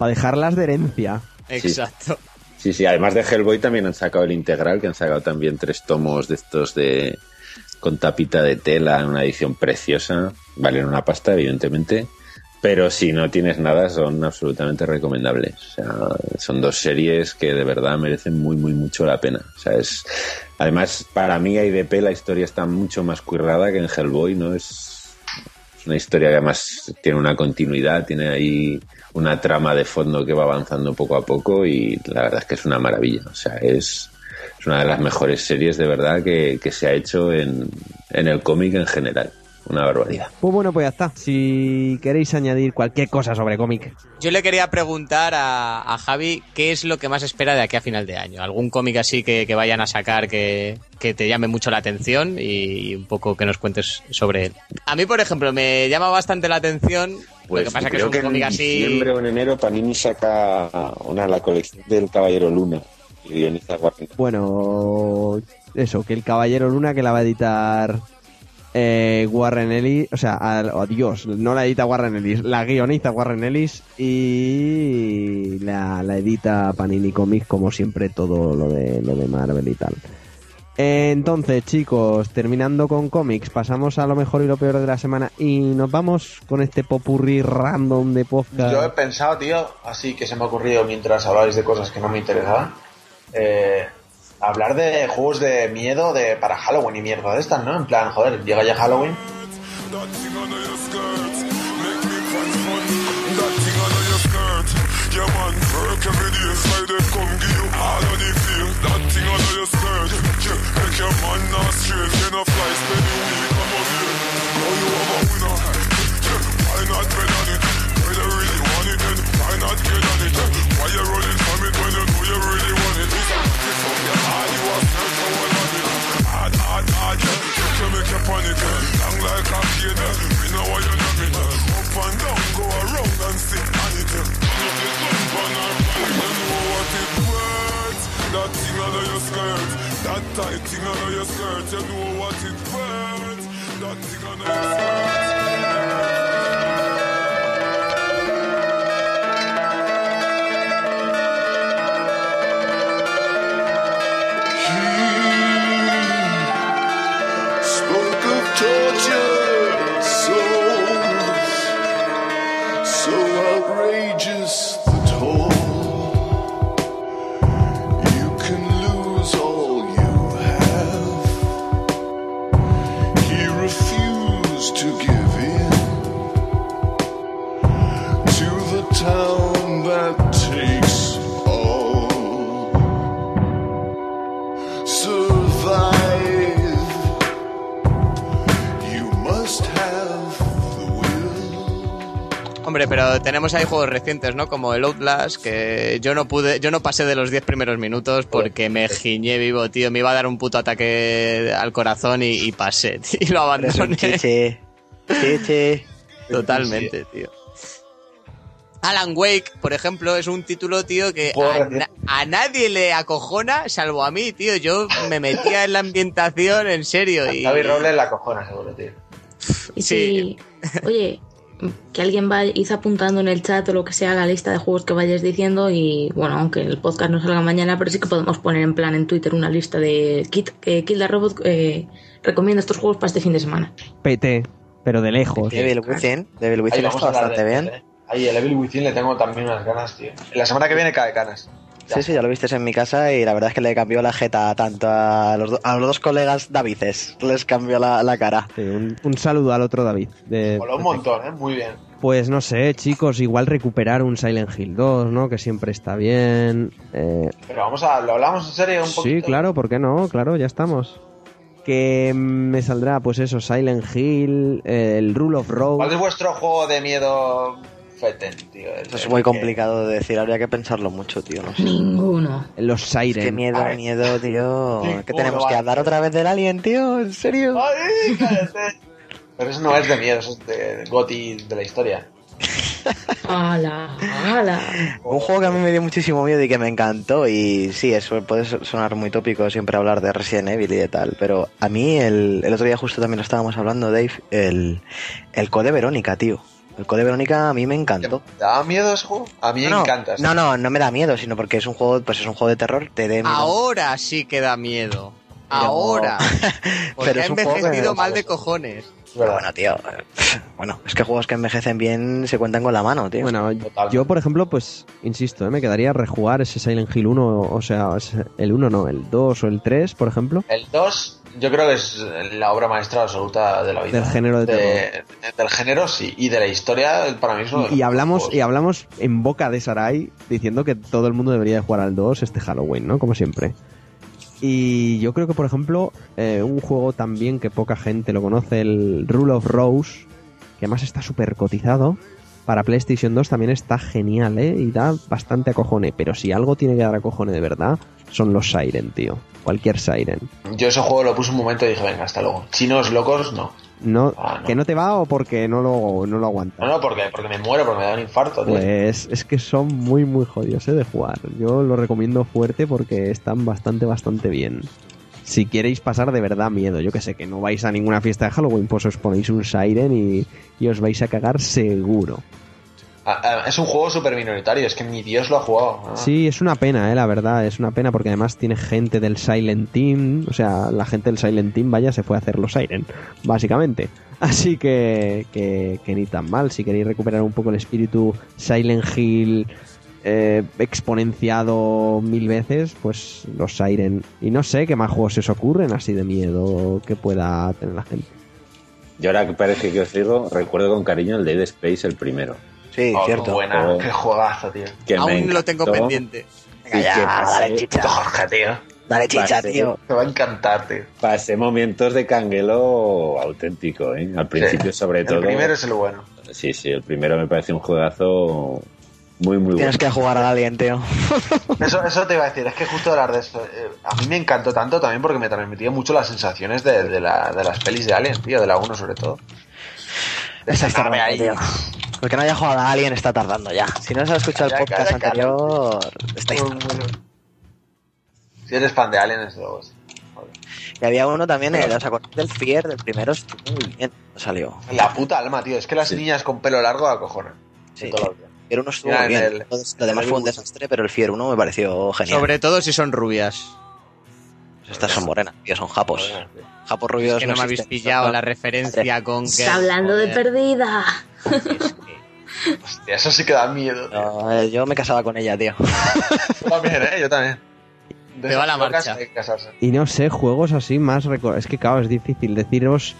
para dejarlas de herencia. Exacto. Sí, sí, además de Hellboy también han sacado el integral, que han sacado también tres tomos de estos de con tapita de tela en una edición preciosa. Valen una pasta, evidentemente. Pero si no tienes nada, son absolutamente recomendables. O sea, son dos series que de verdad merecen muy, muy mucho la pena. O sea, es. Además, para mí, IDP, la historia está mucho más currada que en Hellboy, ¿no? Es, es una historia que además tiene una continuidad, tiene ahí una trama de fondo que va avanzando poco a poco y la verdad es que es una maravilla. O sea, es, es una de las mejores series de verdad que, que se ha hecho en, en el cómic en general. Una barbaridad. Pues bueno, pues ya está. Si queréis añadir cualquier cosa sobre cómic, Yo le quería preguntar a, a Javi qué es lo que más espera de aquí a final de año. ¿Algún cómic así que, que vayan a sacar que, que te llame mucho la atención y un poco que nos cuentes sobre él? A mí, por ejemplo, me llama bastante la atención. Pues lo que pasa que es un que en así. diciembre o en enero Panini saca una la colección del Caballero Luna. Y guioniza Warren. bueno, eso, que el Caballero Luna que la va a editar eh, Warren Ellis, o sea, Dios, no la edita Warren Ellis, la guioniza Warren Ellis y la, la edita Panini Comics como siempre todo lo de lo de Marvel y tal. Entonces, chicos, terminando con cómics, pasamos a lo mejor y lo peor de la semana y nos vamos con este popurrí random de podcast. Yo he pensado, tío, así que se me ha ocurrido mientras hablabais de cosas que no me interesaban, eh, hablar de juegos de miedo de para Halloween y mierda de estas, ¿no? En plan, joder, llega ya Halloween. Yeah man, work every day. Friday come give you all of the feel. That thing under your skirt, yeah, make your man not straight. Can a fly spend the week, come on here. Now you have a winner. Yeah, why not bet on it? When you really want it, then why not get on it? Why you running from it when you know you really want it? It's a it's up your heart, you are scared on it. Hard, hard, hard, yeah. You make you panic, yeah. Long like a kid, yeah. We know why you're not it, yeah. Up and down, go around and sit on it, yeah. Tight thing under your skirt, you know what it worth. That thing under your skirt. Hombre, pero tenemos ahí juegos recientes, ¿no? Como el Outlast, que yo no pude, yo no pasé de los 10 primeros minutos porque me giñé vivo, tío. Me iba a dar un puto ataque al corazón y, y pasé, tío, y lo abandoné. chichi. Chichi. Totalmente, tío. Alan Wake, por ejemplo, es un título, tío, que a, reciente. na- a nadie le acojona, salvo a mí, tío. Yo me metía en la ambientación, en serio. Y, David Robles la cojona, seguro, tío. Y Sí. si, oye, que alguien vaya ir apuntando en el chat o lo que sea la lista de juegos que vayas diciendo y bueno, aunque el podcast no salga mañana, pero sí que podemos poner en plan en Twitter una lista de Kit, que Kill the Robot eh, recomienda estos juegos para este fin de semana. PT, pero de lejos. Devil Within. Devil Within está bastante de bien. eh. Ahí el Evil Within le tengo también unas ganas, tío. La semana que viene cae canas. Sí, sí, ya lo viste en mi casa y la verdad es que le cambió la jeta tanto a los, do- a los dos colegas Davices. Les cambió la, la cara. Sí, un, un saludo al otro David. de- un montón, ¿eh? Muy bien. Pues no sé, chicos, igual recuperar un Silent Hill 2, ¿no? Que siempre está bien. Eh, Pero vamos a... ¿Lo hablamos en serio un poquito? sí, claro, ¿por qué no? Claro, ya estamos. Que me saldrá, pues eso, Silent Hill, eh, el Rule of ¿Cuál Rogue. es vuestro juego de miedo feten, tío. El- Eso es muy que- complicado de decir, habría que pensarlo mucho, tío. No sé. Ninguno. Los Siren. Qué miedo, Ay. miedo, tío. ¿Qué ¿cómo tenemos que hablar otra vez del Alien, tío? ¿En serio? ¡Ay, cállate! Pero eso no es de miedo, eso es de Goti de la historia. ¡Hala! ¡Hala! Un juego que a mí me dio muchísimo miedo y que me encantó y sí, eso puede sonar muy tópico siempre hablar de Resident Evil y de tal, pero a mí el, el otro día justo también lo estábamos hablando, Dave, el, el Code Verónica, tío. El Code Verónica a mí me encantó. ¿Te da miedo ese juego? A mí me no, encanta. no, no, no me da miedo, sino porque es un juego, pues es un juego de terror, te miedo. Ahora sí que da miedo. Pero- Ahora. Porque Pero ha envejecido mal de cojones. Es Pero bueno, tío, bueno, es que juegos que envejecen bien se cuentan con la mano, tío. Bueno, Totalmente. yo por ejemplo, pues, insisto, ¿eh? me quedaría rejugar ese Silent Hill 1, o sea, el 1 no, el 2 o el 3, por ejemplo. El 2, yo creo que es la obra maestra absoluta de la vida. Del género de De- Del género, sí. Y de la historia, para mí es uno de Y, hablamos y hablamos en boca de Sarai diciendo que todo el mundo debería de jugar al 2 este Halloween, ¿no? Como siempre. Y yo creo que, por ejemplo, eh, un juego también que poca gente lo conoce, el Rule of Rose, que además está súper cotizado, para PlayStation 2 también está genial, ¿eh? Y da bastante acojone. Pero si algo tiene que dar acojone de verdad, son los Siren, tío. Cualquier Siren. Yo ese juego lo puse un momento y dije, venga, hasta luego. Chinos locos, no. No, Ah, no. ¿Que no te va o porque no lo, no lo aguantas? No, no, porque, porque me muero, porque me da un infarto, tío. Pues es que son muy muy jodidos ¿eh? de jugar. Yo lo recomiendo fuerte porque están bastante bastante bien. Si queréis pasar de verdad miedo, yo que sé, que no vais a ninguna fiesta de Halloween, pues os ponéis un Siren y, y os vais a cagar seguro. Ah, ah, es un juego súper minoritario, es que ni Dios lo ha jugado. Ah. Sí, es una pena, eh, la verdad, es una pena porque además tiene gente del Silent Team, o sea, la gente del Silent Team, vaya, se fue a hacer los Siren, básicamente. Así que, que, que ni tan mal, si queréis recuperar un poco el espíritu Silent Hill eh, exponenciado mil veces, pues los Siren. Y no sé qué más juegos se os ocurren así de miedo que pueda tener la gente. Y ahora que parece que os digo, recuerdo con cariño el Dead Space, el primero. Sí, Oh, qué cierto. buena, Oh. qué juegazo, tío. Que Aún lo tengo encantó pendiente. Venga, y ya, que pasé- dale chicha. Jorge, tío. Dale chicha, Pasé- tío. Te va a encantar, tío. Pasé momentos de canguelo auténtico, ¿eh? Al principio, Sí. sobre todo. El primero es el bueno. Sí, sí, el primero me parece un juegazo muy, muy Tienes bueno. que jugar al Alien, tío. Eso, eso te iba a decir, es que justo hablar de eso. eh, a mí me encantó tanto también porque me transmitía mucho las sensaciones de, de, la- de las pelis de Alien, tío, de la 1 sobre todo. De esa Está ahí. tío. El que no haya jugado a Alien está tardando ya. Si no se ha escuchado el Calla, podcast calla, calla. anterior, estáis Muy, muy- Si eres fan de Alien, es de los- joder. Y había uno también, eh, ¿os acordáis del Fear del primero? Estuvo muy bien. Salió. La puta alma, tío. Es que las Sí. niñas con pelo largo acojonan. Sí. Toda Fear 1 estuvo muy bien. en el- Lo demás fue un desastre, pero el Fear 1 me pareció genial. Sobre todo si son rubias. Estas son morenas, tío, son japos. Japos rubios que no, me habéis pillado la referencia con que. Está hablando de perdida. Hostia, eso sí que da miedo. tío. No, eh, yo me casaba con ella, tío. Yo también, ¿eh? Yo también. De Te va esas la marcha. Y no sé, juegos así más... Es que claro, es difícil deciros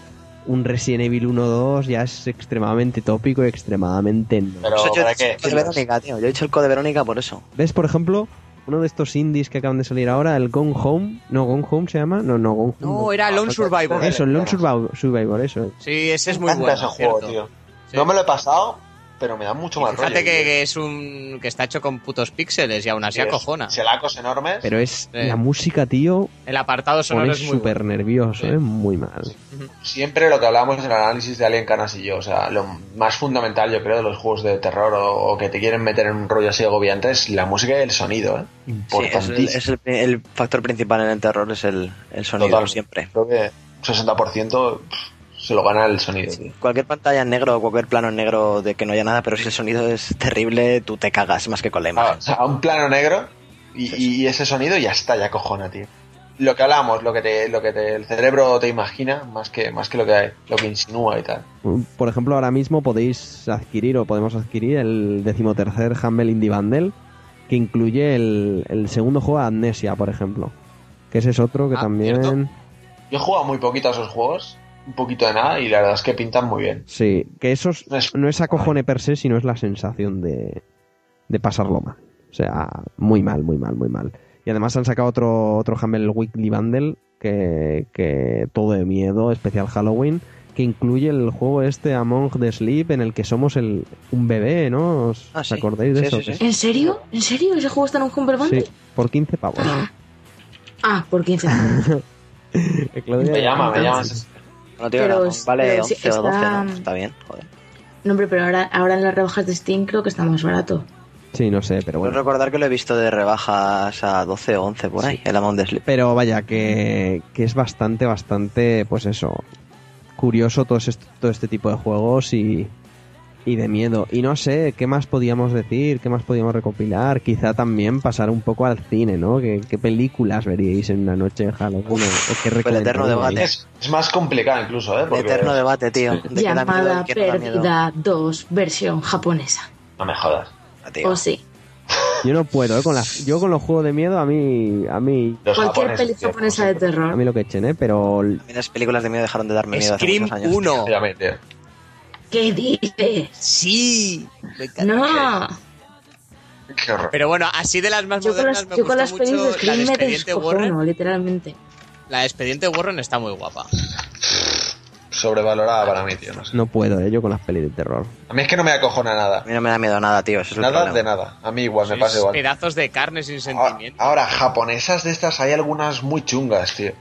un Resident Evil 1-2 ya es extremadamente tópico y extremadamente no. Pero, Eso yo ¿para he dicho qué? el code Verónica, tío. Yo he dicho el code Verónica por eso. ¿Ves, por ejemplo, uno de estos indies que acaban de salir ahora, el Gone Home? No, Gone Home se llama. No, no, Gone Home. No, era Lone Survivor. Eso, el Lone Survivor, Survivor, eso. Sí, ese es muy bueno. ese juego, tío. Sí. No me lo he pasado, pero me da mucho Y más Fíjate rollo. que, tío. que es un. que está hecho con putos píxeles y aún así acojona. Chelacos enormes. Pero es la música, tío, El apartado sonoro es súper bueno. nervioso, Sí. ¿eh? Muy mal. Siempre lo que hablamos en el análisis de Alien Canas y yo, o sea, lo más fundamental yo creo de los juegos de terror o, o que te quieren meter en un rollo así agobiante es la música y el sonido, ¿eh? Sí, es, el, Importantísimo. es el- el factor principal en el terror, es el, el sonido, Total. siempre. Creo que un 60% pff, se lo gana el sonido, tío. Cualquier pantalla en negro o cualquier plano en negro de que no haya nada, pero si el sonido es terrible, tú te cagas más que con la Ah, imagen. o sea, un plano negro y, y ese sonido ya está, ya cojona, tío. Lo que hablamos, lo que te, lo que te, el cerebro te imagina, más que, más que lo que lo que insinúa y tal. Por ejemplo, ahora mismo podéis adquirir o podemos adquirir el decimotercer Humble Indie Bundle que incluye el, el segundo juego Amnesia, por ejemplo. Que ese es otro que Ah, también... ¿cierto? Yo he jugado muy poquito a esos juegos, un poquito de nada, y la verdad es que pintan muy bien. Sí, que eso es- No es- no es acojone per se, sino es la sensación de, de pasarlo mal. O sea, muy mal, muy mal, muy mal. Y además han sacado otro, otro Humble Weekly Bundle que, que todo de miedo, especial Halloween, que incluye el juego este Among the Sleep en el que somos el, un bebé, ¿no? ¿Os, Ah, os sí. acordáis de Sí, eso? sí, sí. Que- ¿En serio? ¿En serio? ¿Ese juego está en un Humble Bundle? Sí, por 15 pavos. Ah, por 15. Que Claudia- Me llama, me llama. No, tío, Pero no, vale pero 11 sí, o 12, está- ¿no? Está bien, joder. No, hombre, pero ahora, ahora en las rebajas de Steam creo que está más barato. Sí, no sé, pero bueno. recordar que lo he visto de rebajas a 12 o 11 por ahí, el Among the Sleep. Pero vaya, que, que es bastante, bastante, pues eso, curioso todo, este- todo este tipo de juegos y, y de miedo. Y no sé, ¿qué más podíamos decir? ¿Qué más podíamos recopilar? Quizá también pasar un poco al cine, ¿no? ¿Qué, qué películas veríais en una noche de Halloween? ¿O qué el eterno debate. Es, es más complicado incluso, ¿eh? Porque Eterno debate, tío. De qué da miedo Llamada no da miedo. Perdida 2, versión japonesa. No me jodas. Ah, tío. O sí. Yo no puedo, ¿eh? Con las, yo con los juegos de miedo, a mí, a mí, Los Cualquier tío, japonesa de sé. a terror. mí lo que echen, ¿eh? Pero A mí las películas de miedo dejaron de darme miedo hace Scream muchos años. 1. ¿Qué dices? Sí. Me encanta. No. Qué horror. Pero bueno, así de las más Yo con modernas las, me yo con gusta las pelis de mucho la de me Expediente Warren. literalmente. La de Expediente Warren está muy guapa. Sobrevalorada para mí, tío. No sé. no puedo, ¿eh? Yo con las pelis de terror. A mí es que no me acojona A nada. mí no me da miedo nada, tío. Eso es el Nada de nada. A mí igual, me pasa igual. Pedazos de carne sin Ahora, sentimiento. ahora, japonesas de estas hay algunas muy chungas, tío.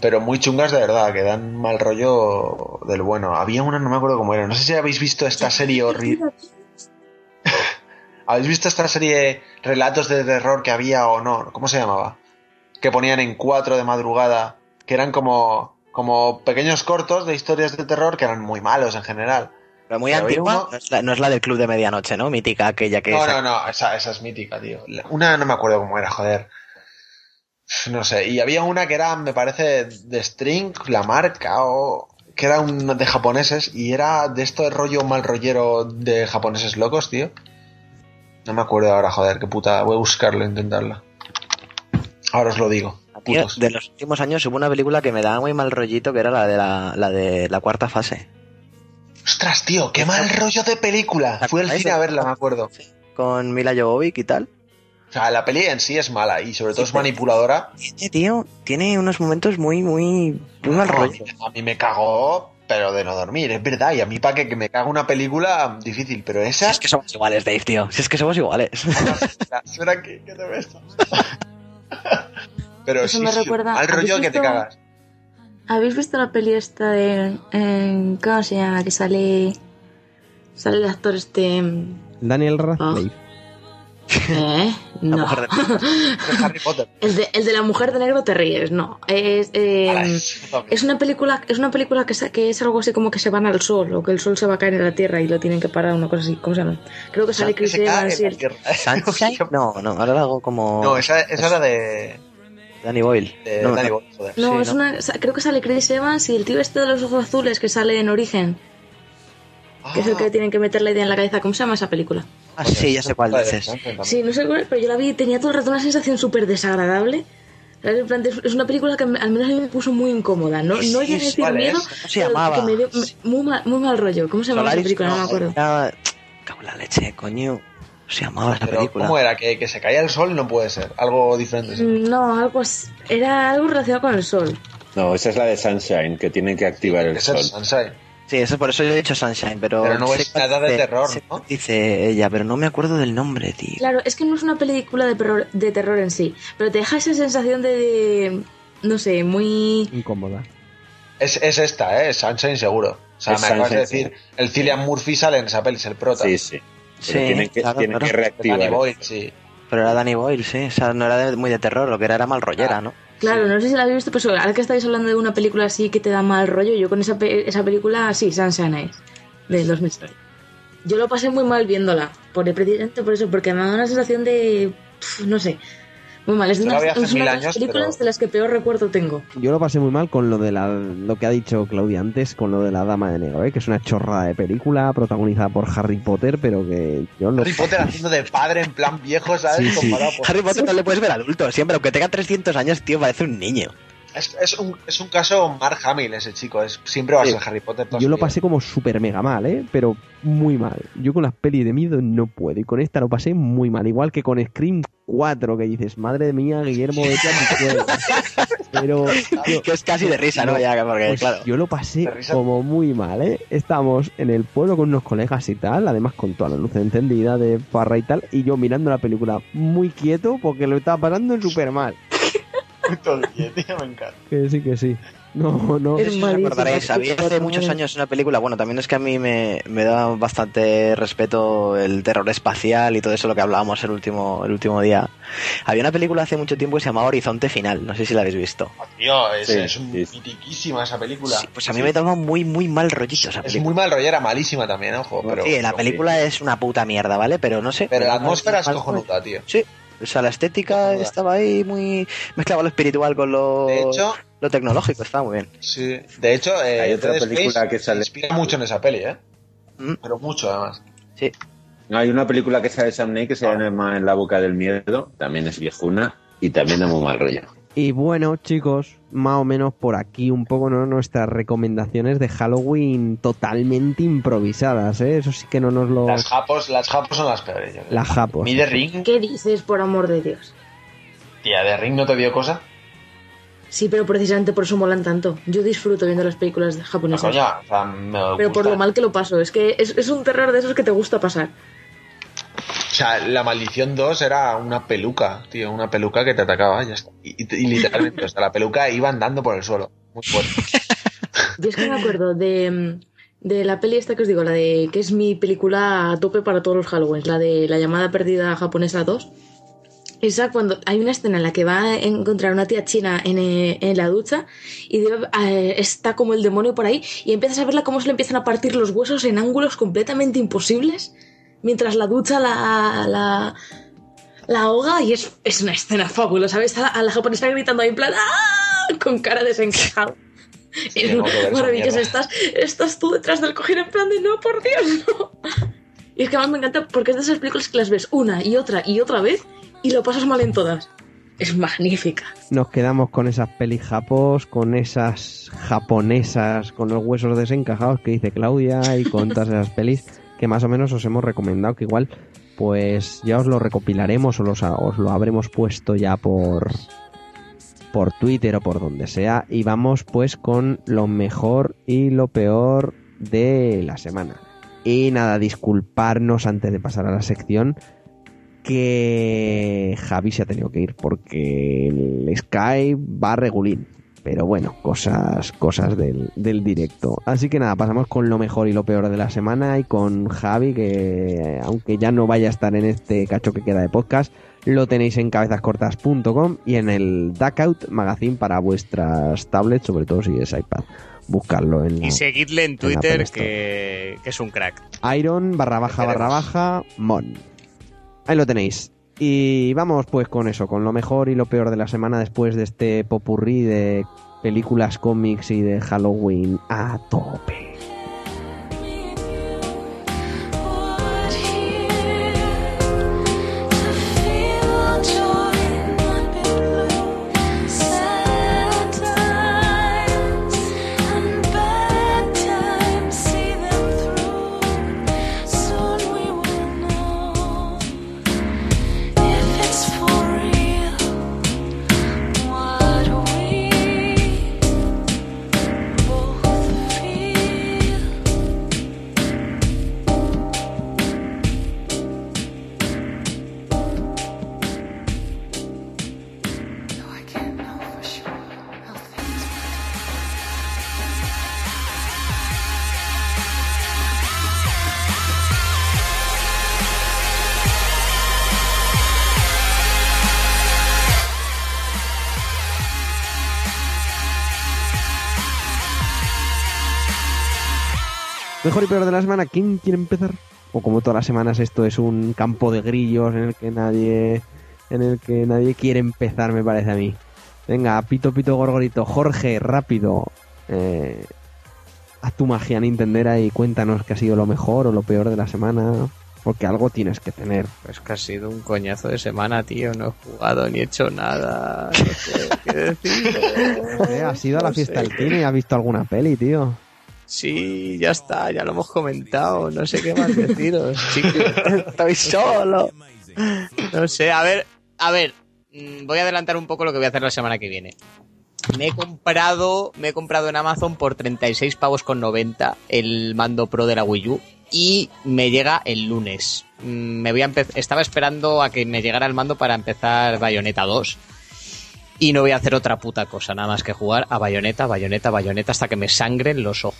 Pero muy chungas de verdad, que dan mal rollo del bueno. Había una, no me acuerdo cómo era. No sé si habéis visto esta serie horrible. ¿Habéis visto esta serie relatos de terror que había o no? ¿Cómo se llamaba? Que ponían en cuatro de madrugada, que eran como, como pequeños cortos de historias de terror que eran muy malos en general. Pero muy Pero antigua. uno- No, es la, no es la del Club de Medianoche, ¿no? Mítica, aquella que No, no, no, esa, esa es mítica, tío. Una no me acuerdo cómo era, joder. No sé, y había una que era, me parece, de String, la marca, o que era un de japoneses, y era de esto de rollo mal rollero de japoneses locos, tío. No me acuerdo ahora, joder, qué puta. Voy a buscarlo, intentarla. Ahora os lo digo. Tío, de los últimos años hubo una película que me daba muy mal rollito, que era la de la, la de la cuarta fase. Ostras, tío, qué mal rollo de película. ¿Te Fui al cine a verla, me acuerdo. Con Mila Jovovich y tal. O sea, la peli en sí es mala y sobre todo Sí, es manipuladora. Tiene, tío, tiene unos momentos muy, muy, muy mal No, rollo. A mí me cagó, pero de no dormir, es verdad. Y a mí para que, que me caga una película, difícil. Pero Si esa... es que somos iguales, Dave, tío. Si es que somos iguales. Espera que, que te ves. pero Eso sí, me sí, recuerda- al rollo ¿habéis que te cagas. ¿Habéis visto la peli esta de... en- ¿Cómo se llama? Que sale... Sale el actor este... Daniel Radcliffe. ¿Eh? La No. mujer de- Es Harry Potter. El de, el de la mujer de negro te ríes, no. Es, eh, es- una película, es una película que, sa- que es algo así como que se van al sol o que el sol se va a caer en la tierra y lo tienen que parar, una cosa así. ¿Cómo se llama? Creo que sale Chris Evans y el-? No, no, ahora algo como. No, esa, esa era de, Danny Boyle. de No, Danny no. Boyle, joder. No, Sí, es ¿no? una, creo que sale Chris Evans y el tío este de los ojos azules que sale en Origen, que es el que Ah, tiene que meter la idea en la cabeza. ¿Cómo se llama esa película? Ah, sí, ya sé cuál la dices. Sí, no sé cuál, pero yo la vi y tenía todo el rato una sensación súper desagradable. Es una película que al menos a mí me puso muy incómoda. No, Sí, no llegué a decir miedo, ¿Cómo se llamaba? que me dio muy, mal, muy mal rollo. ¿Cómo se llama esa Solaris, película? No, me acuerdo. era- Cago en la leche, coño. ¿Cómo se llamaba esa Pero, película? ¿cómo era? ¿Que, que se caía el sol no puede ser. Algo diferente. sí. No, algo era algo relacionado con el sol. No, esa es la de Sunshine, que tienen que activar el Esa sol. Sunshine. Sí, eso por eso yo he dicho Sunshine, pero. Pero no es nada de terror, ¿no? Dice ella, pero no me acuerdo del nombre, tío. Claro, es que no es una película de, perro- de terror en sí, pero te deja esa sensación de, de- no sé, muy... Incómoda. Es, es esta, ¿eh? Es Sunshine seguro. O sea, Es me acabas de decir, el Cillian Murphy sale en esa peli, es el prota. Sí, sí. Pero Sí, tienen que, claro, tienen claro. que reactivar. Danny Boyle, sí. Pero era Danny Boyle, sí. O sea, no era de- muy de terror, lo que era era mal rollera, ¿no? Claro, no sé si la habéis visto, pero ahora que estáis hablando de una película así que te da mal rollo, yo con esa, pe- esa película, sí, Sunshine es, del 2006. Yo lo pasé muy mal viéndola, por, precisamente por eso, porque me da una sensación de... pf, no sé, muy mal. Es, una de las años, películas pero- de las que peor recuerdo tengo. Yo lo pasé muy mal con lo de la, lo que ha dicho Claudia antes, con lo de la Dama de Negro, ¿eh? que es una chorrada de película protagonizada por Harry Potter, pero que yo no Harry Potter haciendo de padre en plan viejo, ¿sabes? Sí, sí. Comparado por- Harry Potter no le puedes ver adulto, siempre, aunque tenga 300 años, tío, parece un niño. Es, es un, es un caso Mark Hamill ese chico, es, siempre va a ser Harry Potter. Yo lo pasé como súper mega mal, ¿eh? Pero muy mal. Yo con las pelis de miedo no puedo. Y con esta lo pasé muy mal. Igual que con Scream 4, que dices, madre mía, Guillermo, juego". Pero yo, Que es casi de risa, ¿no? Ya, porque, pues claro. yo lo pasé De como muy mal, ¿eh? Estábamos en el pueblo con unos colegas y tal, además con toda la luz encendida de parra y tal, y yo mirando la película muy quieto porque lo estaba pasando súper mal. El día, tío, me encanta. Que sí, que sí. No, no. Es acordaréis, es había hace muchos años una película, bueno, también es que a mí me, me da bastante respeto el terror espacial y todo eso lo que hablábamos el último, el último día. Había una película hace mucho tiempo que se llamaba Horizonte Final, no sé si la habéis visto. Tío, es, Sí, es mitiquísima esa película. Sí, pues a mí me daba muy, muy mal rollito esa Es película. muy mal rollera, malísima también, ojo. Pero, sí, la pero- película es una puta mierda, ¿vale? Pero no sé. Pero la atmósfera es cojonuda, tío. Sí, o sea, la estética estaba ahí muy... Mezclaba lo espiritual con lo, De hecho, lo tecnológico, estaba muy bien. sí. De hecho, eh, Hay otra película Space que sale- se inspira mucho en esa peli, ¿eh? Mm. Pero mucho, además. Sí. No, hay una película que sale Sam Neill que se llama En la boca del miedo, también es viejuna y también da muy mal rollo. Y bueno, chicos, más o menos por aquí un poco ¿no? nuestras recomendaciones de Halloween totalmente improvisadas, ¿eh? Eso sí que no nos lo... Las japos, las japos son las peores. yo. Las japos. Mi The Ring, ¿Qué dices, por amor de Dios? tía, The Ring no te dio cosa. Sí, pero precisamente por eso molan tanto. Yo disfruto viendo las películas No, japonesas. coña, o sea, me pero por lo mal que lo paso. Es que es, es un terror de esos que te gusta pasar. O sea, la maldición 2 era una peluca, tío, una peluca que te atacaba, ya está. Y, literalmente, o sea, la peluca iba andando por el suelo. Muy fuerte. Yo es que me acuerdo de, de la peli esta que os digo, la de que es mi película a tope para todos los Halloween, la de La llamada perdida japonesa 2. Esa cuando hay una escena en la que va a encontrar una tía china en, eh, en la ducha y eh, está como el demonio por ahí y empiezas a verla cómo se le empiezan a partir los huesos en ángulos completamente imposibles mientras la ducha la, la, la ahoga y es, es una escena fabulosa. ¿Ves a la, japonesa gritando ahí en plan ¡Ah! con cara desencajada. Es ver esa maravilloso. Estás, estás tú detrás del cojín en plan de no, por Dios, no. Y es que además me encanta porque es de esas películas que las ves una y otra y otra vez y lo pasas mal en todas. Es magnífica. Nos quedamos con esas pelis japos, con esas japonesas, con los huesos desencajados que dice Claudia y con todas esas pelis que más o menos os hemos recomendado, que igual pues ya os lo recopilaremos o los, os lo habremos puesto ya por por Twitter o por donde sea y vamos pues con lo mejor y lo peor de la semana. Y nada, disculparnos antes de pasar a la sección que Javi se ha tenido que ir porque el Skype va regulín. Pero bueno, cosas, cosas del, del directo. Así que nada, pasamos con lo mejor y lo peor de la semana y con Javi, que aunque ya no vaya a estar en este cacho que queda de podcast, lo tenéis en cabezascortas.com y en el Duckout Magazine para vuestras tablets, sobre todo si es iPad. Buscarlo en Y seguidle en Twitter, que, que es un crack. Iron barra baja barra baja Mon. Ahí lo tenéis. Y vamos pues con eso, con lo mejor y lo peor de la semana después de este popurrí de películas, cómics y de Halloween a tope. Mejor y peor de la semana, ¿quién quiere empezar? O como todas las semanas esto es un campo de grillos en el que nadie en el que nadie quiere empezar, me parece a mí. Venga, pito pito gorgorito, Jorge, rápido. Eh, haz tu magia Nintendera y cuéntanos qué ha sido lo mejor o lo peor de la semana. Porque algo tienes que tener. Pues que ha sido un coñazo de semana, tío. No he jugado ni he hecho nada. No sé qué decir. Eh, ¿Has ido a la No fiesta del cine y has visto alguna peli, tío? Sí, ya está, ya lo hemos comentado. No sé qué más deciros, chicos. Estoy solo. No sé, a ver, a ver. mm, Voy a adelantar un poco lo que voy a hacer la semana que viene. Me he comprado, me he comprado en Amazon por 36 pavos con 90 el mando pro de la Wii U y me llega el lunes. Mm, Me voy a estaba esperando a que me llegara el mando para empezar Bayonetta 2 y no voy a hacer otra puta cosa, nada más que jugar a Bayonetta, Bayonetta, Bayonetta hasta que me sangren los ojos.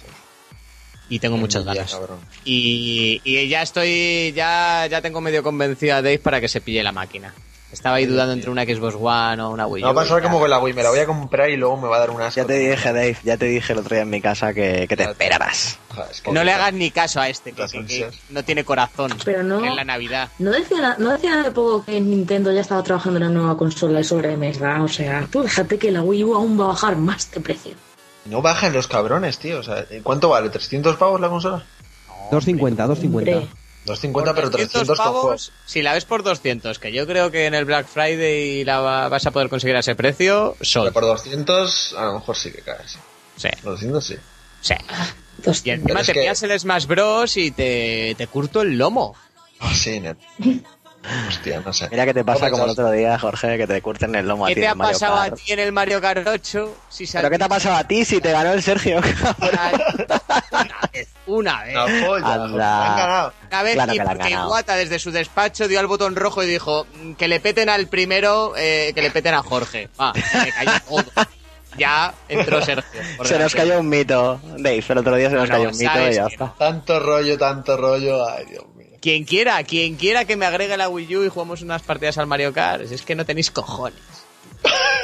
Y tengo muchas ganas. cabrón. Y, y ya estoy, ya, ya tengo medio convencido a Dave para que se pille la máquina. Estaba ahí dudando entre una Xbox One o una Wii U. No va a pasar como con la Wii, me la voy a comprar y luego me va a dar una asco. Ya te dije, Dave, ya te dije el otro día en mi casa que, que te esperarás. Joder, es que- No le hagas ni caso a este, que, que- no tiene corazón. Pero no- En la Navidad. No decía, no decía hace poco que Nintendo ya estaba trabajando en una nueva consola de sobremesa. O sea, tú déjate que la Wii U aún va a bajar más de precio. No bajan los cabrones, tío. O sea, ¿cuánto vale? ¿300 pavos la consola? 250, 250. Hombre, 250, Por pero 300 con juegos. pavos, si la ves por 200, que yo creo que en el Black Friday la va- vas a poder conseguir a ese precio, Pero sol. por 200, a lo mejor sí que cae. Sí. Sí, Por 200 sí. sí. dos- Y encima Pero es te que- pillas el Smash Bros. y te, te curto el lomo. Ah, sí, net. Hostia, no sé. Mira que te pasa como el otro día, Jorge, que te curten el lomo a ¿Qué ti te en ha Mario pasado a ti en el Mario Kart 8? Si ¿Pero qué te ha pasado a ti si te ganó el Sergio? Una vez, Anda. Una vez Claro y porque. Iwata desde su despacho dio al botón rojo y dijo "Mm, que le peten al primero, eh, que le peten a Jorge. Va, me cayó todo. Ya entró Sergio. se nos cayó un mito, Dave, el otro día se nos No, no, cayó un mito y ya está. Tanto rollo, tanto rollo. Ay, Dios mío. Quien quiera, quien quiera que me agregue la Wii U y jugamos unas partidas al Mario Kart, es que no tenéis cojones.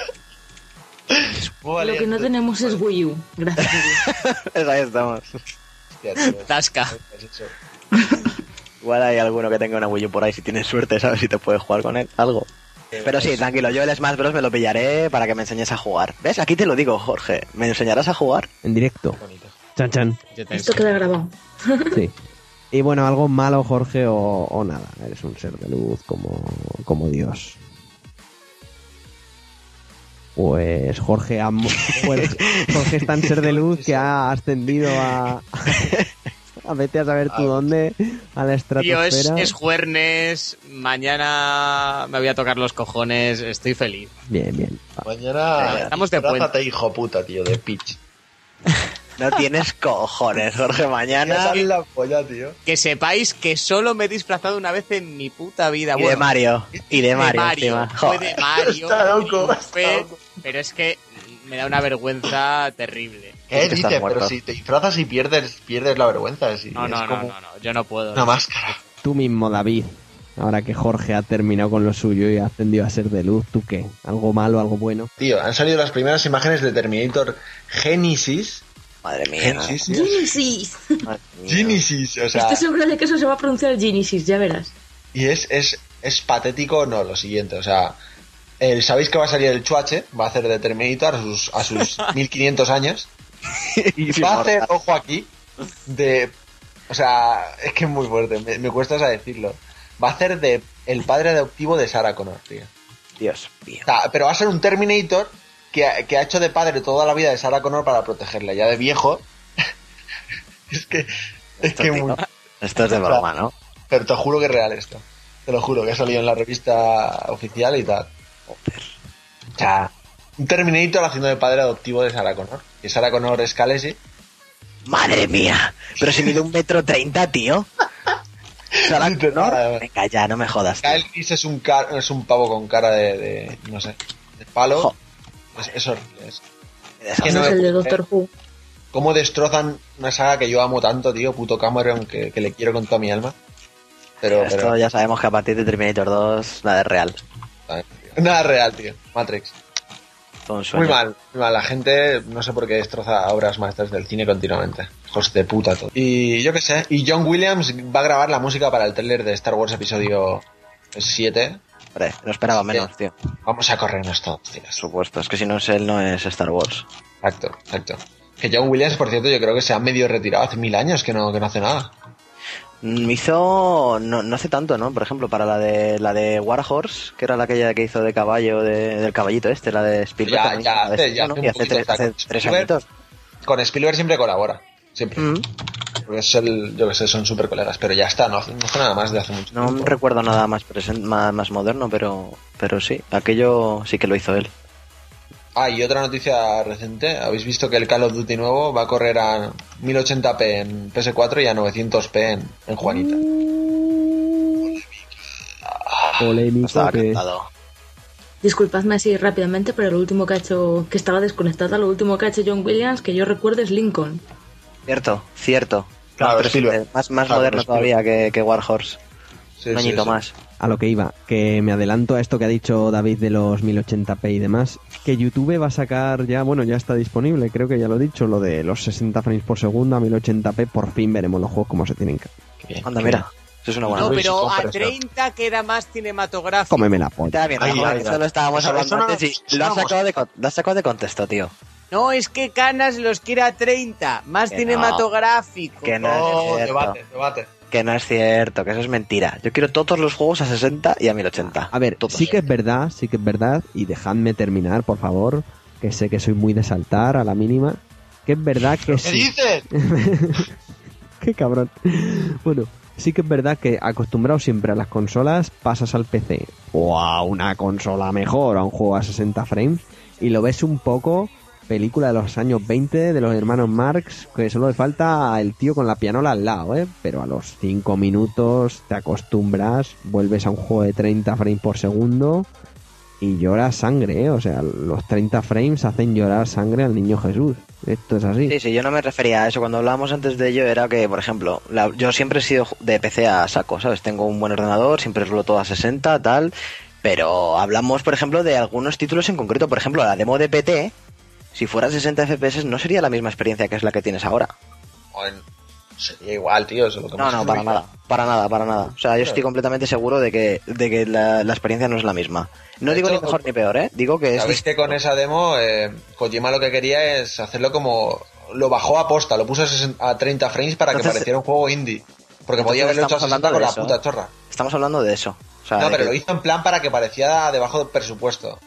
Lo que no tenemos es Wii U. Gracias ahí estamos. Hostia, tío. Tasca. Es. Igual hay alguno que tenga una Wii U por ahí si tienes suerte, ¿sabes? Si te puedes jugar con él, algo. Pero sí, tranquilo, yo el Smash Bros. me lo pillaré para que me enseñes a jugar. ¿Ves? Aquí te lo digo, Jorge. ¿Me enseñarás a jugar? En directo. Bonito. Chan, chan. Esto queda grabado. Sí. Y bueno, algo malo, Jorge, o, o nada. Eres un ser de luz como, como Dios. Pues Jorge, ha pues Jorge es tan ser de luz que ha ascendido a, a vete a saber tú dónde, a la Tío, es, estratosfera. es jueves, mañana me voy a tocar los cojones, estoy feliz. Bien, bien. Mañana. Estamos de disfrázate, hijo puta, tío, de pitch. No tienes cojones, Jorge. Mañana. Esa es la polla, tío. Que sepáis que solo me he disfrazado una vez en mi puta vida. Y de Mario. Y de Mario, encima. Fue de. Mario. Está loco, está loco. Pero es que me da una vergüenza terrible. ¿Qué Es que estás dices? muerto. Pero si te disfrazas y pierdes, pierdes la vergüenza. si No, no, no, como no, no, yo no puedo. Una máscara. Tú mismo, David. Ahora que Jorge ha terminado con lo suyo y ha ascendido a ser de luz, ¿tú qué? ¿Algo malo, algo bueno? Tío, han salido las primeras imágenes de Terminator Genesis. Madre mía. Genesis. Genesis. Madre mía. Genesis, o sea, Estoy segura de que eso se va a pronunciar Genesis, ya verás. y es, es, es patético, no, lo siguiente, o sea, el, sabéis que va a salir el Chuache, va a hacer de Terminator a sus, a sus 1500 años, y va a hacer, ojo aquí, de, o sea, es que es muy fuerte, me, me cuesta hasta decirlo, va a hacer de el padre adoptivo de Sarah Connor, tío. Dios mío. O sea, pero va a ser un Terminator que, ha- que ha hecho de padre toda la vida de Sarah Connor para protegerla. Ya de viejo. es que. Es Esto, que tío, muy. esto es de broma, ¿no? Pero te juro que es real esto. Te lo juro, que ha salido en la revista oficial y tal. Joder. O sea, un Terminator haciendo de padre adoptivo de Sarah Connor. Que Sarah Connor es Khaleesi. Madre mía. Pero si mide un metro treinta, tío. Sarah Connor. Venga, ya, no me jodas. tío. Kyle Reese es un, car- es un pavo con cara de. de- no sé. De palo. Jo. Es, es horrible. es- Desastre. que Ese no es me el de Doctor Who. cómo destrozan una saga que yo amo tanto, tío, puto Cameron, que, que le quiero con toda mi alma. Pero, Esto pero ya sabemos que a partir de Terminator 2 nada es real. nada real, tío. Matrix. Muy mal, muy mal. La gente no sé por qué destroza obras maestras del cine continuamente. Hijos de puta todo. Y yo qué sé. Y John Williams va a grabar la música para el tráiler de Star Wars episodio 7. Hombre, no esperaba menos, tío. Vamos a corrernos todos, tío. Por supuesto, es que si no es él, no es Star Wars. Exacto, exacto. Que John Williams, por cierto, yo creo que se ha medio retirado hace mil años que no, que no hace nada. Mm, Hizo no, no hace tanto, ¿no? Por ejemplo, para la de la de Warhorse, que era la aquella que hizo de caballo, de- del caballito este, la de Spielberg. Ya, también, ya hace- este, ya ¿no? hace Y hace tres, hace con tres Spielberg. añitos. Con Spielberg siempre colabora. Siempre. Mm. Porque es el, yo que sé, son súper colegas. Pero ya está, no, hace- no hace nada más de hace mucho No tiempo. recuerdo nada más, presen- más, más moderno, pero, pero sí, aquello sí que lo hizo él. Ah, y otra noticia reciente. ¿Habéis visto que el Call of Duty nuevo va a correr a 1080p en PS4 y a 900p en, en Juanita? Que- cantado. Disculpadme así rápidamente, pero lo último que ha hecho, que estaba desconectada, lo último que ha hecho John Williams, que yo recuerdo es Lincoln. Cierto, cierto. Claro, más, más, más Claro, moderno todavía que, que Warhorse. Sí, Un sí, añito sí. más. a lo que iba, que me adelanto a esto que ha dicho David de los 1080p y demás, que YouTube va a sacar ya, bueno, ya está disponible, creo que ya lo he dicho, lo de los 60 frames por segundo a 1080p, por fin veremos los juegos como se tienen que... Anda, qué mira. Eso es una buena No, pero a compras, ¿no? 30 queda más cinematográfico. Cómeme la polla. Está bien, Ramón, eso lo estábamos hablando eso no- antes y lo has, sacado de, lo has sacado de contexto, tío. No, es que Canas los quiere a 30, más Que no. cinematográfico. Que no. No, es debate, debate. Que no es cierto, que eso es mentira. Yo quiero todos los juegos a 60 y a 1080. A ver, todos. sí que es verdad, sí que es verdad, y dejadme terminar, por favor, que sé que soy muy de saltar a la mínima, que es verdad que ¿Qué sí. dices? Qué cabrón. Bueno, sí que es verdad que acostumbrado siempre a las consolas, pasas al PC o a una consola mejor, a un juego a 60 frames, y lo ves un poco película de los años 20 de los hermanos Marx, que solo le falta el tío con la pianola al lado, ¿eh? Pero a los 5 minutos te acostumbras, vuelves a un juego de 30 frames por segundo y lloras sangre, ¿eh? O sea, los 30 frames hacen llorar sangre al niño Jesús. Esto es así. Sí, sí, yo no me refería a eso. Cuando hablábamos antes de ello era que, por ejemplo, yo siempre he sido de PC a saco, ¿sabes? Tengo un buen ordenador, siempre rulo todo a 60, tal. Pero hablamos, por ejemplo, de algunos títulos en concreto. Por ejemplo, la demo de PT, si fuera 60 FPS, no sería la misma experiencia que es la que tienes ahora. Joder, sería igual, tío. Eso es lo que No, no, para nada, para nada, para nada. O sea, yo estoy completamente seguro de que, de que la, la experiencia no es la misma. No De digo hecho, ni mejor ni peor, ¿eh? Digo que es... Sabéis que con esa demo, eh, Kojima lo que quería es hacerlo como. Lo bajó a posta, lo puso a, 60 a 30 frames para que pareciera un juego indie. Porque podía haberlo hecho a estamos 60 con la puta chorra. Estamos hablando de eso. O sea, No, pero que- lo hizo en plan para que pareciera debajo del presupuesto.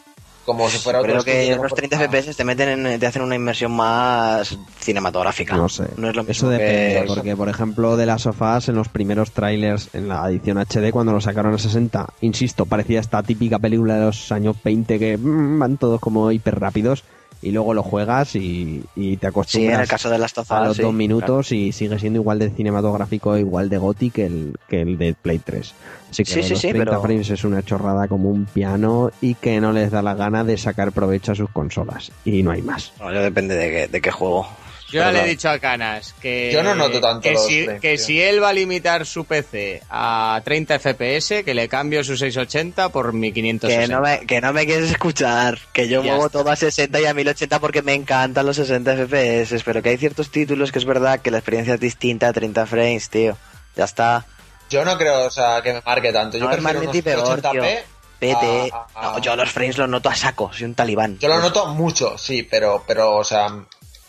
Como si fuera otro Creo que no unos fuera- 30 FPS te meten en, te hacen una inmersión más cinematográfica. No sé. No es lo mismo Eso depende, que- porque por ejemplo de las sofás en los primeros trailers en la edición HD cuando lo sacaron a 60, insisto, parecía esta típica película de los años 20 que mm, van todos como hiper rápidos y luego lo juegas y, y te Sí, acostumbras en el caso de las a los sí, dos minutos y sigue siendo igual de cinematográfico, igual de goti que el, que el de Play 3. Así que Sí, los sí, 30 pero- frames es una chorrada como un piano y que no les da la gana de sacar provecho a sus consolas. Y no hay más. No, depende de qué, de qué juego. Yo ya le he dicho a Canas que, Yo no noto tanto que, los si, que si él va a limitar su PC a 30 FPS, que le cambio su 680 por mi 560. Que no, me, que no me quieres escuchar, que yo Ya muevo está. todo a 60 y a 1080 porque me encantan los 60 FPS, pero que hay ciertos títulos que es verdad que la experiencia es distinta a 30 frames, tío. Ya está. Yo no creo, o sea, que me marque tanto. Yo No, prefiero normalmente unos peor, 80p. tío. PT. a- a- No, yo los frames los noto a saco, soy un talibán. Yo lo noto mucho, sí, pero, pero, o sea,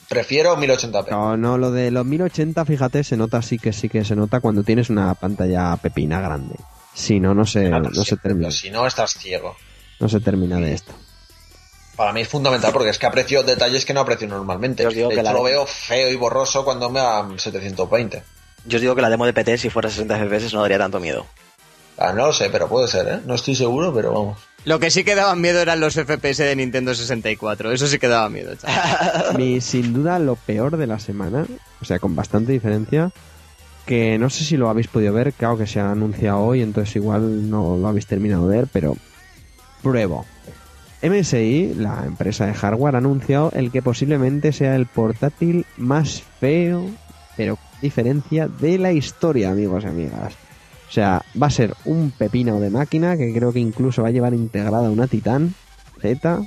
prefiero 1080p. No, no, lo de los 1080, fíjate, se nota sí que sí que se nota cuando tienes una pantalla pepina grande. Si no, no se, no se termina. Si no, estás ciego. No se termina de esto. Para mí es fundamental porque es que aprecio detalles que no aprecio normalmente. Yo os digo de que hecho, la- lo veo feo y borroso cuando me da 720. Yo os digo que la demo de PT, si fuera 60 FPS, no daría tanto miedo. Ah, no lo sé, pero puede ser, ¿eh? No estoy seguro, pero vamos. Lo que sí que daba miedo eran los FPS de Nintendo 64. Eso sí que daba miedo. Mi, sin duda lo peor de la semana, o sea, con bastante diferencia, que no sé si lo habéis podido ver, claro que se ha anunciado hoy, entonces igual no lo habéis terminado de ver, pero pruebo. MSI, la empresa de hardware, ha anunciado el que posiblemente sea el portátil más feo, pero diferencia de la historia, amigos y amigas. O sea, va a ser un pepino de máquina que creo que incluso va a llevar integrada una Titan Z,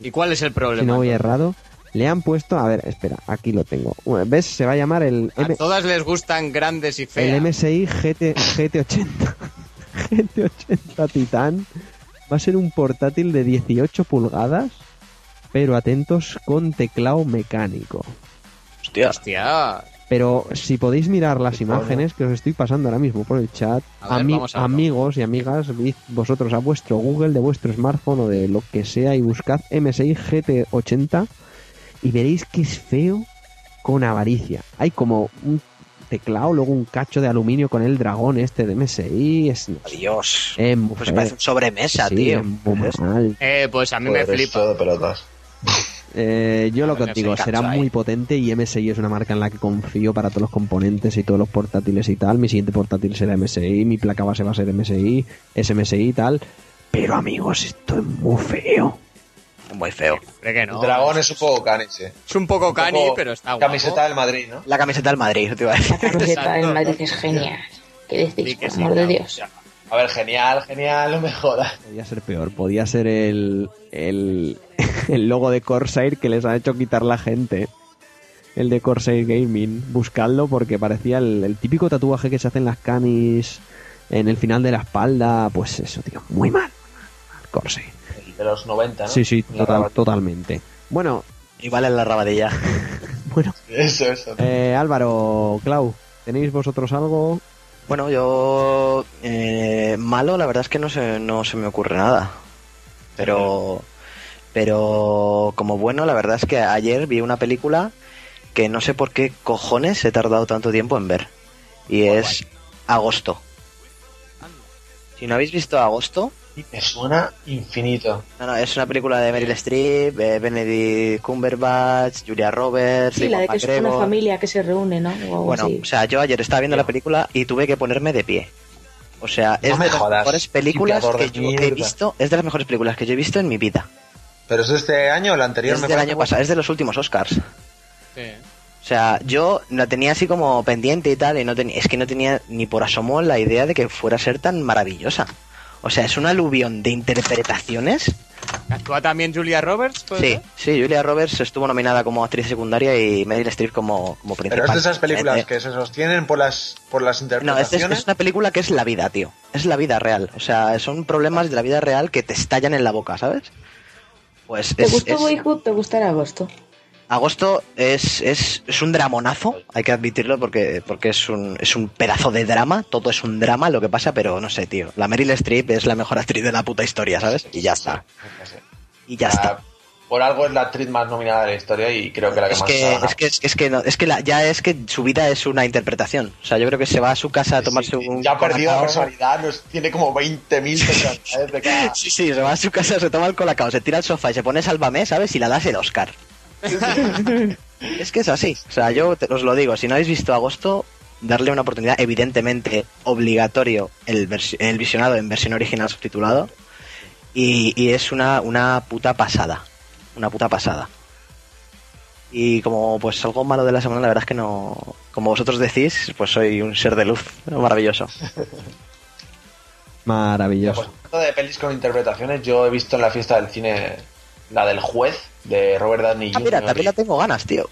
¿Y cuál es el problema? si no voy errado, le han puesto, a ver, espera, aquí lo tengo. ¿Ves? Se va a llamar el, A todas les gustan grandes y el feas. MSI GT, GT80. GT80 Titan. Va a ser un portátil de 18 pulgadas, pero atentos con teclado mecánico. Hostia. Hostia. Pero si podéis mirar las imágenes que os estoy pasando ahora mismo por el chat, A ver, ami- vamos a verlo. amigos y amigas, id vosotros a vuestro Google de vuestro smartphone o de lo que sea y buscad MSI GT80 y veréis que es feo con avaricia. Hay como un teclado, luego un cacho de aluminio con el dragón este de MSI. Es, Dios. es Pues parece un sobremesa, Sí, tío. es muy mal. Eh, pues a mí me flipa. todo de pelotas. Eh, yo lo que os digo, será ahí. muy potente y MSI es una marca en la que confío para todos los componentes y todos los portátiles y tal. Mi siguiente portátil será MSI, mi placa base va a ser MSI, es MSI y tal. Pero amigos, esto es muy feo. Muy feo. Que no. El dragón es un poco canis, eh. Es un poco Un cani, poco pero está guapo. Camiseta del Madrid, ¿no? La camiseta del Madrid, te iba a decir. La camiseta del Madrid es genial. ¿Qué decís? Por amor de. Dios. A ver, genial, genial, no me jodas. Podía ser peor, podía ser el, el, el logo de Corsair que les ha hecho quitar la gente. El de Corsair Gaming. Buscadlo porque parecía el, el típico tatuaje que se hacen las canis en el final de la espalda. Pues eso, tío, muy mal. Corsair. El de los 90, ¿no? Sí, sí, total- totalmente. Bueno, Igual en la rabadilla. bueno. Eso, eso. Eh, Álvaro, Clau, ¿tenéis vosotros algo? Bueno, yo. eh, malo, la verdad es que no se, no se me ocurre nada. Pero. Pero. Como bueno, la verdad es que ayer vi una película que no sé por qué cojones he tardado tanto tiempo en ver. Y es Agosto. Si no habéis visto Agosto, Y me suena infinito. no, no, es una película de Meryl Streep, eh, Benedict Cumberbatch, Julia Roberts, Sí, la de que es una familia que se reúne, ¿no? O Bueno, así. o sea, yo ayer estaba viendo la película y tuve que ponerme de pie. O sea, es No me de las jodas, mejores películas que yo he visto, es de las mejores películas que yo he visto en mi vida. ¿Pero es de este año o el anterior? Es me del año pasado, es de los últimos Oscars. Sí. O sea, yo la tenía así como pendiente y tal, y no tenía, es que no tenía ni por asomo la idea de que fuera a ser tan maravillosa. O sea, es un aluvión de interpretaciones. ¿Actúa también Julia Roberts? Sí, ser? sí, Julia Roberts estuvo nominada como actriz secundaria y Meryl Streep como, como principal. Pero es de esas películas Eh, que se sostienen por las, por las No, es, es- interpretaciones. es una película que es la vida, tío. Es la vida real. O sea, son problemas de la vida real que te estallan en la boca, ¿sabes? Pues ¿Te es, gustó es- Boyhood? ¿Te gustará Agosto? Agosto es, es, es un dramonazo, hay que admitirlo porque, porque es, un, es un pedazo de drama, todo es un drama lo que pasa, pero no sé, tío. La Meryl Streep es la mejor actriz de la puta historia, ¿sabes? Y ya está. Y ya está. Por algo es la actriz más nominada de la historia y creo que la que Es más que, es que, es que, no, es que la- ya es que su vida es una interpretación. O sea, yo creo que se va a su casa a tomarse Sí, un. ya ha perdido la personalidad, tiene como 20.000 personalidades de cada... Sí, sí, se va a su casa, se toma el colacao, se tira al sofá y se pone Sálvame, ¿sabes? Y la das el Oscar. es que es así. O sea, yo te- os lo digo, si no habéis visto Agosto, darle una oportunidad, evidentemente obligatorio el, el visionado en versión original subtitulado. Y, y es una, una puta pasada. Una puta pasada. Y como pues algo malo de la semana, la verdad es que no. Como vosotros decís, pues soy un ser de luz maravilloso. Maravilloso. Pues, de pelis con interpretaciones, yo he visto en la fiesta del cine la del juez de Robert Downey Ah, mira, Jr. también la tengo ganas, tío.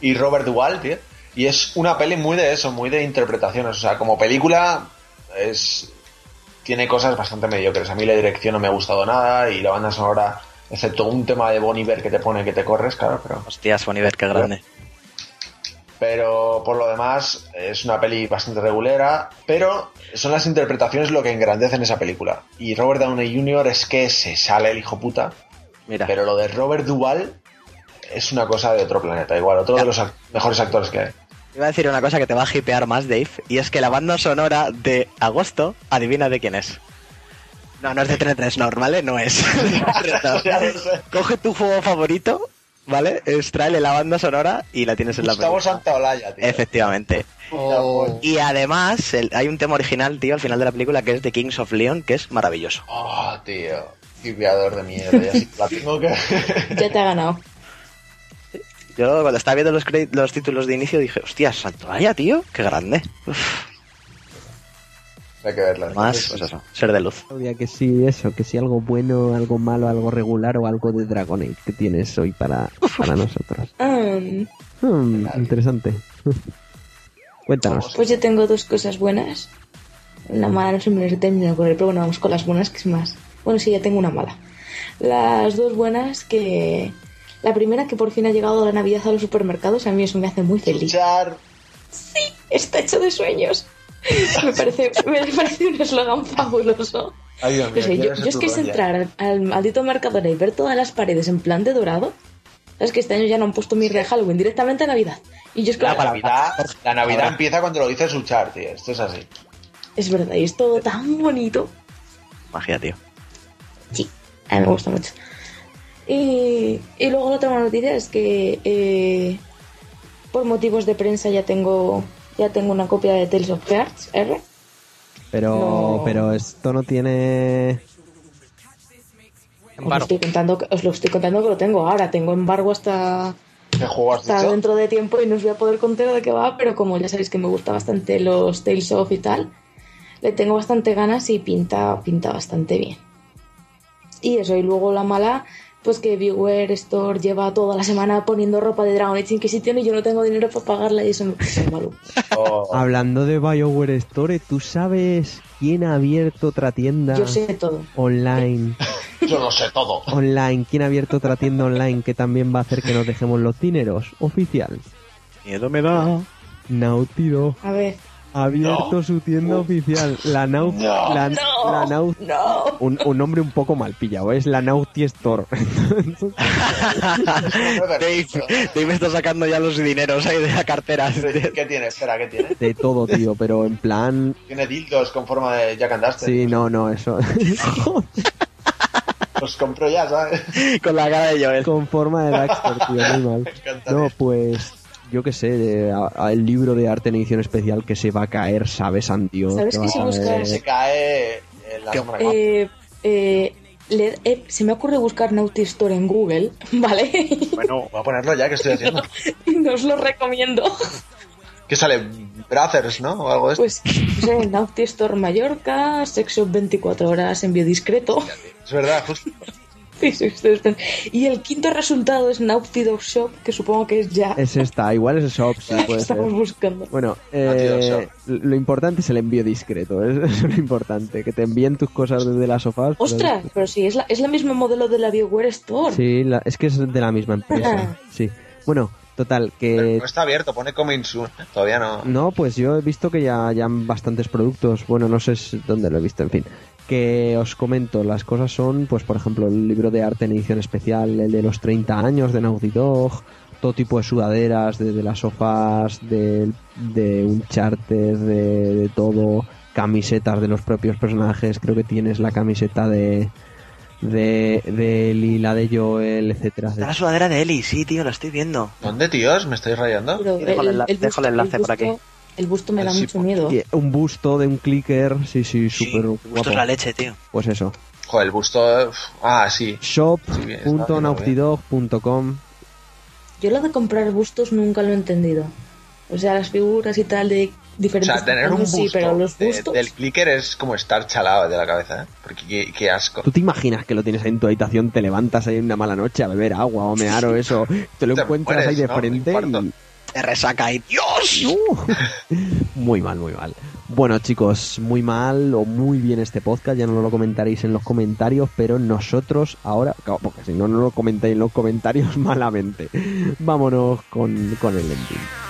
y Robert Duvall, tío. Y es una peli muy de eso, muy de interpretaciones. O sea, como película es tiene cosas bastante mediocres. A mí la dirección no me ha gustado nada y la banda sonora, excepto un tema de Bon Iver que te pone que te corres, claro, pero Hostias, Boniver, qué grande. pero por lo demás es una peli bastante regulera, pero son las interpretaciones lo que engrandecen esa película. Y Robert Downey Jr. es que se sale el hijo puta, Mira. pero lo de Robert Duvall es una cosa de otro planeta, igual, otro de los mejores actores que hay. Iba a decir una cosa que te va a hipear más, Dave, y es que la banda sonora de agosto, adivina de quién es. No, no es de 33 ¿vale? No es. Coge tu juego favorito, ¿vale? Extraele la banda sonora y la tienes en la Gustavo. Santaolalla, tío. Efectivamente. Oh. Y además, el- hay un tema original, tío, al final de la película que es de Kings of Leon, que es maravilloso. Oh, tío. Tipeador de mierda. Ya sí, la tengo que... Ya te ha ganado. Yo cuando estaba viendo los, títulos de inicio dije, hostia, Santoalla, tío, qué grande. Uf, Hay que verla. más, Entonces, pues eso, ser de luz. Claudia, que sí, eso, que sí algo bueno, algo malo, algo regular o algo de Dragon Age que tienes hoy para, para nosotros. Mm, Hmm, interesante. Cuéntanos. pues yo tengo dos cosas buenas. Una mala no se me termina de ocurrir, pero bueno, vamos con las buenas, que es más. Bueno, sí, ya tengo una mala. Las dos buenas que... La primera, que por fin ha llegado la Navidad a los supermercados, a mí eso me hace muy feliz. Char, Sí, está hecho de sueños. Me parece, me parece un eslogan fabuloso. Ay, Dios mío, No sé, yo, es que es entrar al, al maldito Mercadona y ver todas las paredes en plan de dorado. Es que este año ya no han puesto mi de Halloween directamente a Navidad. Y yo es que La Navidad, la Navidad Ahora. empieza cuando lo dice Suchar, tío. Esto es así. es verdad, y es todo tan bonito. Magia, tío. A mí me gusta mucho. Y, y luego la otra noticia es que eh, por motivos de prensa ya tengo ya tengo una copia de Tales of Cards R. Pero, No. pero esto no tiene. Os lo, Embargo. estoy contando, que- os lo estoy contando que lo tengo ahora. Tengo embargo hasta, ¿Qué juego has hasta dentro de tiempo y no os voy a poder contar de qué va, pero como ya sabéis que me gusta bastante los Tales of y tal, le tengo bastante ganas y pinta, pinta bastante bien. Y eso, y luego la mala, pues que Viewer Store lleva toda la semana poniendo ropa de Dragon Age Inquisition y yo no tengo dinero para pagarla y eso me parece malo. Oh, Hablando de BioWare Store, ¿tú sabes quién ha abierto otra tienda Yo sé todo. online? yo lo sé todo. Online, ¿quién ha abierto otra tienda online que también va a hacer que nos dejemos los dineros? Oficial. Miedo me da. Naughty Dog A ver. Ha abierto su tienda oficial. La Naughty. No. la, No, la Nau- no. un, un nombre un poco mal pillado, es la Naughty Store. Dave, Dave está sacando ya los dineros ahí de la cartera. ¿Qué tiene? Espera, ¿qué tiene? de todo, tío, pero en plan. Tiene dildos con forma de Jack and Duster. Sí, no, no, eso. Los compro ya, ¿sabes? Con la cara de Joel. Con forma de Daxter, tío, muy mal. No, pues yo qué sé, de- a- a- el libro de arte en edición especial que se va a caer, ¿sabes, Santiago? ¿Sabes que si buscas- Se cae en la. Eh, eh, le- eh, se me ocurre buscar Naughty Store en Google, ¿vale? Bueno, voy a ponerlo ya que estoy haciendo. y no os lo recomiendo. ¿Qué sale? Brothers, ¿no? O algo de esto. Pues, no sé, Naughty Store Mallorca, Sexo 24 horas, envío discreto. Es verdad, justo. Y el quinto resultado es Naughty Dog Shop, que supongo que es ya. Es esta, igual es el shop, sí, ser. estamos buscando. Bueno, eh, lo importante es el envío discreto, es, es lo importante, que te envíen tus cosas desde las sofás. pero- ¡Ostras! Pero sí, es la, es la misma modelo de la BioWare Store. Sí, la- es que es de la misma empresa, Ah. sí. Bueno, total, Pero que no está abierto, pone coming soon. Todavía no. No, pues yo he visto que ya, ya han bastantes productos. Bueno, no sé si- dónde lo he visto, en fin. Que os comento, las cosas son, pues por ejemplo, el libro de arte en edición especial, el de los 30 años de Naughty Dog, todo tipo de sudaderas, de, de las sofás, de, de Uncharted, de, de todo, camisetas de los propios personajes. Creo que tienes la camiseta de de, de Eli, la de Joel, etcétera. Está la sudadera de Eli, sí, tío, la estoy viendo. ¿Dónde, tíos? ¿Me estáis rayando? Pero Sí, dejo el enla- dejo el busto- enlace por aquí. busto- El busto me da Sí, mucho miedo. Un busto de un clicker, sí, sí, Sí, súper Esto guapo. es la leche, tío. Pues eso. Joder, el busto. Ah, sí. Sí, está shop.naughtydog.com Yo lo de comprar bustos nunca lo he entendido. O sea, las figuras y tal de O sea, tener un busto sí, pero los de- bustos... del clicker es como estar chalado de la cabeza, ¿eh? Porque qué, qué asco. ¿Tú te imaginas que lo tienes ahí en tu habitación, te levantas ahí en una mala noche a beber agua o mear o eso, te lo Te encuentras mueres, ahí de ¿no? frente y... Te resaca y ¡Dios! ¡Uh! muy mal, muy mal. Bueno, chicos, muy mal o muy bien este podcast, ya no lo comentaréis en los comentarios, pero nosotros ahora, claro, porque si no, no lo comentáis en los comentarios malamente. Vámonos con, con el ending.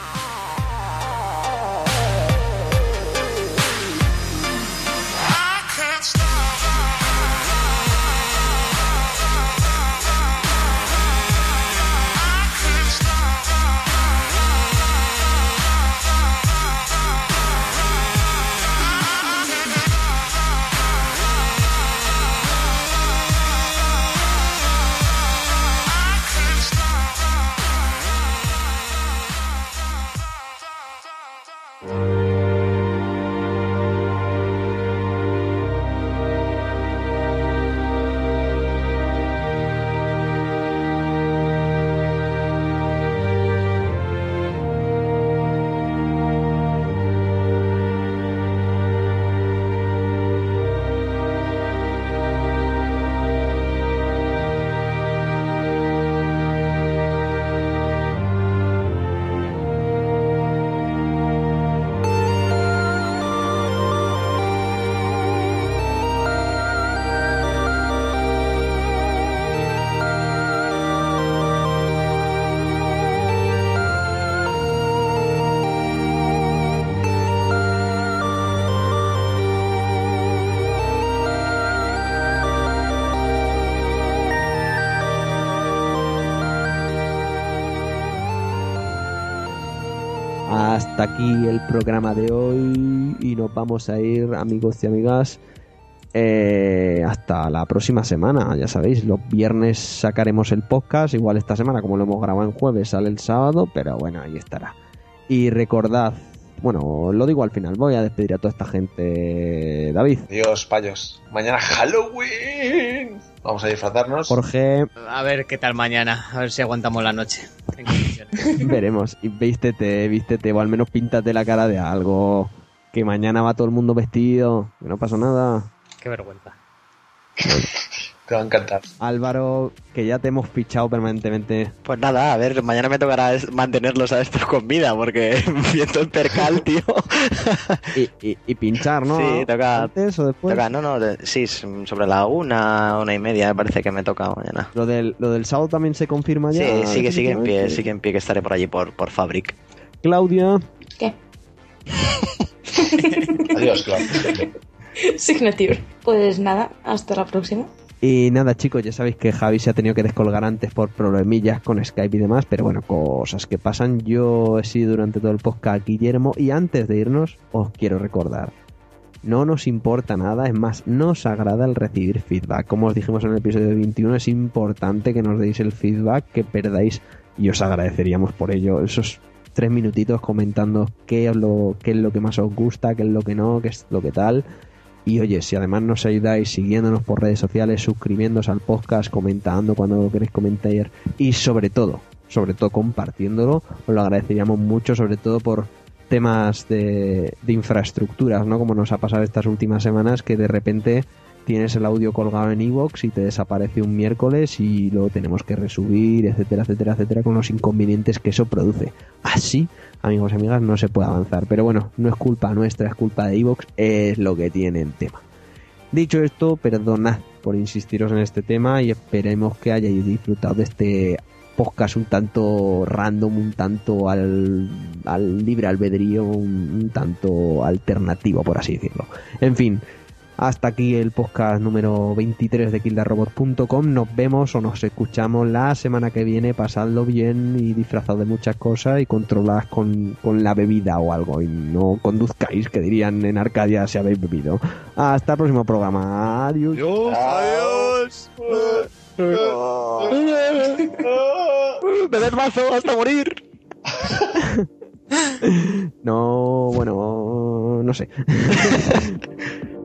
Aquí el programa de hoy y nos vamos a ir, amigos y amigas, eh, hasta la próxima semana. Ya sabéis, los viernes sacaremos el podcast, igual esta semana, como lo hemos grabado en jueves, sale el sábado, pero bueno, ahí estará. Y recordad, bueno, lo digo al final, voy a despedir a toda esta gente, David. Adiós, payos. Mañana Halloween. Vamos a disfrazarnos. Jorge, A ver qué tal mañana, a ver si aguantamos la noche. Veremos. Y vístete, vístete, o al menos píntate la cara de algo. Que mañana va todo el mundo vestido, que no pasa nada. Qué vergüenza. Te va a encantar. Álvaro, que ya te hemos fichado permanentemente. Pues nada, a ver, mañana me tocará mantenerlos a estos con vida, porque viendo el percal, tío. Y, y- y pinchar, ¿no? Sí, toca- Antes o después. Toca, no, no, de- sí, sobre la una, una y media me parece que me toca mañana. Lo del, lo del sábado también se confirma ya. Sí, sigue, sigue en pie, sigue en pie que estaré por allí por, por Fabric. Claudia, ¿Qué? Adiós, claro. Signature. Pues nada, hasta la próxima. Y nada, chicos, ya sabéis que Javi se ha tenido que descolgar antes por problemillas con Skype y demás, pero bueno, cosas que pasan. Yo he sido durante todo el podcast Guillermo y antes de irnos os quiero recordar. No nos importa nada, es más, nos agrada el recibir feedback. Como os dijimos en el episodio 21, es importante que nos deis el feedback, que perdáis y os agradeceríamos por ello. Esos tres minutitos comentando qué es lo, qué es lo que más os gusta, qué es lo que no, qué es lo que tal. Y oye, si además nos ayudáis siguiéndonos por redes sociales, suscribiéndoos al podcast, comentando cuando lo queréis comentar y sobre todo, sobre todo compartiéndolo, os lo agradeceríamos mucho, sobre todo por temas de, de infraestructuras, ¿no? Como nos ha pasado estas últimas semanas que de repente tienes el audio colgado en iVoox y te desaparece un miércoles y lo tenemos que resubir, etcétera, etcétera, etcétera, con los inconvenientes que eso produce. Así, amigos y amigas, no se puede avanzar. Pero bueno, no es culpa nuestra, es culpa de iVoox, es lo que tiene el tema. Dicho esto, perdonad por insistiros en este tema y esperemos que hayáis disfrutado de este podcast un tanto random, un tanto al, al libre albedrío, un tanto alternativo, por así decirlo. En fin, hasta aquí el podcast número 23 de kildarrobot.com. Nos vemos o nos escuchamos la semana que viene. Pasadlo bien y disfrazad de muchas cosas y controlad con, con la bebida o algo. Y no conduzcáis, que dirían en Arcadia si habéis bebido. Hasta el próximo programa. Adiós. ¡Adiós! ¡Me des mazo hasta morir! No, bueno, no sé.